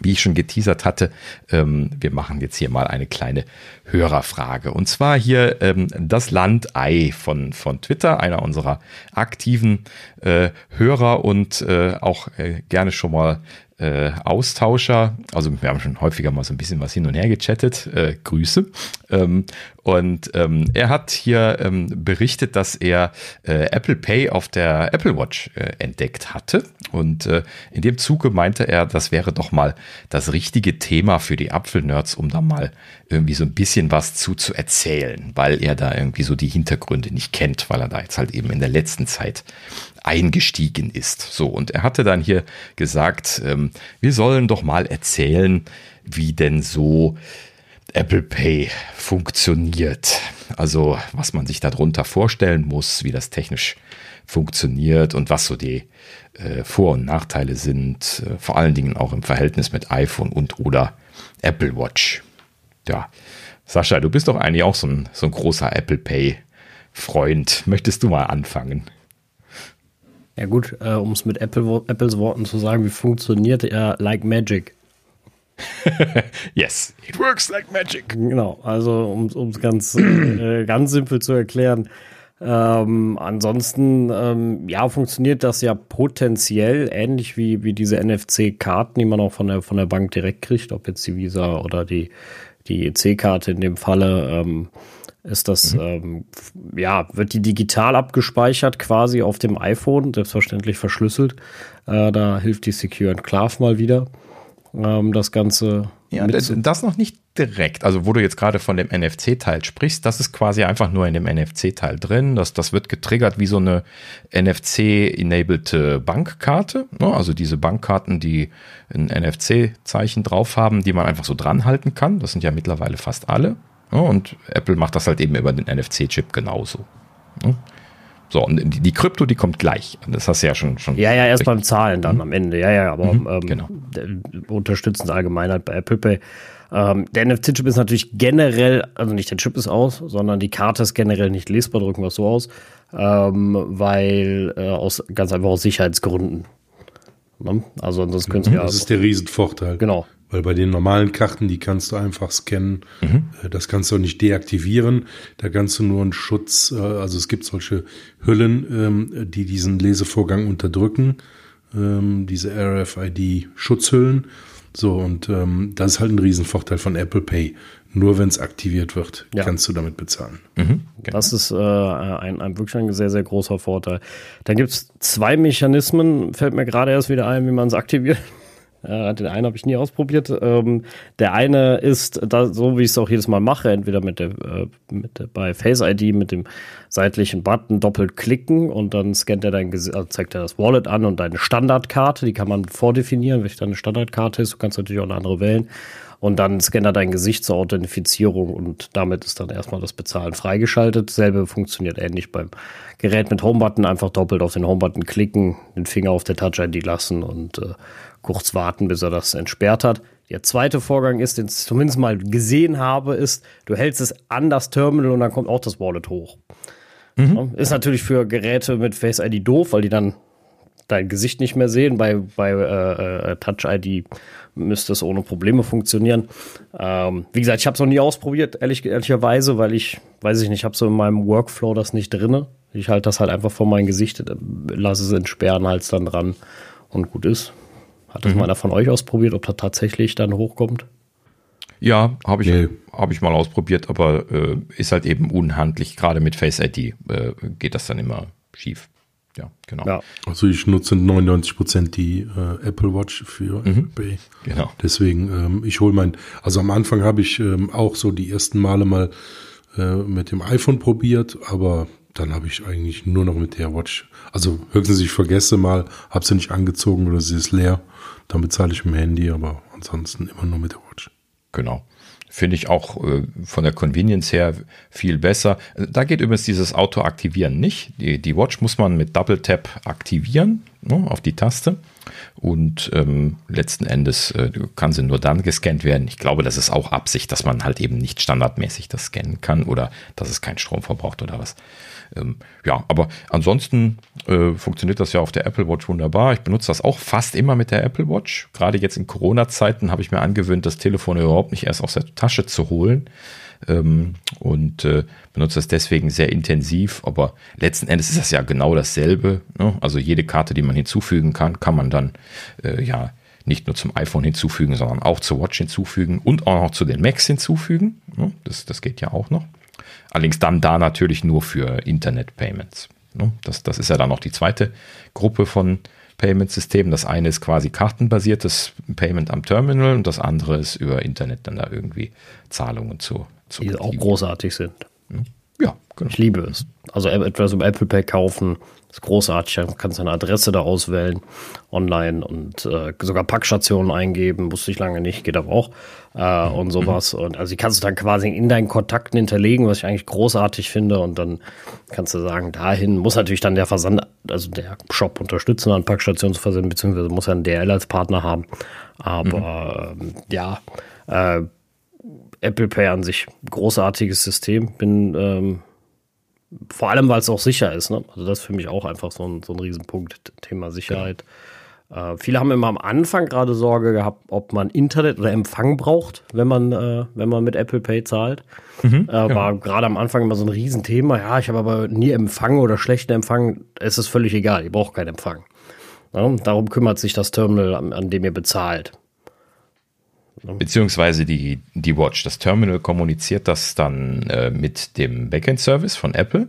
wie ich schon geteasert hatte, ähm, wir machen jetzt hier mal eine kleine Hörerfrage. Und zwar hier ähm, das Land Ei von, von Twitter, einer unserer aktiven äh, Hörer und äh, auch äh, gerne schon mal äh, Austauscher. Also wir haben schon häufiger mal so ein bisschen was hin und her gechattet. Äh, Grüße. Ähm, und ähm, er hat hier ähm, berichtet, dass er äh, Apple Pay auf der Apple Watch äh, entdeckt hatte. Und äh, in dem Zuge meinte er, das wäre doch mal das richtige Thema für die Apfelnerds, um da mal irgendwie so ein bisschen was zu, zu erzählen, weil er da irgendwie so die Hintergründe nicht kennt, weil er da jetzt halt eben in der letzten Zeit eingestiegen ist. So, und er hatte dann hier gesagt, ähm, wir sollen doch mal erzählen, wie denn so Apple Pay funktioniert. Also was man sich darunter vorstellen muss, wie das technisch funktioniert und was so die äh, Vor- und Nachteile sind, äh, vor allen Dingen auch im Verhältnis mit iPhone und oder Apple Watch. Ja, Sascha, du bist doch eigentlich auch so ein, so ein großer Apple Pay Freund. Möchtest du mal anfangen? Ja gut, äh, um es mit Apple, Apples Worten zu sagen, wie funktioniert er like magic? yes, it works like magic. Genau, also um es ganz, äh, ganz simpel zu erklären. Ähm, ansonsten, ähm, ja, funktioniert das ja potenziell ähnlich wie, wie diese NFC-Karten, die man auch von der, von der Bank direkt kriegt, ob jetzt die Visa oder die, die EC-Karte in dem Falle. Ähm, ist das, mhm. ähm, ja, wird die digital abgespeichert quasi auf dem iPhone, selbstverständlich verschlüsselt. Äh, da hilft die Secure Enclave mal wieder, ähm, das Ganze. Ja, das noch nicht direkt. Also, wo du jetzt gerade von dem NFC-Teil sprichst, das ist quasi einfach nur in dem NFC-Teil drin. Das, das wird getriggert wie so eine NFC-enabled Bankkarte. Ne? Also diese Bankkarten, die ein NFC-Zeichen drauf haben, die man einfach so dranhalten kann. Das sind ja mittlerweile fast alle. Und Apple macht das halt eben über den NFC-Chip genauso. So, und die, die, Krypto, die kommt gleich. Das hast du ja schon. schon ja, ja, erst beim Zahlen dann mhm. am Ende. Ja, ja, aber mhm, ähm, genau. unterstützen es allgemein halt bei Apple Pay. Ähm, der NFC-Chip ist natürlich generell, also nicht der Chip ist aus, sondern die Karte ist generell nicht lesbar, drücken wir es so aus, ähm, weil äh, aus ganz einfach aus Sicherheitsgründen. Ne? Also sonst können Sie ja. Das ist der Riesenvorteil. Genau. Weil bei den normalen Karten, die kannst du einfach scannen. Mhm. Äh, das kannst du auch nicht deaktivieren. Da kannst du nur einen Schutz, äh, also es gibt solche Hüllen, ähm, die diesen Lesevorgang unterdrücken. Ähm, diese RFID-Schutzhüllen. So, und ähm, das ist halt ein Riesenvorteil von Apple Pay. Nur wenn es aktiviert wird, ja. kannst du damit bezahlen. Mhm, genau. Das ist äh, ein, ein wirklich ein sehr, sehr großer Vorteil. Dann gibt es zwei Mechanismen, fällt mir gerade erst wieder ein, wie man es aktiviert. Äh, den einen habe ich nie ausprobiert. Ähm, der eine ist, da, so wie ich es auch jedes Mal mache, entweder mit der, äh, mit der, bei Face ID mit dem seitlichen Button doppelt klicken und dann scannt er dein also zeigt er das Wallet an und deine Standardkarte, die kann man vordefinieren, welche deine Standardkarte ist. Du kannst natürlich auch eine andere wählen. Und dann scannt er dein Gesicht zur Authentifizierung und damit ist dann erstmal das Bezahlen freigeschaltet. Selbe funktioniert ähnlich beim Gerät mit Homebutton. Einfach doppelt auf den Homebutton klicken, den Finger auf der Touch-ID lassen und äh, kurz warten, bis er das entsperrt hat. Der zweite Vorgang ist, den ich zumindest mal gesehen habe, ist, du hältst es an das Terminal und dann kommt auch das Wallet hoch. Mhm. Ist natürlich für Geräte mit Face ID doof, weil die dann dein Gesicht nicht mehr sehen. Bei, bei äh, äh Touch ID müsste es ohne Probleme funktionieren. Ähm, wie gesagt, ich habe es noch nie ausprobiert, ehrlich, ehrlicherweise, weil ich, weiß ich nicht, habe so in meinem Workflow das nicht drinne. Ich halte das halt einfach vor mein Gesicht, äh, lasse es entsperren, halte es dann dran und gut ist. Hat das mhm. mal einer von euch ausprobiert, ob das tatsächlich dann hochkommt? Ja, habe ich, nee. hab ich mal ausprobiert, aber äh, ist halt eben unhandlich. Gerade mit Face ID äh, geht das dann immer schief. Ja, genau. Ja. Also ich nutze 99 Prozent die äh, Apple Watch für mhm. Pay. Genau. Deswegen, ähm, ich hole mein, also am Anfang habe ich ähm, auch so die ersten Male mal äh, mit dem iPhone probiert, aber dann habe ich eigentlich nur noch mit der Watch. Also höchstens ich vergesse mal, habe sie nicht angezogen oder sie ist leer. Dann bezahle ich mit dem Handy, aber ansonsten immer nur mit der Watch. Genau. Finde ich auch äh, von der Convenience her viel besser. Da geht übrigens dieses Auto aktivieren nicht. Die, die Watch muss man mit Double Tap aktivieren ne, auf die Taste. Und ähm, letzten Endes äh, kann sie nur dann gescannt werden. Ich glaube, das ist auch Absicht, dass man halt eben nicht standardmäßig das scannen kann oder dass es keinen Strom verbraucht oder was. Ähm, ja, aber ansonsten äh, funktioniert das ja auf der Apple Watch wunderbar. Ich benutze das auch fast immer mit der Apple Watch. Gerade jetzt in Corona-Zeiten habe ich mir angewöhnt, das Telefon überhaupt nicht erst aus der Tasche zu holen. Ähm, und äh, benutze das deswegen sehr intensiv. Aber letzten Endes ist das ja genau dasselbe. Ne? Also jede Karte, die man hinzufügen kann, kann man dann äh, ja nicht nur zum iPhone hinzufügen, sondern auch zur Watch hinzufügen und auch noch zu den Macs hinzufügen. Ne? Das, das geht ja auch noch. Allerdings dann da natürlich nur für Internet-Payments. Ne? Das, das ist ja dann noch die zweite Gruppe von Payment-Systemen. Das eine ist quasi kartenbasiertes Payment am Terminal und das andere ist über Internet dann da irgendwie Zahlungen zu, zu Die auch großartig sind. Ja, genau. Ich liebe es. Also etwas über Apple Pay kaufen, ist großartig. Du kannst deine Adresse da auswählen online und äh, sogar Packstationen eingeben. Wusste ich lange nicht, geht aber auch. Äh, und sowas. Und also die kannst du dann quasi in deinen Kontakten hinterlegen, was ich eigentlich großartig finde. Und dann kannst du sagen, dahin muss natürlich dann der Versand, also der Shop unterstützen, an Packstationen zu versenden, beziehungsweise muss er einen DL als Partner haben. Aber mhm. äh, ja, Apple Pay an sich großartiges System. Bin ähm, vor allem, weil es auch sicher ist. Ne? Also das ist für mich auch einfach so ein, so ein Riesenpunkt, Thema Sicherheit. Ja. Äh, viele haben immer am Anfang gerade Sorge gehabt, ob man Internet oder Empfang braucht, wenn man, äh, wenn man mit Apple Pay zahlt. Mhm, äh, ja. War gerade am Anfang immer so ein Riesenthema. Ja, ich habe aber nie Empfang oder schlechten Empfang. Es ist völlig egal, ihr braucht keinen Empfang. Ja, darum kümmert sich das Terminal, an, an dem ihr bezahlt. Beziehungsweise die, die Watch. Das Terminal kommuniziert das dann äh, mit dem Backend-Service von Apple.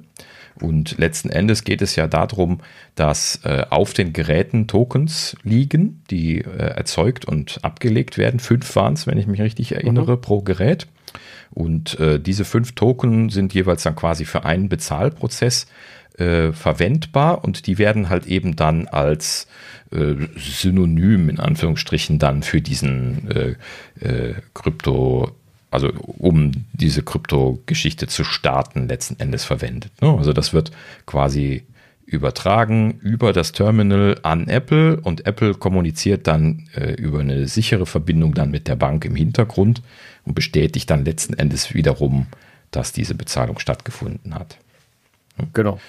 Und letzten Endes geht es ja darum, dass äh, auf den Geräten Tokens liegen, die äh, erzeugt und abgelegt werden. Fünf waren es, wenn ich mich richtig erinnere, mhm. pro Gerät. Und äh, diese fünf Token sind jeweils dann quasi für einen Bezahlprozess äh, verwendbar und die werden halt eben dann als äh, Synonym in Anführungsstrichen dann für diesen äh, äh, Krypto, also um diese Krypto-Geschichte zu starten, letzten Endes verwendet. Ne? Also das wird quasi übertragen über das Terminal an Apple und Apple kommuniziert dann äh, über eine sichere Verbindung dann mit der Bank im Hintergrund und bestätigt dann letzten Endes wiederum, dass diese Bezahlung stattgefunden hat. Genau.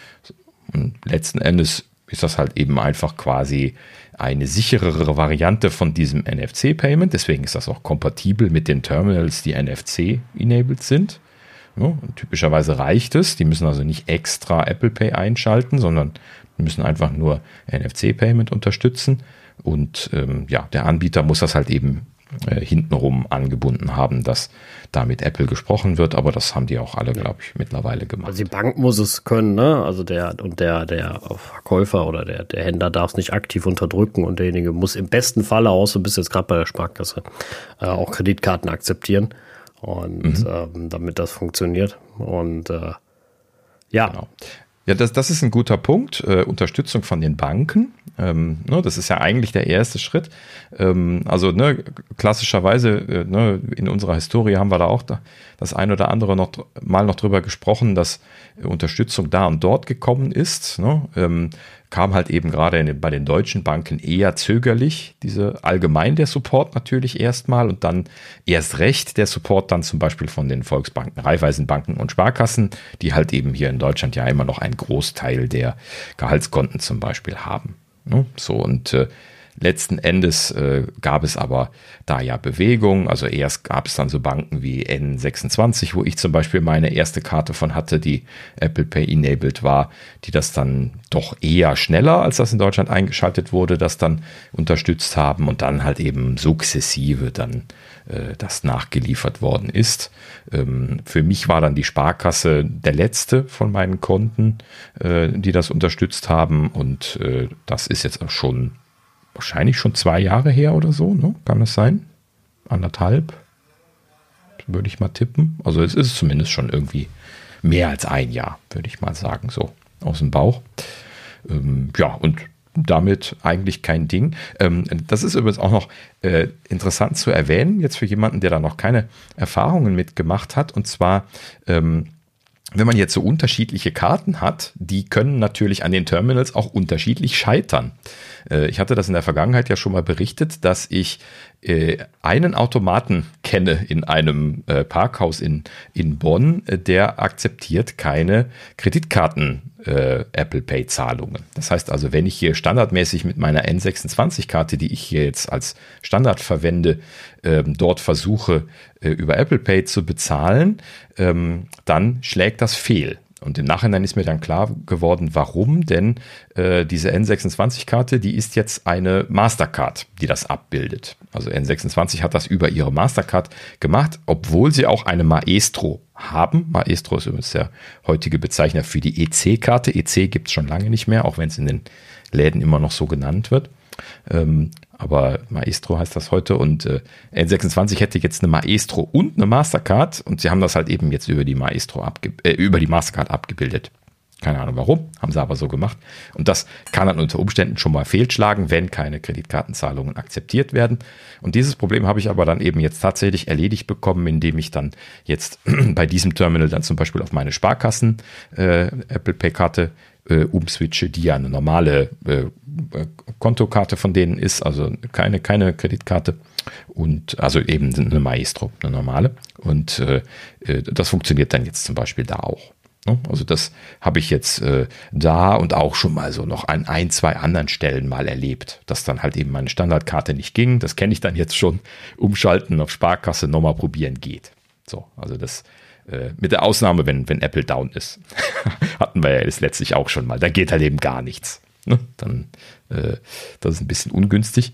Und letzten Endes ist das halt eben einfach quasi eine sicherere Variante von diesem NFC-Payment. Deswegen ist das auch kompatibel mit den Terminals, die NFC-enabled sind. Ja, typischerweise reicht es. Die müssen also nicht extra Apple Pay einschalten, sondern müssen einfach nur NFC-Payment unterstützen. Und ähm, ja, der Anbieter muss das halt eben äh, hintenrum angebunden haben, dass da mit Apple gesprochen wird, aber das haben die auch alle, glaube ich, mittlerweile gemacht. Also die Bank muss es können, ne? Also der und der, der Verkäufer oder der, der Händler darf es nicht aktiv unterdrücken und derjenige muss im besten Falle aus, so bist jetzt gerade bei der Sparkasse, äh, auch Kreditkarten akzeptieren. Und mhm. ähm, damit das funktioniert. Und äh, ja. Genau. Ja, das, das ist ein guter Punkt. Äh, Unterstützung von den Banken. Ähm, ne, das ist ja eigentlich der erste Schritt. Ähm, also ne, klassischerweise äh, ne, in unserer Historie haben wir da auch da, das ein oder andere noch mal noch drüber gesprochen, dass Unterstützung da und dort gekommen ist. Ne? Ähm, kam halt eben gerade bei den deutschen Banken eher zögerlich, diese allgemein der Support natürlich erstmal und dann erst recht der Support dann zum Beispiel von den Volksbanken, Raiffeisenbanken und Sparkassen, die halt eben hier in Deutschland ja immer noch einen Großteil der Gehaltskonten zum Beispiel haben. Ne? So und äh, Letzten Endes äh, gab es aber da ja Bewegung. Also erst gab es dann so Banken wie N26, wo ich zum Beispiel meine erste Karte von hatte, die Apple Pay enabled war, die das dann doch eher schneller, als das in Deutschland eingeschaltet wurde, das dann unterstützt haben und dann halt eben sukzessive dann äh, das nachgeliefert worden ist. Ähm, für mich war dann die Sparkasse der letzte von meinen Konten, äh, die das unterstützt haben und äh, das ist jetzt auch schon wahrscheinlich schon zwei Jahre her oder so, ne? Kann das sein? Anderthalb? Würde ich mal tippen. Also es ist zumindest schon irgendwie mehr als ein Jahr, würde ich mal sagen, so aus dem Bauch. Ähm, ja, und damit eigentlich kein Ding. Ähm, das ist übrigens auch noch äh, interessant zu erwähnen, jetzt für jemanden, der da noch keine Erfahrungen mitgemacht hat. Und zwar ähm, wenn man jetzt so unterschiedliche Karten hat, die können natürlich an den Terminals auch unterschiedlich scheitern. Äh, ich hatte das in der Vergangenheit ja schon mal berichtet, dass ich äh, einen Automaten kenne in einem äh, Parkhaus in, in Bonn, der akzeptiert keine Kreditkarten Apple Pay Zahlungen. Das heißt also, wenn ich hier standardmäßig mit meiner N26-Karte, die ich hier jetzt als Standard verwende, ähm, dort versuche über Apple Pay zu bezahlen, ähm, dann schlägt das fehl. Und im Nachhinein ist mir dann klar geworden, warum, denn äh, diese N26-Karte, die ist jetzt eine Mastercard, die das abbildet. Also N26 hat das über ihre Mastercard gemacht, obwohl sie auch eine Maestro haben. Maestro ist übrigens der heutige Bezeichner für die EC-Karte. EC gibt es schon lange nicht mehr, auch wenn es in den Läden immer noch so genannt wird. Ähm, aber Maestro heißt das heute und äh, N26 hätte jetzt eine Maestro und eine Mastercard und sie haben das halt eben jetzt über die Maestro abge äh, über die Mastercard abgebildet. Keine Ahnung warum, haben sie aber so gemacht. Und das kann dann unter Umständen schon mal fehlschlagen, wenn keine Kreditkartenzahlungen akzeptiert werden. Und dieses Problem habe ich aber dann eben jetzt tatsächlich erledigt bekommen, indem ich dann jetzt bei diesem Terminal dann zum Beispiel auf meine Sparkassen äh, Apple Pay Karte äh, umswitche, die ja eine normale äh, Kontokarte von denen ist, also keine, keine Kreditkarte und also eben eine Maestro, eine normale. Und äh, äh das funktioniert dann jetzt zum Beispiel da auch. Ne? Also das habe ich jetzt äh, da und auch schon mal so noch an ein, zwei anderen Stellen mal erlebt, dass dann halt eben meine Standardkarte nicht ging. Das kenne ich dann jetzt schon. Umschalten auf Sparkasse, nochmal probieren geht. So, also das äh, mit der Ausnahme, wenn, wenn Apple down ist. Hatten wir ja jetzt letztlich auch schon mal. Da geht halt eben gar nichts. Ne? Dann, äh, das ist ein bisschen ungünstig.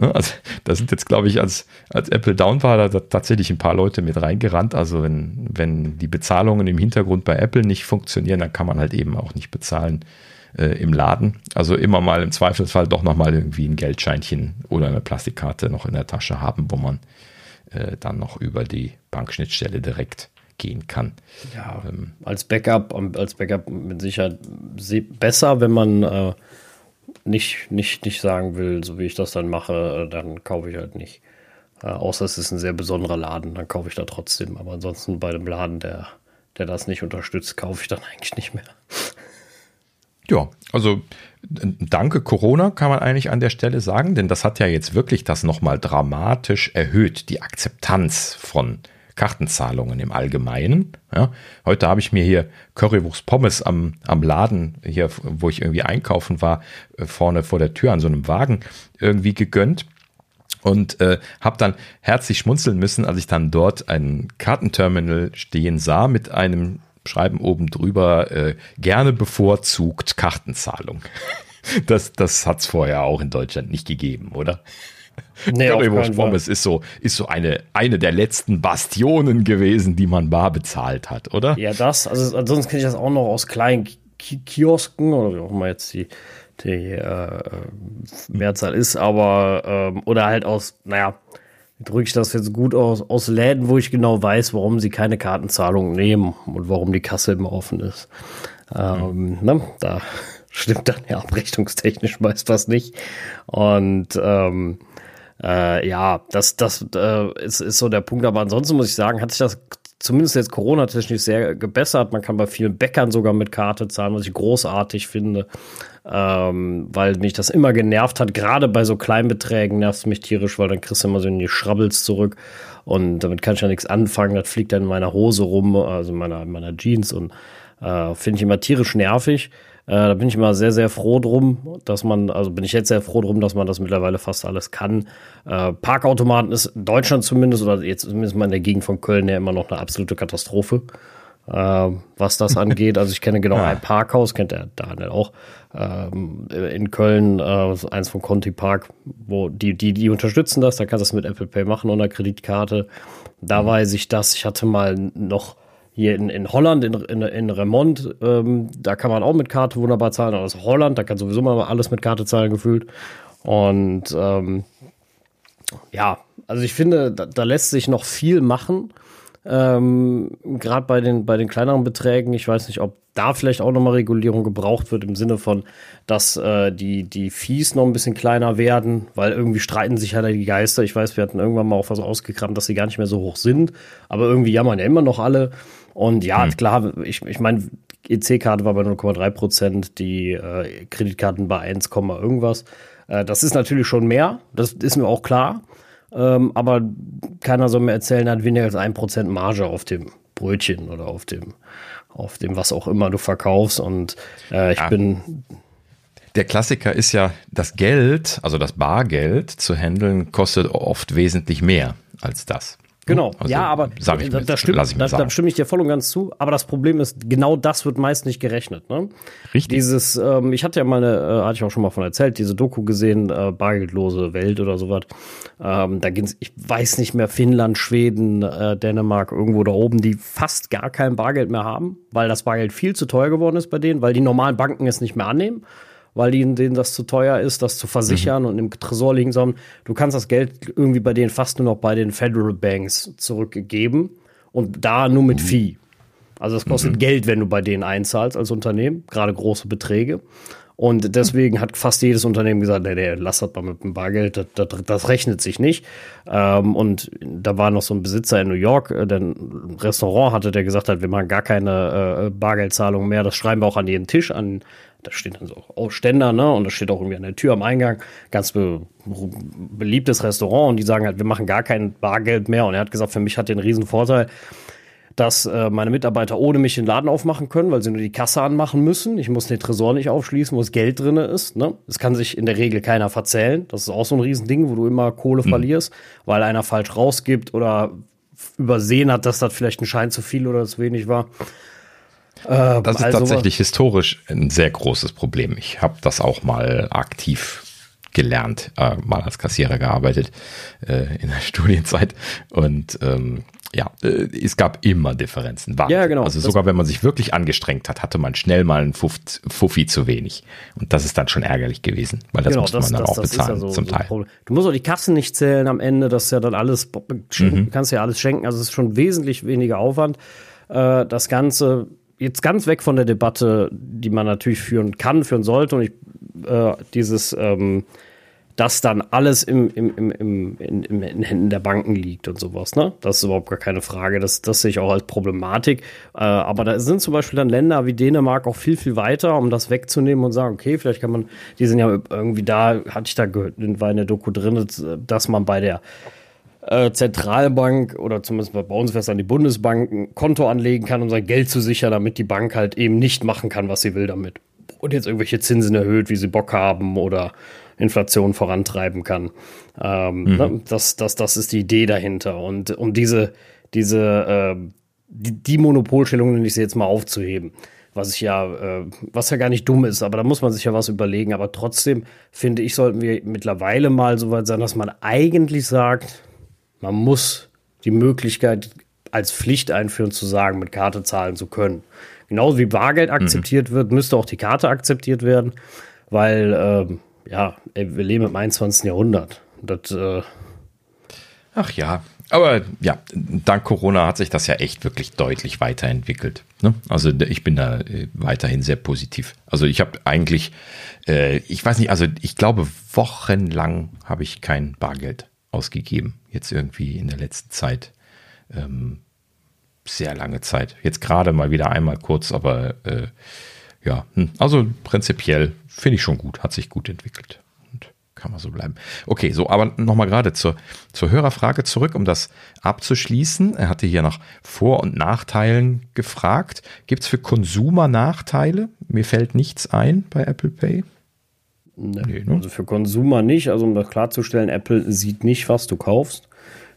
Ja, also, da sind jetzt, glaube ich, als, als Apple down war, da, da tatsächlich ein paar Leute mit reingerannt. Also, wenn, wenn die Bezahlungen im Hintergrund bei Apple nicht funktionieren, dann kann man halt eben auch nicht bezahlen äh, im Laden. Also immer mal im Zweifelsfall doch nochmal irgendwie ein Geldscheinchen oder eine Plastikkarte noch in der Tasche haben, wo man äh, dann noch über die Bankschnittstelle direkt gehen kann. Ja, ähm, als Backup, als Backup mit Sicherheit besser, wenn man äh, nicht, nicht, nicht sagen will, so wie ich das dann mache, äh, dann kaufe ich halt nicht. Äh, außer es ist ein sehr besonderer Laden, dann kaufe ich da trotzdem. Aber ansonsten bei dem Laden, der, der das nicht unterstützt, kaufe ich dann eigentlich nicht mehr. Ja, also danke Corona kann man eigentlich an der Stelle sagen, denn das hat ja jetzt wirklich das nochmal dramatisch erhöht, die Akzeptanz von Kartenzahlungen im Allgemeinen. Ja, heute habe ich mir hier Currywurst Pommes am, am Laden, hier, wo ich irgendwie einkaufen war, äh, vorne vor der Tür an so einem Wagen irgendwie gegönnt und äh, habe dann herzlich schmunzeln müssen, als ich dann dort ein Kartenterminal stehen sah mit einem Schreiben oben drüber, äh, gerne bevorzugt Kartenzahlung. Das, das hat es vorher auch in Deutschland nicht gegeben, oder? Nee, Currywurst Pommes ist so, ist so eine, eine der letzten Bastionen gewesen, die man bar bezahlt hat, oder? Ja, das. Also ansonsten kenne ich das auch noch aus kleinen Kiosken oder wie auch immer jetzt die, die äh, Mehrzahl ist, aber ähm, oder halt aus, naja, drücke ich das jetzt gut aus, aus Läden, wo ich genau weiß, warum sie keine Kartenzahlung nehmen und warum die Kasse immer offen ist. Ähm, mhm. ne, da stimmt dann ja abrechnungstechnisch meist was nicht. Und ähm, äh, ja, das, das äh, ist, ist so der Punkt. Aber ansonsten muss ich sagen, hat sich das zumindest jetzt Corona-technisch sehr gebessert. Man kann bei vielen Bäckern sogar mit Karte zahlen, was ich großartig finde, ähm, weil mich das immer genervt hat. Gerade bei so kleinen Beträgen nervt es mich tierisch, weil dann kriegst du immer so in die Schrabbels zurück und damit kann ich ja nichts anfangen. Das fliegt dann in meiner Hose rum, also in meiner, in meiner Jeans und äh, finde ich immer tierisch nervig. Äh, da bin ich immer sehr, sehr froh drum, dass man, also bin ich jetzt sehr froh drum, dass man das mittlerweile fast alles kann. Äh, Parkautomaten ist in Deutschland zumindest, oder jetzt zumindest mal in der Gegend von Köln ja immer noch eine absolute Katastrophe, äh, was das angeht. Also ich kenne genau ja. ein Parkhaus, kennt der Daniel auch, ähm, in Köln, äh, eins von Conti Park, wo die, die, die unterstützen das, da kannst du das mit Apple Pay machen und einer Kreditkarte. Da mhm. weiß ich das. Ich hatte mal noch hier in, in Holland, in, in, in Remont, ähm, da kann man auch mit Karte wunderbar zahlen. Aus Holland, da kann sowieso mal alles mit Karte zahlen gefühlt. Und ähm, ja, also ich finde, da, da lässt sich noch viel machen. Ähm, Gerade bei den, bei den kleineren Beträgen, ich weiß nicht, ob da vielleicht auch nochmal Regulierung gebraucht wird, im Sinne von, dass äh, die, die Fees noch ein bisschen kleiner werden, weil irgendwie streiten sich ja die Geister. Ich weiß, wir hatten irgendwann mal auch was ausgekramt, dass sie gar nicht mehr so hoch sind, aber irgendwie jammern ja immer noch alle. Und ja, hm. klar, ich, ich meine, EC-Karte war bei 0,3 Prozent, die äh, Kreditkarten bei 1, irgendwas. Äh, das ist natürlich schon mehr, das ist mir auch klar. Ähm, aber keiner soll mir erzählen, er hat weniger als ein Prozent Marge auf dem Brötchen oder auf dem, auf dem, was auch immer du verkaufst. Und äh, ich ja. bin. Der Klassiker ist ja, das Geld, also das Bargeld zu handeln, kostet oft wesentlich mehr als das. Genau, also, ja, aber sag ich da, da, stimmt, ich da, da, stimme ich dir voll und ganz zu. Aber das Problem ist, genau das wird meist nicht gerechnet. Ne? Richtig. Dieses, ähm, ich hatte ja mal eine, äh, hatte ich auch schon mal von erzählt, diese Doku gesehen, äh, bargeldlose Welt oder sowas. Ähm, da ging's, ich weiß nicht mehr, Finnland, Schweden, äh, Dänemark, irgendwo da oben, die fast gar kein Bargeld mehr haben, weil das Bargeld viel zu teuer geworden ist bei denen, weil die normalen Banken es nicht mehr annehmen weil ihnen denen das zu teuer ist, das zu versichern mhm. und im Tresor liegen, sondern du kannst das Geld irgendwie bei denen fast nur noch bei den Federal Banks zurückgeben und da nur mit mhm. Fee. Also es kostet mhm. Geld, wenn du bei denen einzahlst als Unternehmen, gerade große Beträge. Und deswegen hat fast jedes Unternehmen gesagt, nee, nee, lass das mal mit dem Bargeld, das, das, das rechnet sich nicht. Ähm, und da war noch so ein Besitzer in New York, äh, der ein Restaurant hatte, der gesagt hat, wir machen gar keine äh, Bargeldzahlung mehr, das schreiben wir auch an jeden Tisch, an da steht dann so oh, Ständer, ne? Und da steht auch irgendwie an der Tür am Eingang. Ganz be beliebtes Restaurant und die sagen halt, wir machen gar kein Bargeld mehr. Und er hat gesagt, für mich hat den riesen Vorteil, dass äh, meine Mitarbeiter ohne mich den Laden aufmachen können, weil sie nur die Kasse anmachen müssen. Ich muss den Tresor nicht aufschließen, wo das Geld drin ist. Ne? Es kann sich in der Regel keiner verzählen. Das ist auch so ein Riesending, wo du immer Kohle mhm. verlierst, weil einer falsch rausgibt oder übersehen hat, dass das vielleicht ein Schein zu viel oder zu wenig war. Äh, das ist also, tatsächlich historisch ein sehr großes Problem. Ich habe das auch mal aktiv gelernt, äh, mal als Kassierer gearbeitet äh, in der Studienzeit und ähm, ja, äh, es gab immer Differenzen. Wahnsinn. Ja, genau. Also sogar wenn man sich wirklich angestrengt hat, hatte man schnell mal einen Fuff, Fuffi zu wenig. Und das ist dann schon ärgerlich gewesen, weil das genau, musste das, man dann das, auch das bezahlen ja so, zum so Teil. Du musst auch die Kassen nicht zählen am Ende, das ist ja dann alles, mhm. kannst ja alles schenken, also es ist schon wesentlich weniger Aufwand. Äh, das Ganze, jetzt ganz weg von der Debatte, die man natürlich führen kann, führen sollte und ich, äh, dieses, ähm, dass dann alles im, im, im, im, in, in, in Händen der Banken liegt und sowas. Ne? Das ist überhaupt gar keine Frage. Das, das sehe ich auch als Problematik. Äh, aber da sind zum Beispiel dann Länder wie Dänemark auch viel, viel weiter, um das wegzunehmen und sagen, okay, vielleicht kann man, die sind ja irgendwie da, hatte ich da gehört, war in der Doku drin, dass man bei der äh, Zentralbank oder zumindest bei uns wäre es dann die Bundesbank ein Konto anlegen kann, um sein Geld zu sichern, damit die Bank halt eben nicht machen kann, was sie will damit. Und jetzt irgendwelche Zinsen erhöht, wie sie Bock haben oder Inflation vorantreiben kann. Ähm, mhm. ne? das, das, das ist die Idee dahinter. Und um diese, diese äh, die, die Monopolstellung, nenne ich sie jetzt mal aufzuheben. Was ich ja, äh, was ja gar nicht dumm ist, aber da muss man sich ja was überlegen. Aber trotzdem finde ich, sollten wir mittlerweile mal so weit sein, dass man eigentlich sagt, man muss die Möglichkeit als Pflicht einführen, zu sagen, mit Karte zahlen zu können. Genauso wie Bargeld akzeptiert mhm. wird, müsste auch die Karte akzeptiert werden, weil äh, ja, ey, wir leben im 21. Jahrhundert. Das, äh Ach ja, aber ja, dank Corona hat sich das ja echt wirklich deutlich weiterentwickelt. Ne? Also ich bin da äh, weiterhin sehr positiv. Also ich habe eigentlich, äh, ich weiß nicht, also ich glaube, wochenlang habe ich kein Bargeld ausgegeben. Jetzt irgendwie in der letzten Zeit. Ähm, sehr lange Zeit. Jetzt gerade mal wieder einmal kurz, aber äh, ja, hm, also prinzipiell finde ich schon gut, hat sich gut entwickelt. Und kann man so bleiben. Okay, so, aber nochmal gerade zur, zur Hörerfrage zurück, um das abzuschließen. Er hatte hier nach Vor- und Nachteilen gefragt. Gibt es für Konsumer Nachteile? Mir fällt nichts ein bei Apple Pay. Nee, ne? Also für Konsumer nicht. Also um das klarzustellen, Apple sieht nicht, was du kaufst.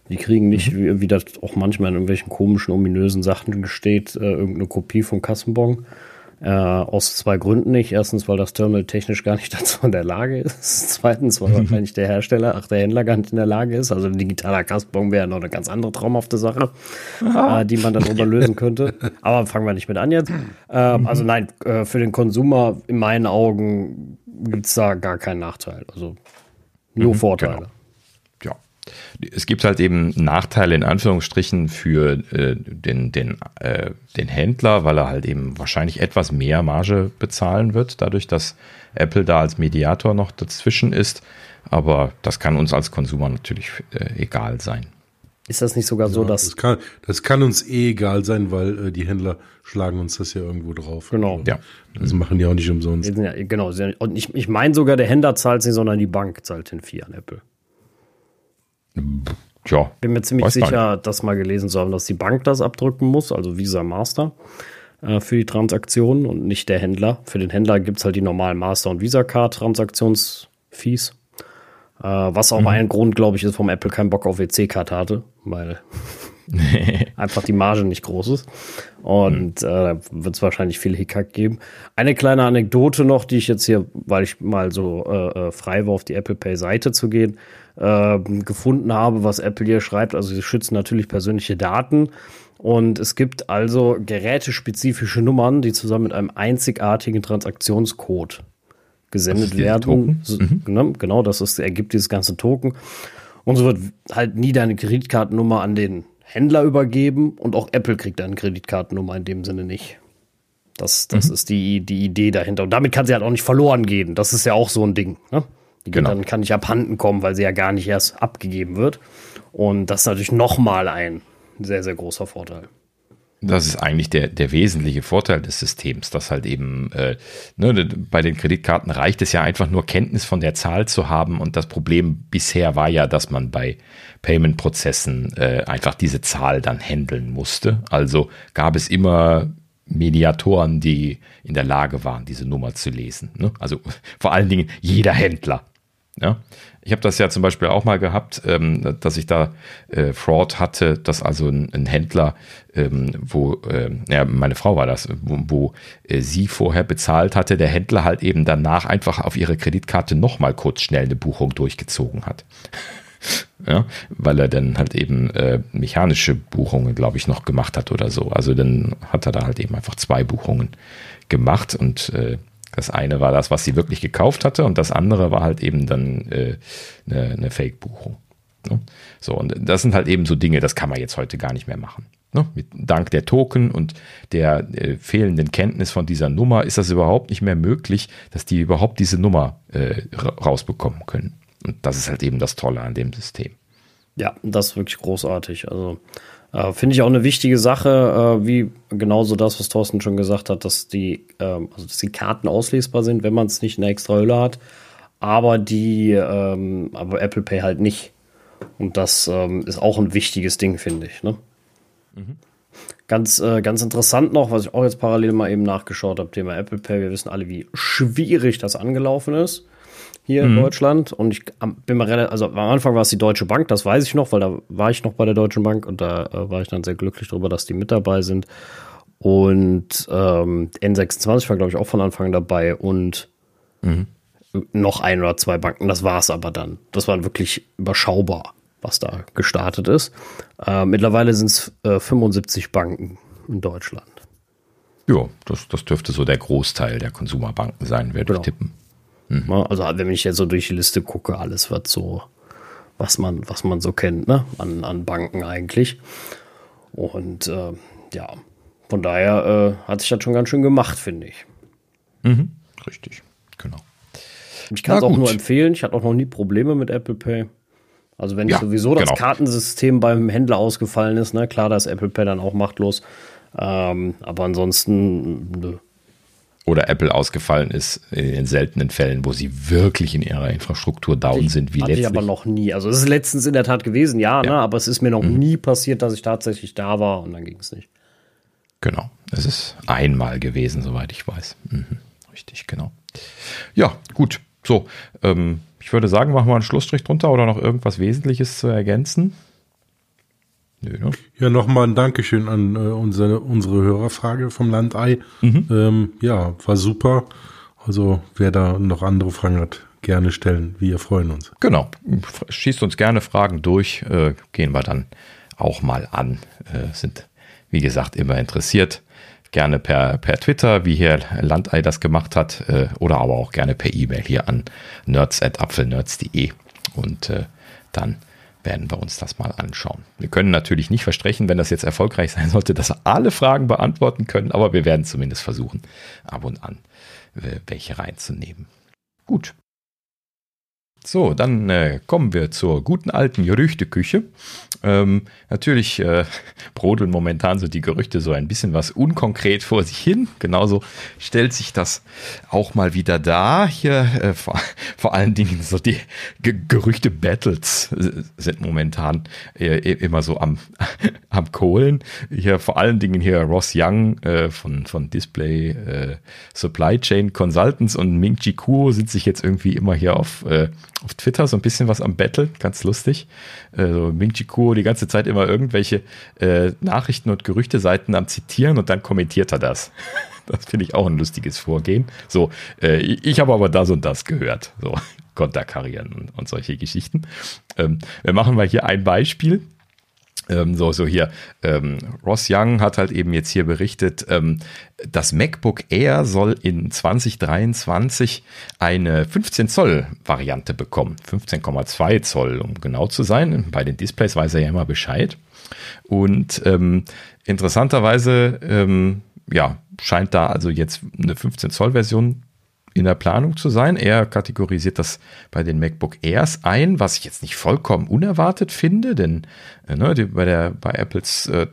Die kriegen nicht, mhm. wie, wie, das auch manchmal in irgendwelchen komischen, ominösen Sachen steht, äh, irgendeine Kopie vom Kassenbon. Äh, aus zwei Gründen nicht. Erstens, weil das Terminal technisch gar nicht dazu in der Lage ist. Zweitens, weil wahrscheinlich der Hersteller, ach, der Händler gar nicht in der Lage ist. Also ein digitaler Kassenbon wäre noch eine ganz andere traumhafte Sache, äh, die man darüber lösen könnte. Aber fangen wir nicht mit an jetzt. Ähm, also nein, äh, für den Konsumer in meinen Augen gibt's da gar keinen Nachteil. Also nur mhm, Vorteile. Genau es gibt halt eben Nachteile in Anführungsstrichen für äh, den, den, äh, den Händler, weil er halt eben wahrscheinlich etwas mehr Marge bezahlen wird, dadurch, dass Apple da als Mediator noch dazwischen ist. Aber das kann uns als Konsumer natürlich äh, egal sein. Ist das nicht sogar ja, so, dass. Das kann, das kann uns eh egal sein, weil äh, die Händler schlagen uns das ja irgendwo drauf. Genau. Also, ja. Das machen die auch nicht umsonst. Ja, genau. Und ich, ich meine sogar, der Händler zahlt nicht, sondern die Bank zahlt den Vieh an Apple. Ja. Bin mir ziemlich sicher, das mal gelesen zu haben, dass die Bank das abdrücken muss, also Visa Master äh, für die Transaktionen und nicht der Händler. Für den Händler gibt es halt die normalen Master- und Visa-Card-Transaktionsfees. Äh, was auch mhm. ein Grund, glaube ich, ist, warum Apple keinen Bock auf EC-Card hatte, weil einfach die Marge nicht groß ist. Und mhm. äh, wird es wahrscheinlich viel Hickhack geben. Eine kleine Anekdote noch, die ich jetzt hier, weil ich mal so äh, äh frei war, auf die Apple Pay-Seite zu gehen, äh, gefunden habe, was Apple hier schreibt. Also sie schützen natürlich persönliche Daten. Und es gibt also gerätespezifische Nummern, die zusammen mit einem einzigartigen Transaktionscode gesendet werden. Mhm. Genau, genau, das ist, ergibt dieses ganze Token. Und so wird halt nie deine Kreditkartennummer an den Händler übergeben und auch Apple kriegt deine Kreditkartennummer in dem Sinne nicht. Das, das mhm. ist die, die Idee dahinter. Und damit kann sie halt auch nicht verloren gehen. Das ist ja auch so ein Ding. Ne? Die genau. dann kann nicht abhanden kommen, weil sie ja gar nicht erst abgegeben wird. Und das ist natürlich nochmal ein sehr, sehr großer Vorteil. Das ist eigentlich der, der wesentliche Vorteil des Systems, dass halt eben äh, ne, bei den Kreditkarten reicht es ja einfach nur Kenntnis von der Zahl zu haben und das Problem bisher war ja, dass man bei Payment-Prozessen äh, einfach diese Zahl dann handeln musste. Also gab es immer Mediatoren, die in der Lage waren, diese Nummer zu lesen. Ne? Also vor allen Dingen jeder Händler. Ja? Ich habe das ja zum Beispiel auch mal gehabt, ähm, dass ich da äh, Fraud hatte, dass also ein, ein Händler, ähm, wo, äh, ja, meine Frau war das, wo, wo äh, sie vorher bezahlt hatte, der Händler halt eben danach einfach auf ihre Kreditkarte nochmal kurz schnell eine Buchung durchgezogen hat. ja, weil er dann halt eben äh, mechanische Buchungen, glaube ich, noch gemacht hat oder so. Also dann hat er da halt eben einfach zwei Buchungen gemacht und äh, das eine war das, was sie wirklich gekauft hatte, und das andere war halt eben dann äh, eine, eine Fake-Buchung. Ne? So, und das sind halt eben so Dinge, das kann man jetzt heute gar nicht mehr machen. Ne? Mit, dank der Token und der äh, fehlenden Kenntnis von dieser Nummer ist das überhaupt nicht mehr möglich, dass die überhaupt diese Nummer äh, rausbekommen können. Und das ist halt eben das Tolle an dem System. Ja, das ist wirklich großartig. Also äh, Finde ich auch eine wichtige Sache, äh, wie genauso das, was Thorsten schon gesagt hat, dass die, äh, also dass die Karten auslesbar sind, wenn man es nicht in der extra Hülle hat, aber die, ähm, aber Apple Pay halt nicht. Und das ähm, ist auch ein wichtiges Ding, finde ich. Ne? Mhm. Ganz, äh, ganz interessant noch, was ich auch jetzt parallel mal eben nachgeschaut habe, Thema Apple Pay. Wir wissen alle, wie schwierig das angelaufen ist hier mhm. in Deutschland. Und ich bin mal relativ, also am Anfang war es die Deutsche Bank, das weiß ich noch, weil da war ich noch bei der Deutschen Bank und da äh, war ich dann sehr glücklich darüber, dass die mit dabei sind. Und ähm, N26 war, glaube ich, auch von Anfang dabei und mhm. noch ein oder zwei Banken. Das war es aber dann. Das war wirklich überschaubar, was da gestartet ist. Äh, mittlerweile sind es äh, 75 Banken in Deutschland. Ja, das, das dürfte so der Großteil der Konsumerbanken sein, würde genau. ich tippen. Mhm. Ne? Also wenn ich jetzt so durch die Liste gucke, alles wird so, was man, was man so kennt, ne? An, an Banken eigentlich. Und äh, ja, von daher äh, hat sich das schon ganz schön gemacht, finde ich. Mhm. Richtig, genau. Ich kann es auch nur empfehlen. Ich hatte auch noch nie Probleme mit Apple Pay. Also wenn ja, sowieso das genau. Kartensystem beim Händler ausgefallen ist, ne, klar, da ist Apple Pay dann auch machtlos. Ähm, aber ansonsten, nö oder Apple ausgefallen ist in den seltenen Fällen, wo sie wirklich in ihrer Infrastruktur down sind, wie ich aber noch nie. Also es ist letztens in der Tat gewesen, ja, ja. Ne, aber es ist mir noch mhm. nie passiert, dass ich tatsächlich da war und dann ging es nicht. Genau, es ist einmal gewesen, soweit ich weiß. Mhm. Richtig, genau. Ja, gut. So, ähm, ich würde sagen, machen wir einen Schlussstrich drunter oder noch irgendwas Wesentliches zu ergänzen. Nö, ne? Ja, nochmal ein Dankeschön an äh, unsere, unsere Hörerfrage vom Landei. Mhm. Ähm, ja, war super. Also wer da noch andere Fragen hat, gerne stellen. Wir freuen uns. Genau. Schießt uns gerne Fragen durch. Äh, gehen wir dann auch mal an. Äh, sind, wie gesagt, immer interessiert. Gerne per, per Twitter, wie hier Landei das gemacht hat, äh, oder aber auch gerne per E-Mail hier an nerds.apfelnerds.de. Und äh, dann werden wir uns das mal anschauen. Wir können natürlich nicht versprechen, wenn das jetzt erfolgreich sein sollte, dass wir alle Fragen beantworten können, aber wir werden zumindest versuchen, ab und an äh, welche reinzunehmen. Gut. So, dann äh, kommen wir zur guten alten Gerüchteküche. Ähm, natürlich äh, brodeln momentan so die Gerüchte so ein bisschen was unkonkret vor sich hin. Genauso stellt sich das auch mal wieder dar. Hier äh, vor, vor, allen Dingen so die Gerüchte-Battles sind momentan äh, immer so am, am Kohlen. Hier vor allen Dingen hier Ross Young äh, von, von Display äh, Supply Chain Consultants und Ming Chi Kuo sind sich jetzt irgendwie immer hier auf auf Twitter so ein bisschen was am Battle, ganz lustig. Also Ming Kuo die ganze Zeit immer irgendwelche äh, Nachrichten und Gerüchteseiten am Zitieren und dann kommentiert er das. Das finde ich auch ein lustiges Vorgehen. So, äh, ich habe aber das und das gehört. So, Konterkarieren und, und solche Geschichten. Ähm, wir machen mal hier ein Beispiel. Ähm, so, so hier. Ähm, Ross Young hat halt eben jetzt hier berichtet, ähm, das MacBook Air soll in 2023 eine 15 Zoll Variante bekommen. 15,2 Zoll, um genau zu sein. Bei den Displays weiß er ja immer Bescheid. Und ähm, interessanterweise, ähm, ja, scheint da also jetzt eine 15 Zoll Version in der Planung zu sein. Er kategorisiert das bei den MacBook Airs ein, was ich jetzt nicht vollkommen unerwartet finde, denn äh, ne, die, bei, der, bei Apples äh,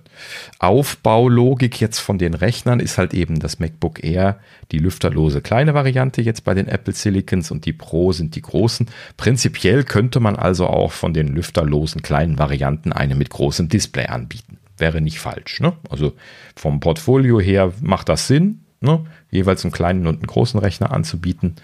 Aufbaulogik jetzt von den Rechnern ist halt eben das MacBook Air die lüfterlose kleine Variante jetzt bei den Apple Silicons und die Pro sind die großen. Prinzipiell könnte man also auch von den lüfterlosen kleinen Varianten eine mit großem Display anbieten. Wäre nicht falsch. Ne? Also vom Portfolio her macht das Sinn ne, jeweils einen kleinen und einen großen Rechner anzubieten,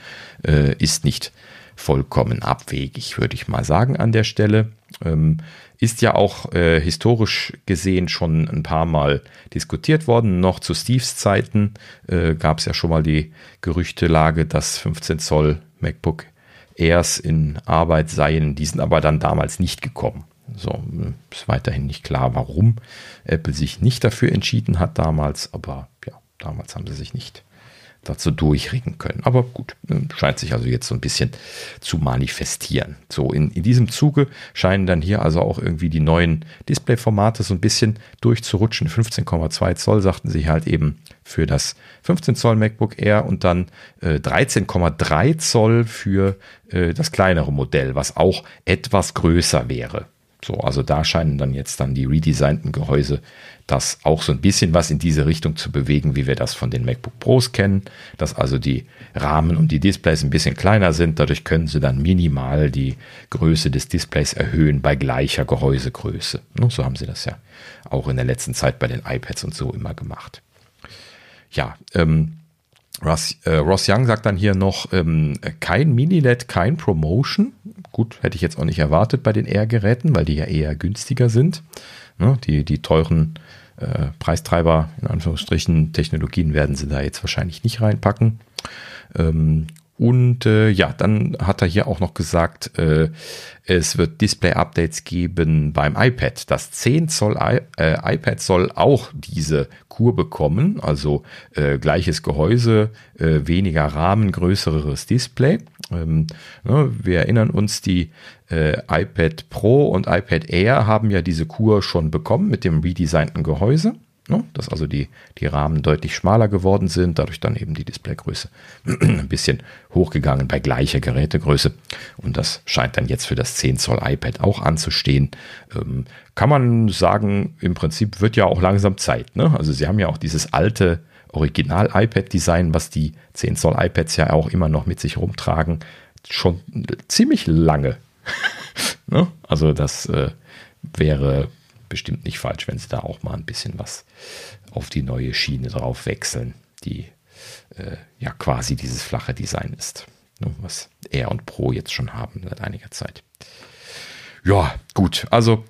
äh, ist nicht vollkommen abwegig, würde ich mal sagen an der Stelle. Ähm, ist ja auch äh, historisch gesehen schon ein paar Mal diskutiert worden. Noch zu Steves Zeiten äh, gab es ja schon mal die Gerüchtelage, dass 15 Zoll MacBook Airs in Arbeit seien. Die sind aber dann damals nicht gekommen. So, äh, ist weiterhin nicht klar, warum Apple sich nicht dafür entschieden hat damals, aber ja, Damals haben sie sich nicht dazu durchringen können. Aber gut, äh, scheint sich also jetzt so ein bisschen zu manifestieren. So, in, in diesem Zuge scheinen dann hier also auch irgendwie die neuen Displayformate so ein bisschen durchzurutschen. 15,2 Zoll sagten sie halt eben für das 15 Zoll MacBook Air und dann äh, 13,3 Zoll für äh, das kleinere Modell, was auch etwas größer wäre. So, also da scheinen dann jetzt dann die redesignten Gehäuse das auch so ein bisschen was in diese Richtung zu bewegen, wie wir das von den MacBook Pros kennen, dass also die Rahmen und die Displays ein bisschen kleiner sind. Dadurch können sie dann minimal die Größe des Displays erhöhen bei gleicher Gehäusegröße. So haben sie das ja auch in der letzten Zeit bei den iPads und so immer gemacht. Ja, ähm, Ross, äh, Ross Young sagt dann hier noch, ähm, kein Mini-LED, kein Promotion. Gut, hätte ich jetzt auch nicht erwartet bei den Air-Geräten, weil die ja eher günstiger sind. Ne, die, die teuren äh, Preistreiber, in Anführungsstrichen, Technologien werden sie da jetzt wahrscheinlich nicht reinpacken. Ähm, und äh, ja, dann hat er hier auch noch gesagt, äh, es wird Display-Updates geben beim iPad. Das 10 Zoll I äh, iPad soll auch diese Kur bekommen, also äh, gleiches Gehäuse, äh, weniger Rahmen, größeres Display. Ähm, ne, wir erinnern uns, die äh, iPad Pro und iPad Air haben ja diese Kur schon bekommen mit dem redesignten Gehäuse. Ne? Dass also die, die Rahmen deutlich schmaler geworden sind, dadurch dann eben die Displaygröße ein bisschen hochgegangen bei gleicher Gerätegröße. Und das scheint dann jetzt für das 10 Zoll iPad auch anzustehen. Ähm, kann man sagen, im Prinzip wird ja auch langsam Zeit. Ne? Also sie haben ja auch dieses alte Original-iPad-Design, was die 10 Zoll iPads ja auch immer noch mit sich rumtragen, schon ziemlich lange. ne? Also das äh, wäre bestimmt nicht falsch, wenn sie da auch mal ein bisschen was auf die neue Schiene drauf wechseln, die äh, ja quasi dieses flache Design ist, ne, was R und Pro jetzt schon haben seit einiger Zeit. Ja, gut, also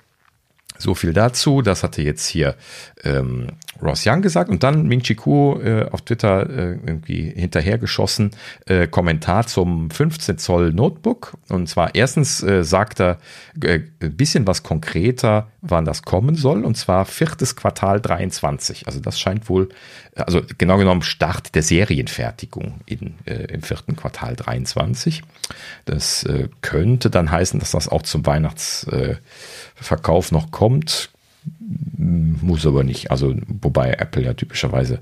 so viel dazu. Das hatte jetzt hier ähm, Ross Young gesagt und dann Ming Chi Kuo äh, auf Twitter äh, irgendwie hinterhergeschossen. Äh, Kommentar zum 15 Zoll Notebook. Und zwar erstens äh, sagt er äh, ein bisschen was konkreter, wann das kommen soll. Und zwar viertes Quartal 23. Also das scheint wohl, also genau genommen Start der Serienfertigung in, äh, im vierten Quartal 23. Das äh, könnte dann heißen, dass das auch zum Weihnachtsverkauf noch kommt muss aber nicht. Also, wobei Apple ja typischerweise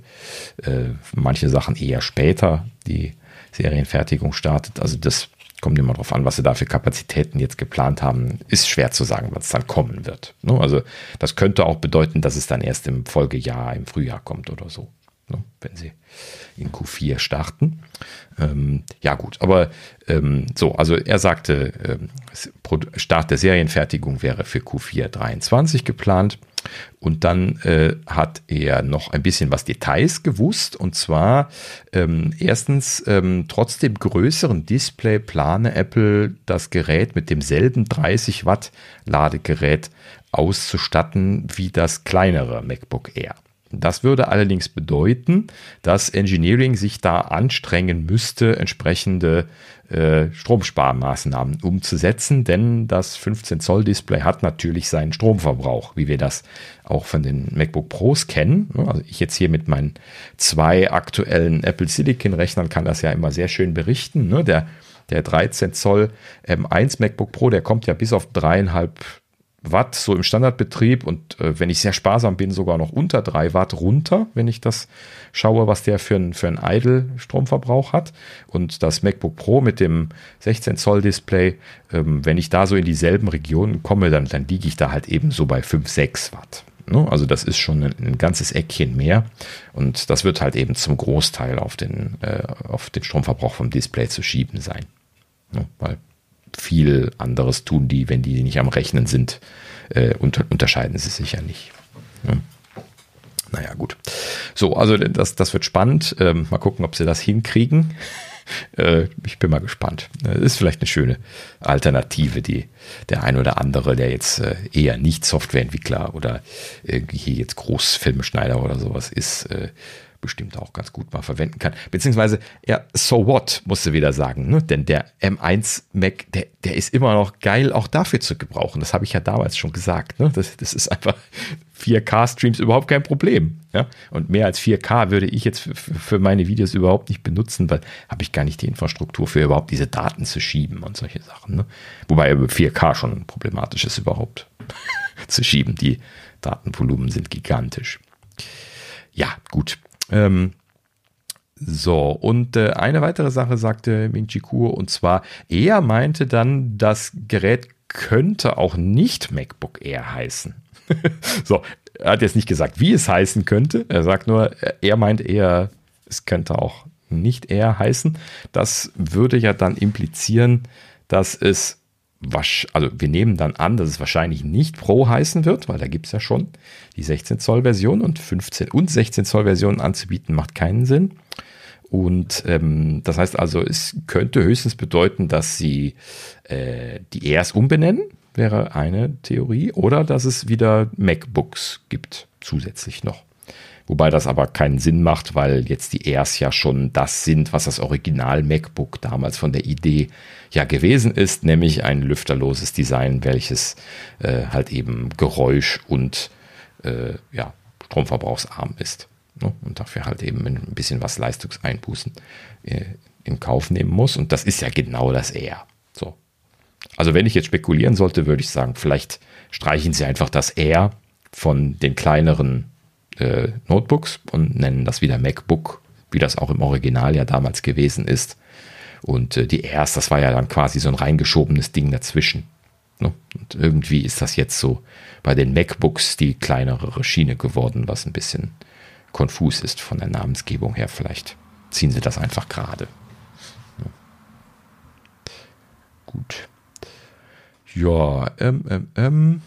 äh, manche Sachen eher später die Serienfertigung startet. Also, das kommt immer darauf an, was sie da für Kapazitäten jetzt geplant haben. Ist schwer zu sagen, was dann kommen wird. Ne? Also, das könnte auch bedeuten, dass es dann erst im Folgejahr, im Frühjahr kommt oder so. Ne? Wenn sie in Q4 starten. Ähm, ja, gut, aber ähm, so, also er sagte, ähm, Start der Serienfertigung wäre für Q4 23 geplant. Und dann äh, hat er noch ein bisschen was Details gewusst. Und zwar ähm, erstens, ähm, trotz dem größeren Display plane Apple das Gerät mit demselben 30 Watt Ladegerät auszustatten wie das kleinere MacBook Air. Das würde allerdings bedeuten, dass Engineering sich da anstrengen müsste, entsprechende äh, Stromsparmaßnahmen umzusetzen, denn das 15 Zoll Display hat natürlich seinen Stromverbrauch, wie wir das auch von den MacBook Pros kennen. Also ich jetzt hier mit meinen zwei aktuellen Apple Silicon Rechnern kann das ja immer sehr schön berichten. Ne? Der, der 13 Zoll M1 MacBook Pro, der kommt ja bis auf dreieinhalb Watt so im Standardbetrieb und äh, wenn ich sehr sparsam bin, sogar noch unter 3 Watt runter, wenn ich das schaue, was der für einen für ein Idle-Stromverbrauch hat. Und das MacBook Pro mit dem 16 Zoll Display, ähm, wenn ich da so in dieselben Regionen komme, dann, dann liege ich da halt eben so bei 5, 6 Watt. Ne? Also das ist schon ein, ein, ganzes Eckchen mehr und das wird halt eben zum Großteil auf den, äh, auf den Stromverbrauch vom Display zu schieben sein. Ne? Weil viel anderes tun die, wenn die nicht am Rechnen sind, äh, unter, unterscheiden sie sich ja nicht. Ja. Naja, gut. So, also das, das wird spannend. Ähm, mal gucken, ob sie das hinkriegen. äh, ich bin mal gespannt. Das ist vielleicht eine schöne Alternative, die der ein oder andere, der jetzt äh, eher nicht Softwareentwickler oder hier jetzt Großfilmeschneider oder sowas ist, äh, bestimmt auch ganz gut mal verwenden kann. Beziehungsweise, ja, so what, musst du wieder sagen. Ne? Denn der M1 Mac, der, der ist immer noch geil auch dafür zu gebrauchen. Das habe ich ja damals schon gesagt. Ne? Das, das ist einfach 4K-Streams überhaupt kein Problem. Ja? Und mehr als 4K würde ich jetzt für, meine Videos überhaupt nicht benutzen, weil habe ich gar nicht die Infrastruktur für überhaupt diese Daten zu schieben und solche Sachen. Ne? Wobei 4K schon problematisch ist überhaupt zu schieben. Die Datenvolumen sind gigantisch. Ja, gut. Ähm, so, und äh, eine weitere Sache sagte Ming Kuo, und zwar, er meinte dann, das Gerät könnte auch nicht MacBook Air heißen. so, er hat jetzt nicht gesagt, wie es heißen könnte. Er sagt nur, er meint eher, es könnte auch nicht Air heißen. Das würde ja dann implizieren, dass es also wir nehmen dann an, dass es wahrscheinlich nicht Pro heißen wird, weil da gibt es ja schon die 16 Zoll Version und 15 und 16 Zoll Versionen anzubieten, macht keinen Sinn. Und ähm, das heißt also, es könnte höchstens bedeuten, dass sie äh, die Airs umbenennen, wäre eine Theorie, oder dass es wieder MacBooks gibt, zusätzlich noch. Wobei das aber keinen Sinn macht, weil jetzt die Airs ja schon das sind, was das Original MacBook damals von der Idee ja gewesen ist, nämlich ein lüfterloses Design, welches äh, halt eben Geräusch und äh, ja, stromverbrauchsarm ist. Ne? Und dafür halt eben ein bisschen was Leistungseinbußen äh, in Kauf nehmen muss. Und das ist ja genau das Air. So. Also wenn ich jetzt spekulieren sollte, würde ich sagen, vielleicht streichen sie einfach das Air von den kleineren äh, Notebooks und nennen das wieder MacBook, wie das auch im Original ja damals gewesen ist. Und äh, die Airs, das war ja dann quasi so ein reingeschobenes Ding dazwischen. Ne? Und irgendwie ist das jetzt so bei den MacBooks die kleinere Schiene geworden, was ein bisschen konfus ist von der Namensgebung her. Vielleicht ziehen sie das einfach gerade. Ja. Gut. Ja, ähm, ähm, ähm.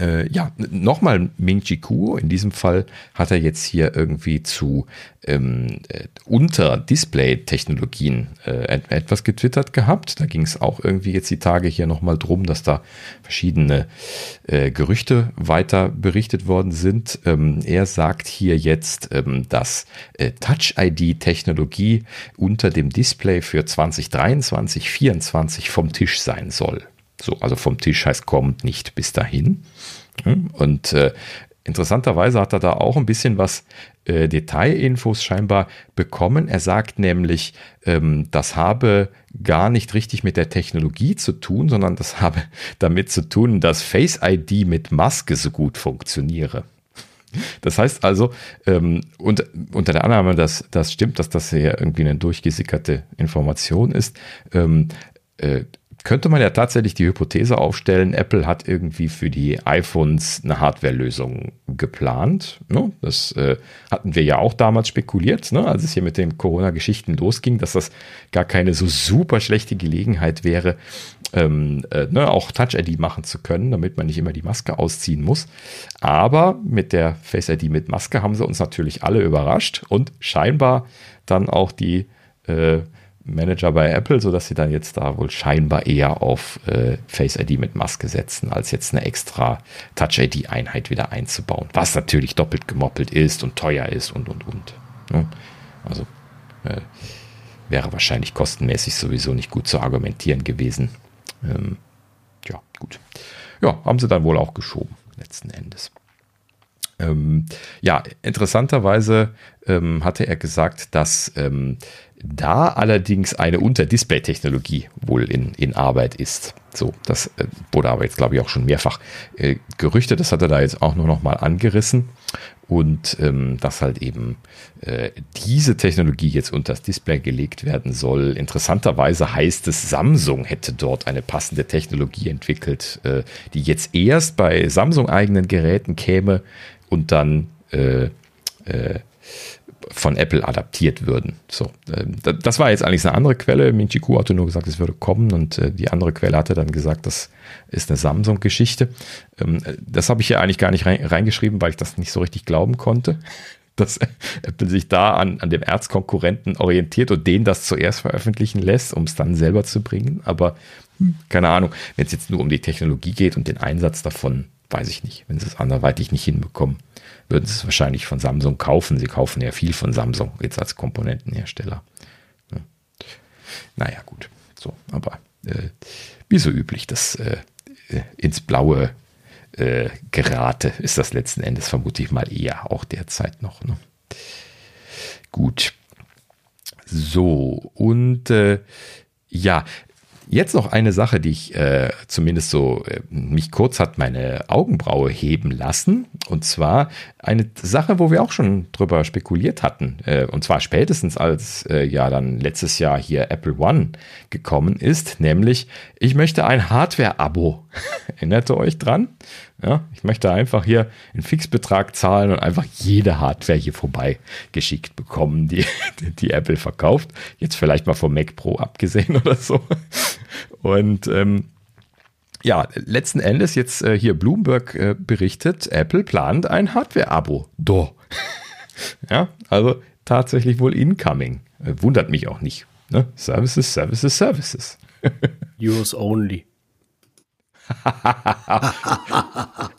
Äh, ja, nochmal Ming Chi Kuo. In diesem Fall hat er jetzt hier irgendwie zu ähm, äh, unter Display-Technologien äh, etwas getwittert gehabt. Da ging es auch irgendwie jetzt die Tage hier nochmal drum, dass da verschiedene äh, Gerüchte weiter berichtet worden sind. Ähm, er sagt hier jetzt, ähm, dass äh, Touch-ID-Technologie unter dem Display für 2023, 2024 vom Tisch sein soll. So, also vom Tisch heißt kommt nicht bis dahin. Und äh, interessanterweise hat er da auch ein bisschen was äh, Detailinfos scheinbar bekommen. Er sagt nämlich, ähm, das habe gar nicht richtig mit der Technologie zu tun, sondern das habe damit zu tun, dass Face ID mit Maske so gut funktioniere. Das heißt also, ähm, und, unter der Annahme, dass das stimmt, dass das ja irgendwie eine durchgesickerte Information ist, ähm, äh, könnte man ja tatsächlich die Hypothese aufstellen, Apple hat irgendwie für die iPhones eine Hardware-Lösung geplant. Ne? Das äh, hatten wir ja auch damals spekuliert, ne? als es hier mit den Corona-Geschichten losging, dass das gar keine so super schlechte Gelegenheit wäre, ähm, äh, ne? auch Touch-ID machen zu können, damit man nicht immer die Maske ausziehen muss. Aber mit der Face-ID mit Maske haben sie uns natürlich alle überrascht und scheinbar dann auch die äh, Manager bei Apple, sodass sie dann jetzt da wohl scheinbar eher auf äh, Face ID mit Maske setzen, als jetzt eine extra Touch ID-Einheit wieder einzubauen. Was natürlich doppelt gemoppelt ist und teuer ist und und und. Ne? Also äh, wäre wahrscheinlich kostenmäßig sowieso nicht gut zu argumentieren gewesen. Ähm, ja, gut. Ja, haben sie dann wohl auch geschoben, letzten Endes. Ähm, ja, interessanterweise ähm, hatte er gesagt, dass ähm, da allerdings eine Unterdisplay-Technologie wohl in, in Arbeit ist. So, das äh, wurde aber jetzt, glaube ich, auch schon mehrfach äh, gerüchtet. Das hat er da jetzt auch nur noch mal angerissen. Und ähm, dass halt eben äh, diese Technologie jetzt unter das Display gelegt werden soll. Interessanterweise heißt es, Samsung hätte dort eine passende Technologie entwickelt, äh, die jetzt erst bei Samsung-eigenen Geräten käme und dann äh, äh, von Apple adaptiert würden. So, äh, das war jetzt eigentlich eine andere Quelle. Minchiku hatte nur gesagt, es würde kommen und äh, die andere Quelle hatte dann gesagt, das ist eine Samsung-Geschichte. Ähm, das habe ich ja eigentlich gar nicht reingeschrieben, weil ich das nicht so richtig glauben konnte, dass Apple sich da an, an dem Erzkonkurrenten orientiert und den das zuerst veröffentlichen lässt, um es dann selber zu bringen. Aber hm, keine Ahnung, wenn es jetzt nur um die Technologie geht und den Einsatz davon, weiß ich nicht. Wenn sie es anderweitig nicht hinbekommen würden sie es wahrscheinlich von Samsung kaufen. Sie kaufen ja viel von Samsung jetzt als Komponentenhersteller. Ja. Naja, gut. So, aber äh, wie so üblich, das äh, äh, ins Blaue äh, gerate ist das letzten Endes vermute ich mal eher auch derzeit noch. Ne? Gut. So, und äh, ja, Jetzt noch eine Sache, die ich äh, zumindest so äh, mich kurz hat meine Augenbraue heben lassen. Und zwar eine Sache, wo wir auch schon drüber spekuliert hatten. Äh, und zwar spätestens als äh, ja dann letztes Jahr hier Apple One gekommen ist. Nämlich, ich möchte ein Hardware-Abo. Erinnert ihr euch dran? Ja, ich möchte einfach hier einen Fixbetrag zahlen und einfach jede Hardware hier vorbei geschickt bekommen, die, die Apple verkauft. Jetzt vielleicht mal vom Mac Pro abgesehen oder so. Und ähm, ja, letzten Endes jetzt äh, hier Bloomberg äh, berichtet, Apple plant ein Hardware-Abo. Do. ja, also tatsächlich wohl incoming. Äh, wundert mich auch nicht. Ne? Services, Services, Services. Use only.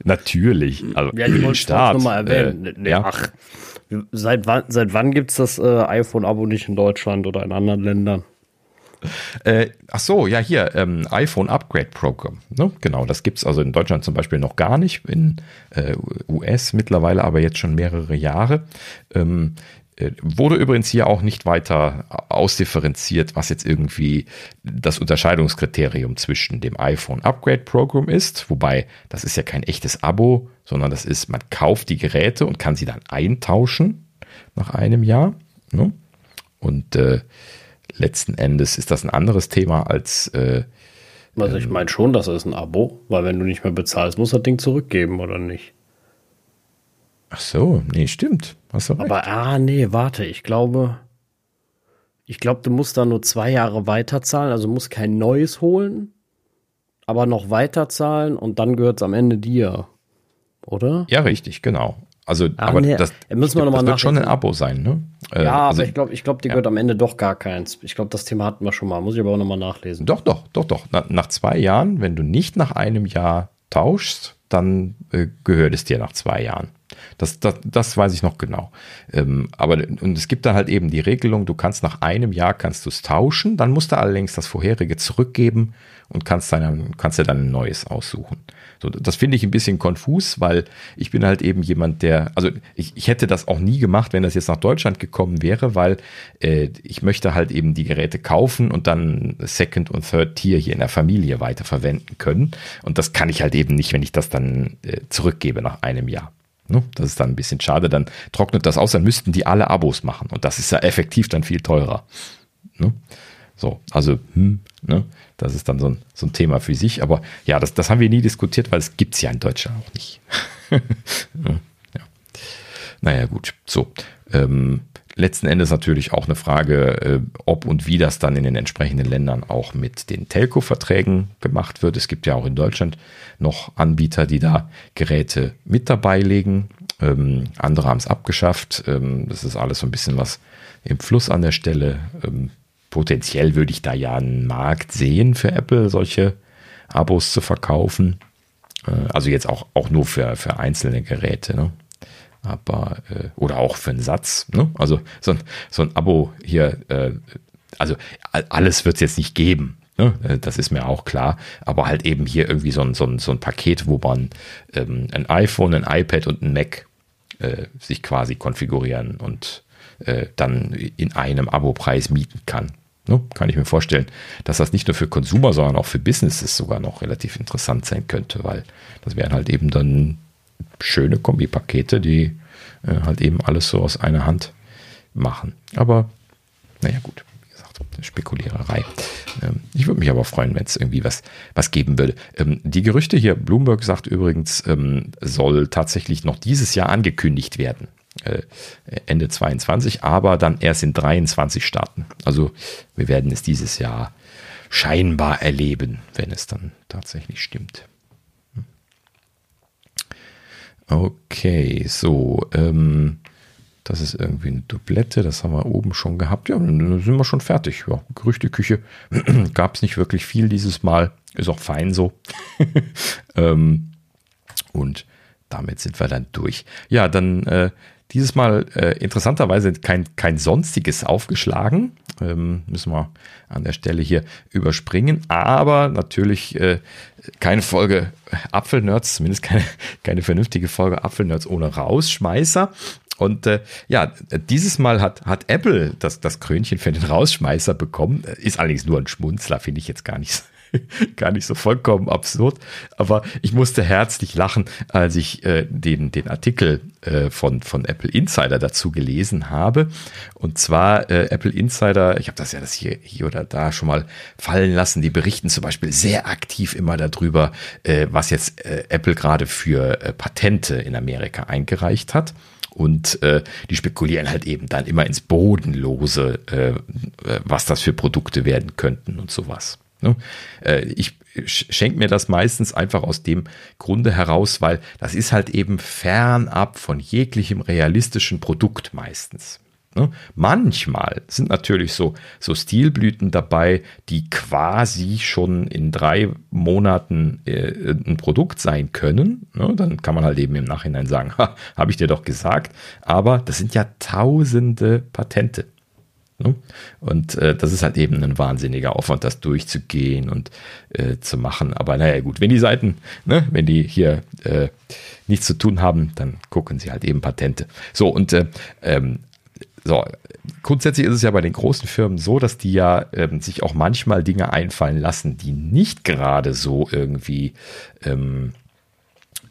Natürlich. Also ja, ich wollte es nochmal erwähnen. Äh, nee, ja. Ach, seit wann, seit wann gibt es das äh, iPhone-Abo nicht in Deutschland oder in anderen Ländern? Äh, ach so, ja, hier, ähm, iPhone Upgrade Program. Ne? Genau, das gibt es also in Deutschland zum Beispiel noch gar nicht, in äh, US mittlerweile aber jetzt schon mehrere Jahre. Ähm, äh, wurde übrigens hier auch nicht weiter ausdifferenziert, was jetzt irgendwie das Unterscheidungskriterium zwischen dem iPhone Upgrade Program ist, wobei das ist ja kein echtes Abo, sondern das ist, man kauft die Geräte und kann sie dann eintauschen nach einem Jahr. Ne? Und äh, letzten Endes ist das ein anderes Thema als. Äh, also ich ähm, meine schon, das ist ein Abo, weil wenn du nicht mehr bezahlst, musst du das Ding zurückgeben, oder nicht? Ach so, nee, stimmt. Hast du recht. Aber, ah, nee, warte, ich glaube, ich glaube, du musst da nur zwei Jahre weiterzahlen, also musst kein neues holen, aber noch weiterzahlen und dann gehört es am Ende dir. Oder? Ja, richtig, genau. Also, ah, aber nee, das, müssen wir noch das wird schon ein Abo sein, ne? Äh, ja, also, aber ich glaube, ich glaube, die ja. gehört am Ende doch gar keins. Ich glaube, das Thema hatten wir schon mal. Muss ich aber auch nochmal nachlesen. Doch, doch, doch, doch. Na, nach zwei Jahren, wenn du nicht nach einem Jahr tauschst, dann äh, gehört es dir nach zwei Jahren. Das, das, das weiß ich noch genau. Ähm, aber und es gibt da halt eben die Regelung, du kannst nach einem Jahr kannst du es tauschen, dann musst du allerdings das vorherige zurückgeben und kannst, dann, kannst dir dann ein neues aussuchen. So, das finde ich ein bisschen konfus, weil ich bin halt eben jemand, der, also ich, ich hätte das auch nie gemacht, wenn das jetzt nach Deutschland gekommen wäre, weil äh, ich möchte halt eben die Geräte kaufen und dann Second und Third Tier hier in der Familie weiter verwenden können. Und das kann ich halt eben nicht, wenn ich das dann äh, zurückgebe nach einem Jahr. Ne? Das ist dann ein bisschen schade. Dann trocknet das aus, dann müssten die alle Abos machen. Und das ist ja effektiv dann viel teurer. Ne? So, also, hm, ne? das ist dann so ein, so ein Thema für sich. Aber ja, das, das haben wir nie diskutiert, weil es gibt es ja in Deutschland auch nicht. ja. Naja, gut. So. Ähm, letzten Endes natürlich auch eine Frage, äh, ob und wie das dann in den entsprechenden Ländern auch mit den Telco-Verträgen gemacht wird. Es gibt ja auch in Deutschland noch Anbieter, die da Geräte mit dabei legen. Ähm, andere haben es abgeschafft. Ähm, das ist alles so ein bisschen was im Fluss an der Stelle. Ähm, potenziell würde ich da ja einen Markt sehen für Apple, solche Abos zu verkaufen. Äh, also jetzt auch, auch nur für, für einzelne Geräte. Ne? Aber, äh, oder auch für einen Satz. Ne? Also so ein, so ein Abo hier, äh, also alles wird es jetzt nicht geben. Ne? Äh, das ist mir auch klar. Aber halt eben hier irgendwie so ein, so ein, so ein Paket, wo man ähm, ein iPhone, ein iPad und ein Mac äh, sich quasi konfigurieren und äh, dann in einem Abo-Preis mieten kann. Ne? Kann ich mir vorstellen, dass das nicht nur für Konsumer, sondern auch für Businesses sogar noch relativ interessant sein könnte, weil das wären halt eben dann schöne Kombipakete, die äh, halt eben alles so aus einer Hand machen. Aber naja, gut, wie gesagt, Spekuliererei. Ähm, ich würde mich aber freuen, wenn es irgendwie was, was geben würde. Ähm, die Gerüchte hier, Bloomberg sagt übrigens, ähm, soll tatsächlich noch dieses Jahr angekündigt werden. Äh, Ende 22, aber dann erst in 23 starten. Also wir werden es dieses Jahr scheinbar erleben, wenn es dann tatsächlich stimmt. Hm. Okay, so, ähm, das ist irgendwie eine Dublette, das haben wir oben schon gehabt. Ja, dann sind wir schon fertig. Ja, Gerüchteküche gab es nicht wirklich viel dieses Mal. Ist auch fein so. ähm, und damit sind wir dann durch. Ja, dann äh, dieses Mal äh, interessanterweise kein, kein sonstiges aufgeschlagen. Ähm, müssen wir an der Stelle hier überspringen. Aber natürlich äh, keine Folge Apfelnerds, zumindest keine, keine vernünftige Folge Apfelnerds ohne Rausschmeißer. Und äh, ja, dieses Mal hat, hat Apple das, das Krönchen für den Rausschmeißer bekommen. Ist allerdings nur ein Schmunzler, finde ich jetzt gar nicht gar nicht so vollkommen absurd. Aber ich musste herzlich lachen, als ich äh, den, den Artikel äh, von, von Apple Insider dazu gelesen habe. Und zwar äh, Apple Insider, ich habe das ja das hier, hier oder da schon mal fallen lassen, die berichten zum Beispiel sehr aktiv immer darüber, äh, was jetzt äh, Apple gerade für äh, Patente in Amerika eingereicht hat. Und äh, die spekulieren halt eben dann immer ins Bodenlose, äh, was das für Produkte werden könnten und sowas. Ne? Äh, ich schenke mir das meistens einfach aus dem Grunde heraus, weil das ist halt eben fernab von jeglichem realistischen Produkt meistens. Ne? Manchmal sind natürlich so, so Stilblüten dabei, die quasi schon in drei Monaten äh, ein Produkt sein können. Ne? Dann kann man halt eben im Nachhinein sagen, habe ich dir doch gesagt. Aber das sind ja tausende Patente. Ne? Und äh, das ist halt eben ein wahnsinniger Aufwand, das durchzugehen und äh, zu machen. Aber naja, gut, wenn die Seiten, ne, wenn die hier äh, nichts zu tun haben, dann gucken sie halt eben Patente. So, und äh, ähm, so, grundsätzlich ist es ja bei den großen Firmen so, dass die ja ähm, sich auch manchmal Dinge einfallen lassen, die nicht gerade so irgendwie ähm,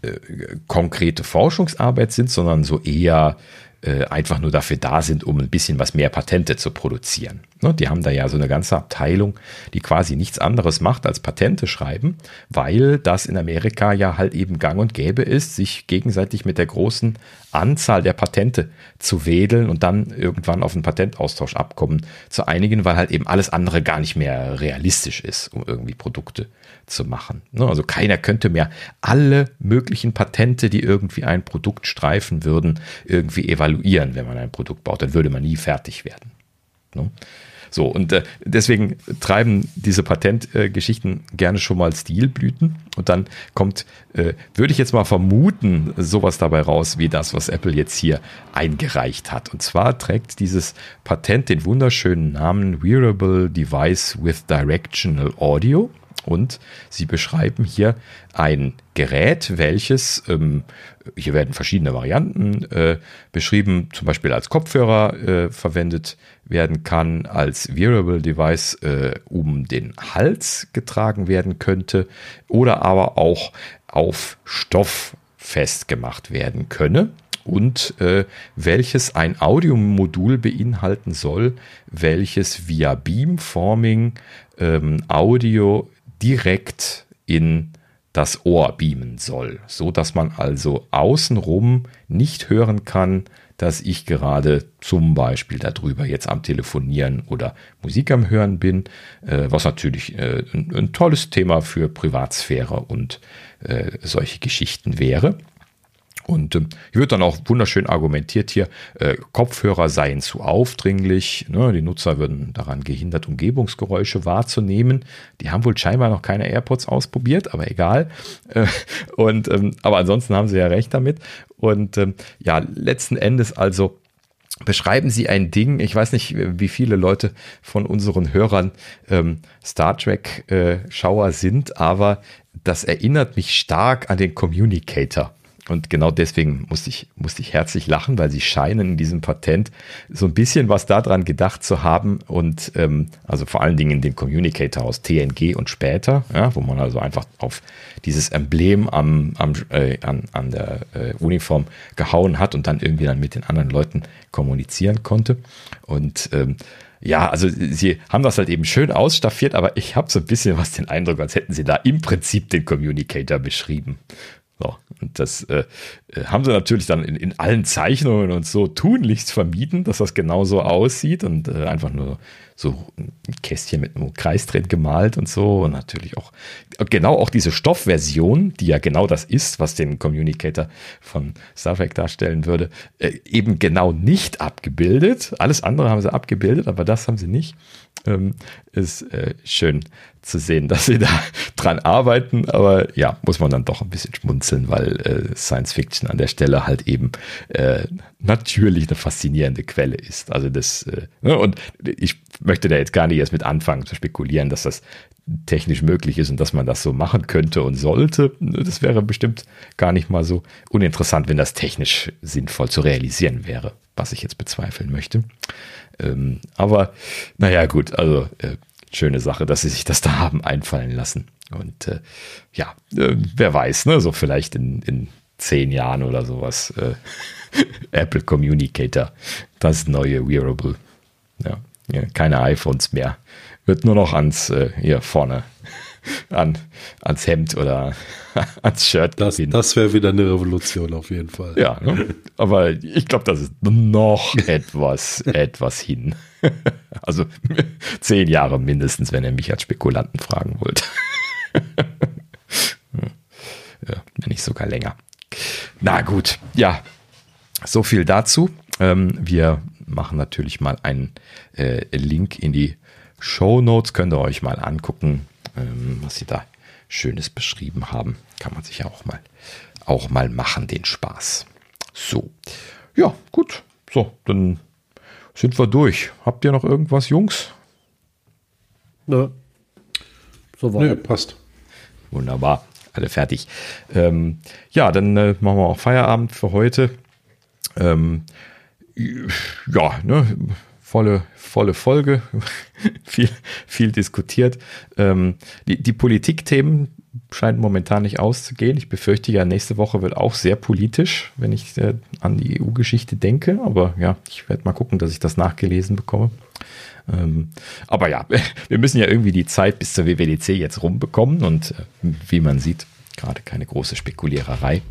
äh, konkrete Forschungsarbeit sind, sondern so eher einfach nur dafür da sind, um ein bisschen was mehr Patente zu produzieren. Ne, die haben da ja so eine ganze Abteilung, die quasi nichts anderes macht als Patente schreiben, weil das in Amerika ja halt eben gang und gäbe ist, sich gegenseitig mit der großen Anzahl der Patente zu wedeln und dann irgendwann auf ein Patentaustauschabkommen zu einigen, weil halt eben alles andere gar nicht mehr realistisch ist, um irgendwie Produkte zu machen. Ne, also keiner könnte mehr alle möglichen Patente, die irgendwie ein Produkt streifen würden, irgendwie evaluieren, wenn man ein Produkt baut. Dann würde man nie fertig werden. So, und äh, deswegen treiben diese Patentgeschichten äh, gerne schon mal Stilblüten. Und dann kommt, äh, würde ich jetzt mal vermuten, sowas dabei raus, wie das, was Apple jetzt hier eingereicht hat. Und zwar trägt dieses Patent den wunderschönen Namen Wearable Device with Directional Audio. Und sie beschreiben hier ein Gerät, welches, ähm, hier werden verschiedene Varianten äh, beschrieben, zum Beispiel als Kopfhörer äh, verwendet werden kann, als Wearable Device äh, um den Hals getragen werden könnte oder aber auch auf Stoff festgemacht werden könne. Und äh, welches ein Audiomodul beinhalten soll, welches via Beamforming ähm, Audio direkt in das Ohr beamen soll, so dass man also außenrum nicht hören kann, dass ich gerade zum Beispiel darüber jetzt am Telefonieren oder Musik am Hören bin, äh, was natürlich äh, ein, ein, tolles Thema für Privatsphäre und äh, solche Geschichten wäre. Und äh, wird dann auch wunderschön argumentiert hier, äh, Kopfhörer seien zu aufdringlich, ne? die Nutzer würden daran gehindert, Umgebungsgeräusche wahrzunehmen. Die haben wohl scheinbar noch keine AirPods ausprobiert, aber egal. Äh, und ähm, aber ansonsten haben sie ja recht damit. Und ähm, ja, letzten Endes also beschreiben Sie ein Ding, ich weiß nicht, wie viele Leute von unseren Hörern ähm, Star Trek-Schauer äh, sind, aber das erinnert mich stark an den Communicator. Und genau deswegen musste ich, musste ich herzlich lachen, weil sie scheinen in diesem Patent so ein bisschen was daran gedacht zu haben und ähm, also vor allen Dingen in dem Communicator aus TNG und später, ja, wo man also einfach auf dieses Emblem am, am, äh, an, an der äh, Uniform gehauen hat und dann irgendwie dann mit den anderen Leuten kommunizieren konnte. Und ähm, ja, also sie haben das halt eben schön ausstaffiert, aber ich habe so ein bisschen was den Eindruck, als hätten sie da im Prinzip den Communicator beschrieben. So, und das äh, äh, haben sie natürlich dann in, in allen Zeichnungen und so tunlichst vermieden, dass das genauso aussieht und äh, einfach nur so ein Kästchen mit einem Kreisdreh gemalt und so und natürlich auch genau auch diese Stoffversion, die ja genau das ist, was den Communicator von Star Trek darstellen würde, äh, eben genau nicht abgebildet. Alles andere haben sie abgebildet, aber das haben sie nicht. Ähm, ist äh, schön zu sehen, dass sie da dran arbeiten, aber ja, muss man dann doch ein bisschen schmunzeln, weil äh, Science Fiction an der Stelle halt eben äh, natürlich eine faszinierende Quelle ist. Also das, äh, ne, und ich möchte da jetzt gar nicht erst mit anfangen zu spekulieren, dass das technisch möglich ist und dass man das so machen könnte und sollte. Das wäre bestimmt gar nicht mal so uninteressant, wenn das technisch sinnvoll zu realisieren wäre, was ich jetzt bezweifeln möchte. Ähm, aber naja, gut, also äh, schöne Sache, dass sie sich das da haben einfallen lassen. Und äh, ja, äh, wer weiß, ne, so vielleicht in, in zehn Jahren oder sowas. Äh, Apple Communicator, das neue Wearable. Ja, keine iPhones mehr. Wird nur noch ans äh, hier vorne an, ans Hemd oder ans Shirt. Das, das wäre wieder eine Revolution auf jeden Fall. Ja, ne? aber ich glaube, das ist noch etwas, etwas hin. Also zehn Jahre mindestens, wenn ihr mich als Spekulanten fragen wollt. Ja, wenn nicht sogar länger. Na gut, ja, so viel dazu. Ähm, wir machen natürlich mal einen äh, Link in die Show Notes. Könnt ihr euch mal angucken, was sie da Schönes beschrieben haben. Kann man sich ja auch mal, auch mal machen, den Spaß. So, ja, gut. So, dann sind wir durch. Habt ihr noch irgendwas, Jungs? Nö. So war Nö, passt. Wunderbar. Alle fertig. Ähm, ja, dann äh, machen wir auch Feierabend für heute. Ähm, ja, ne, volle, volle Folge, viel, viel diskutiert. Ähm, die, die Politikthemen scheinen momentan nicht auszugehen. Ich befürchte ja, nächste Woche wird auch sehr politisch, wenn ich äh, an die EU-Geschichte denke. Aber ja, ich werde mal gucken, dass ich das nachgelesen bekomme. Ähm, aber ja, wir müssen ja irgendwie die Zeit bis zur WWDC jetzt rumbekommen und äh, wie man sieht, gerade keine große Spekuliererei.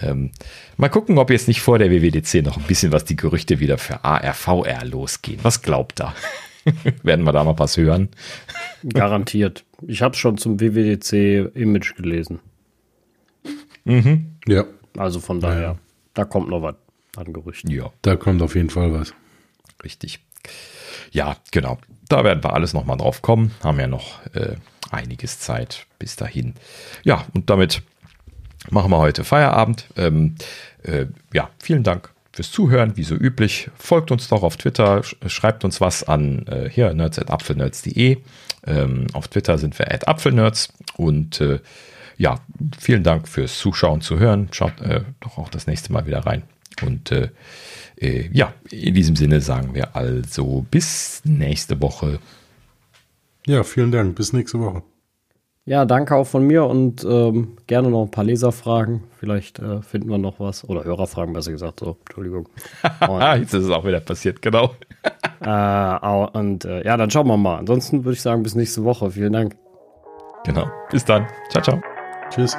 Ähm, mal gucken, ob jetzt nicht vor der WWDC noch ein bisschen was die Gerüchte wieder für ARVR losgehen. Was glaubt da? Werden wir da noch was hören? Garantiert. Ich habe schon zum WWDC Image gelesen. Mhm. Ja. Also von daher, ja. da kommt noch was an Gerüchten. Ja. Da kommt auf jeden Fall was. Richtig. Ja, genau. Da werden wir alles nochmal drauf kommen. Haben ja noch äh, einiges Zeit bis dahin. Ja, und damit machen wir heute Feierabend. Ähm, äh, ja, vielen Dank fürs Zuhören, wie so üblich. Folgt uns doch auf Twitter, schreibt uns was an äh, hier nerds.apfelnerds.de. Ähm, auf Twitter sind wir at apfelnerds und äh, ja, vielen Dank fürs Zuschauen, zu hören. Schaut äh, doch auch das nächste Mal wieder rein. Und äh, äh, ja, in diesem Sinne sagen wir also bis nächste Woche. Ja, vielen Dank. Bis nächste Woche. Ja, danke auch von mir und ähm, gerne noch ein paar Leserfragen. Vielleicht äh, finden wir noch was. Oder Hörerfragen, besser gesagt. So, Entschuldigung. Jetzt ist es auch wieder passiert, genau. äh, und äh, ja, dann schauen wir mal. Ansonsten würde ich sagen, bis nächste Woche. Vielen Dank. Genau. Bis dann. Ciao, ciao. Tschüss.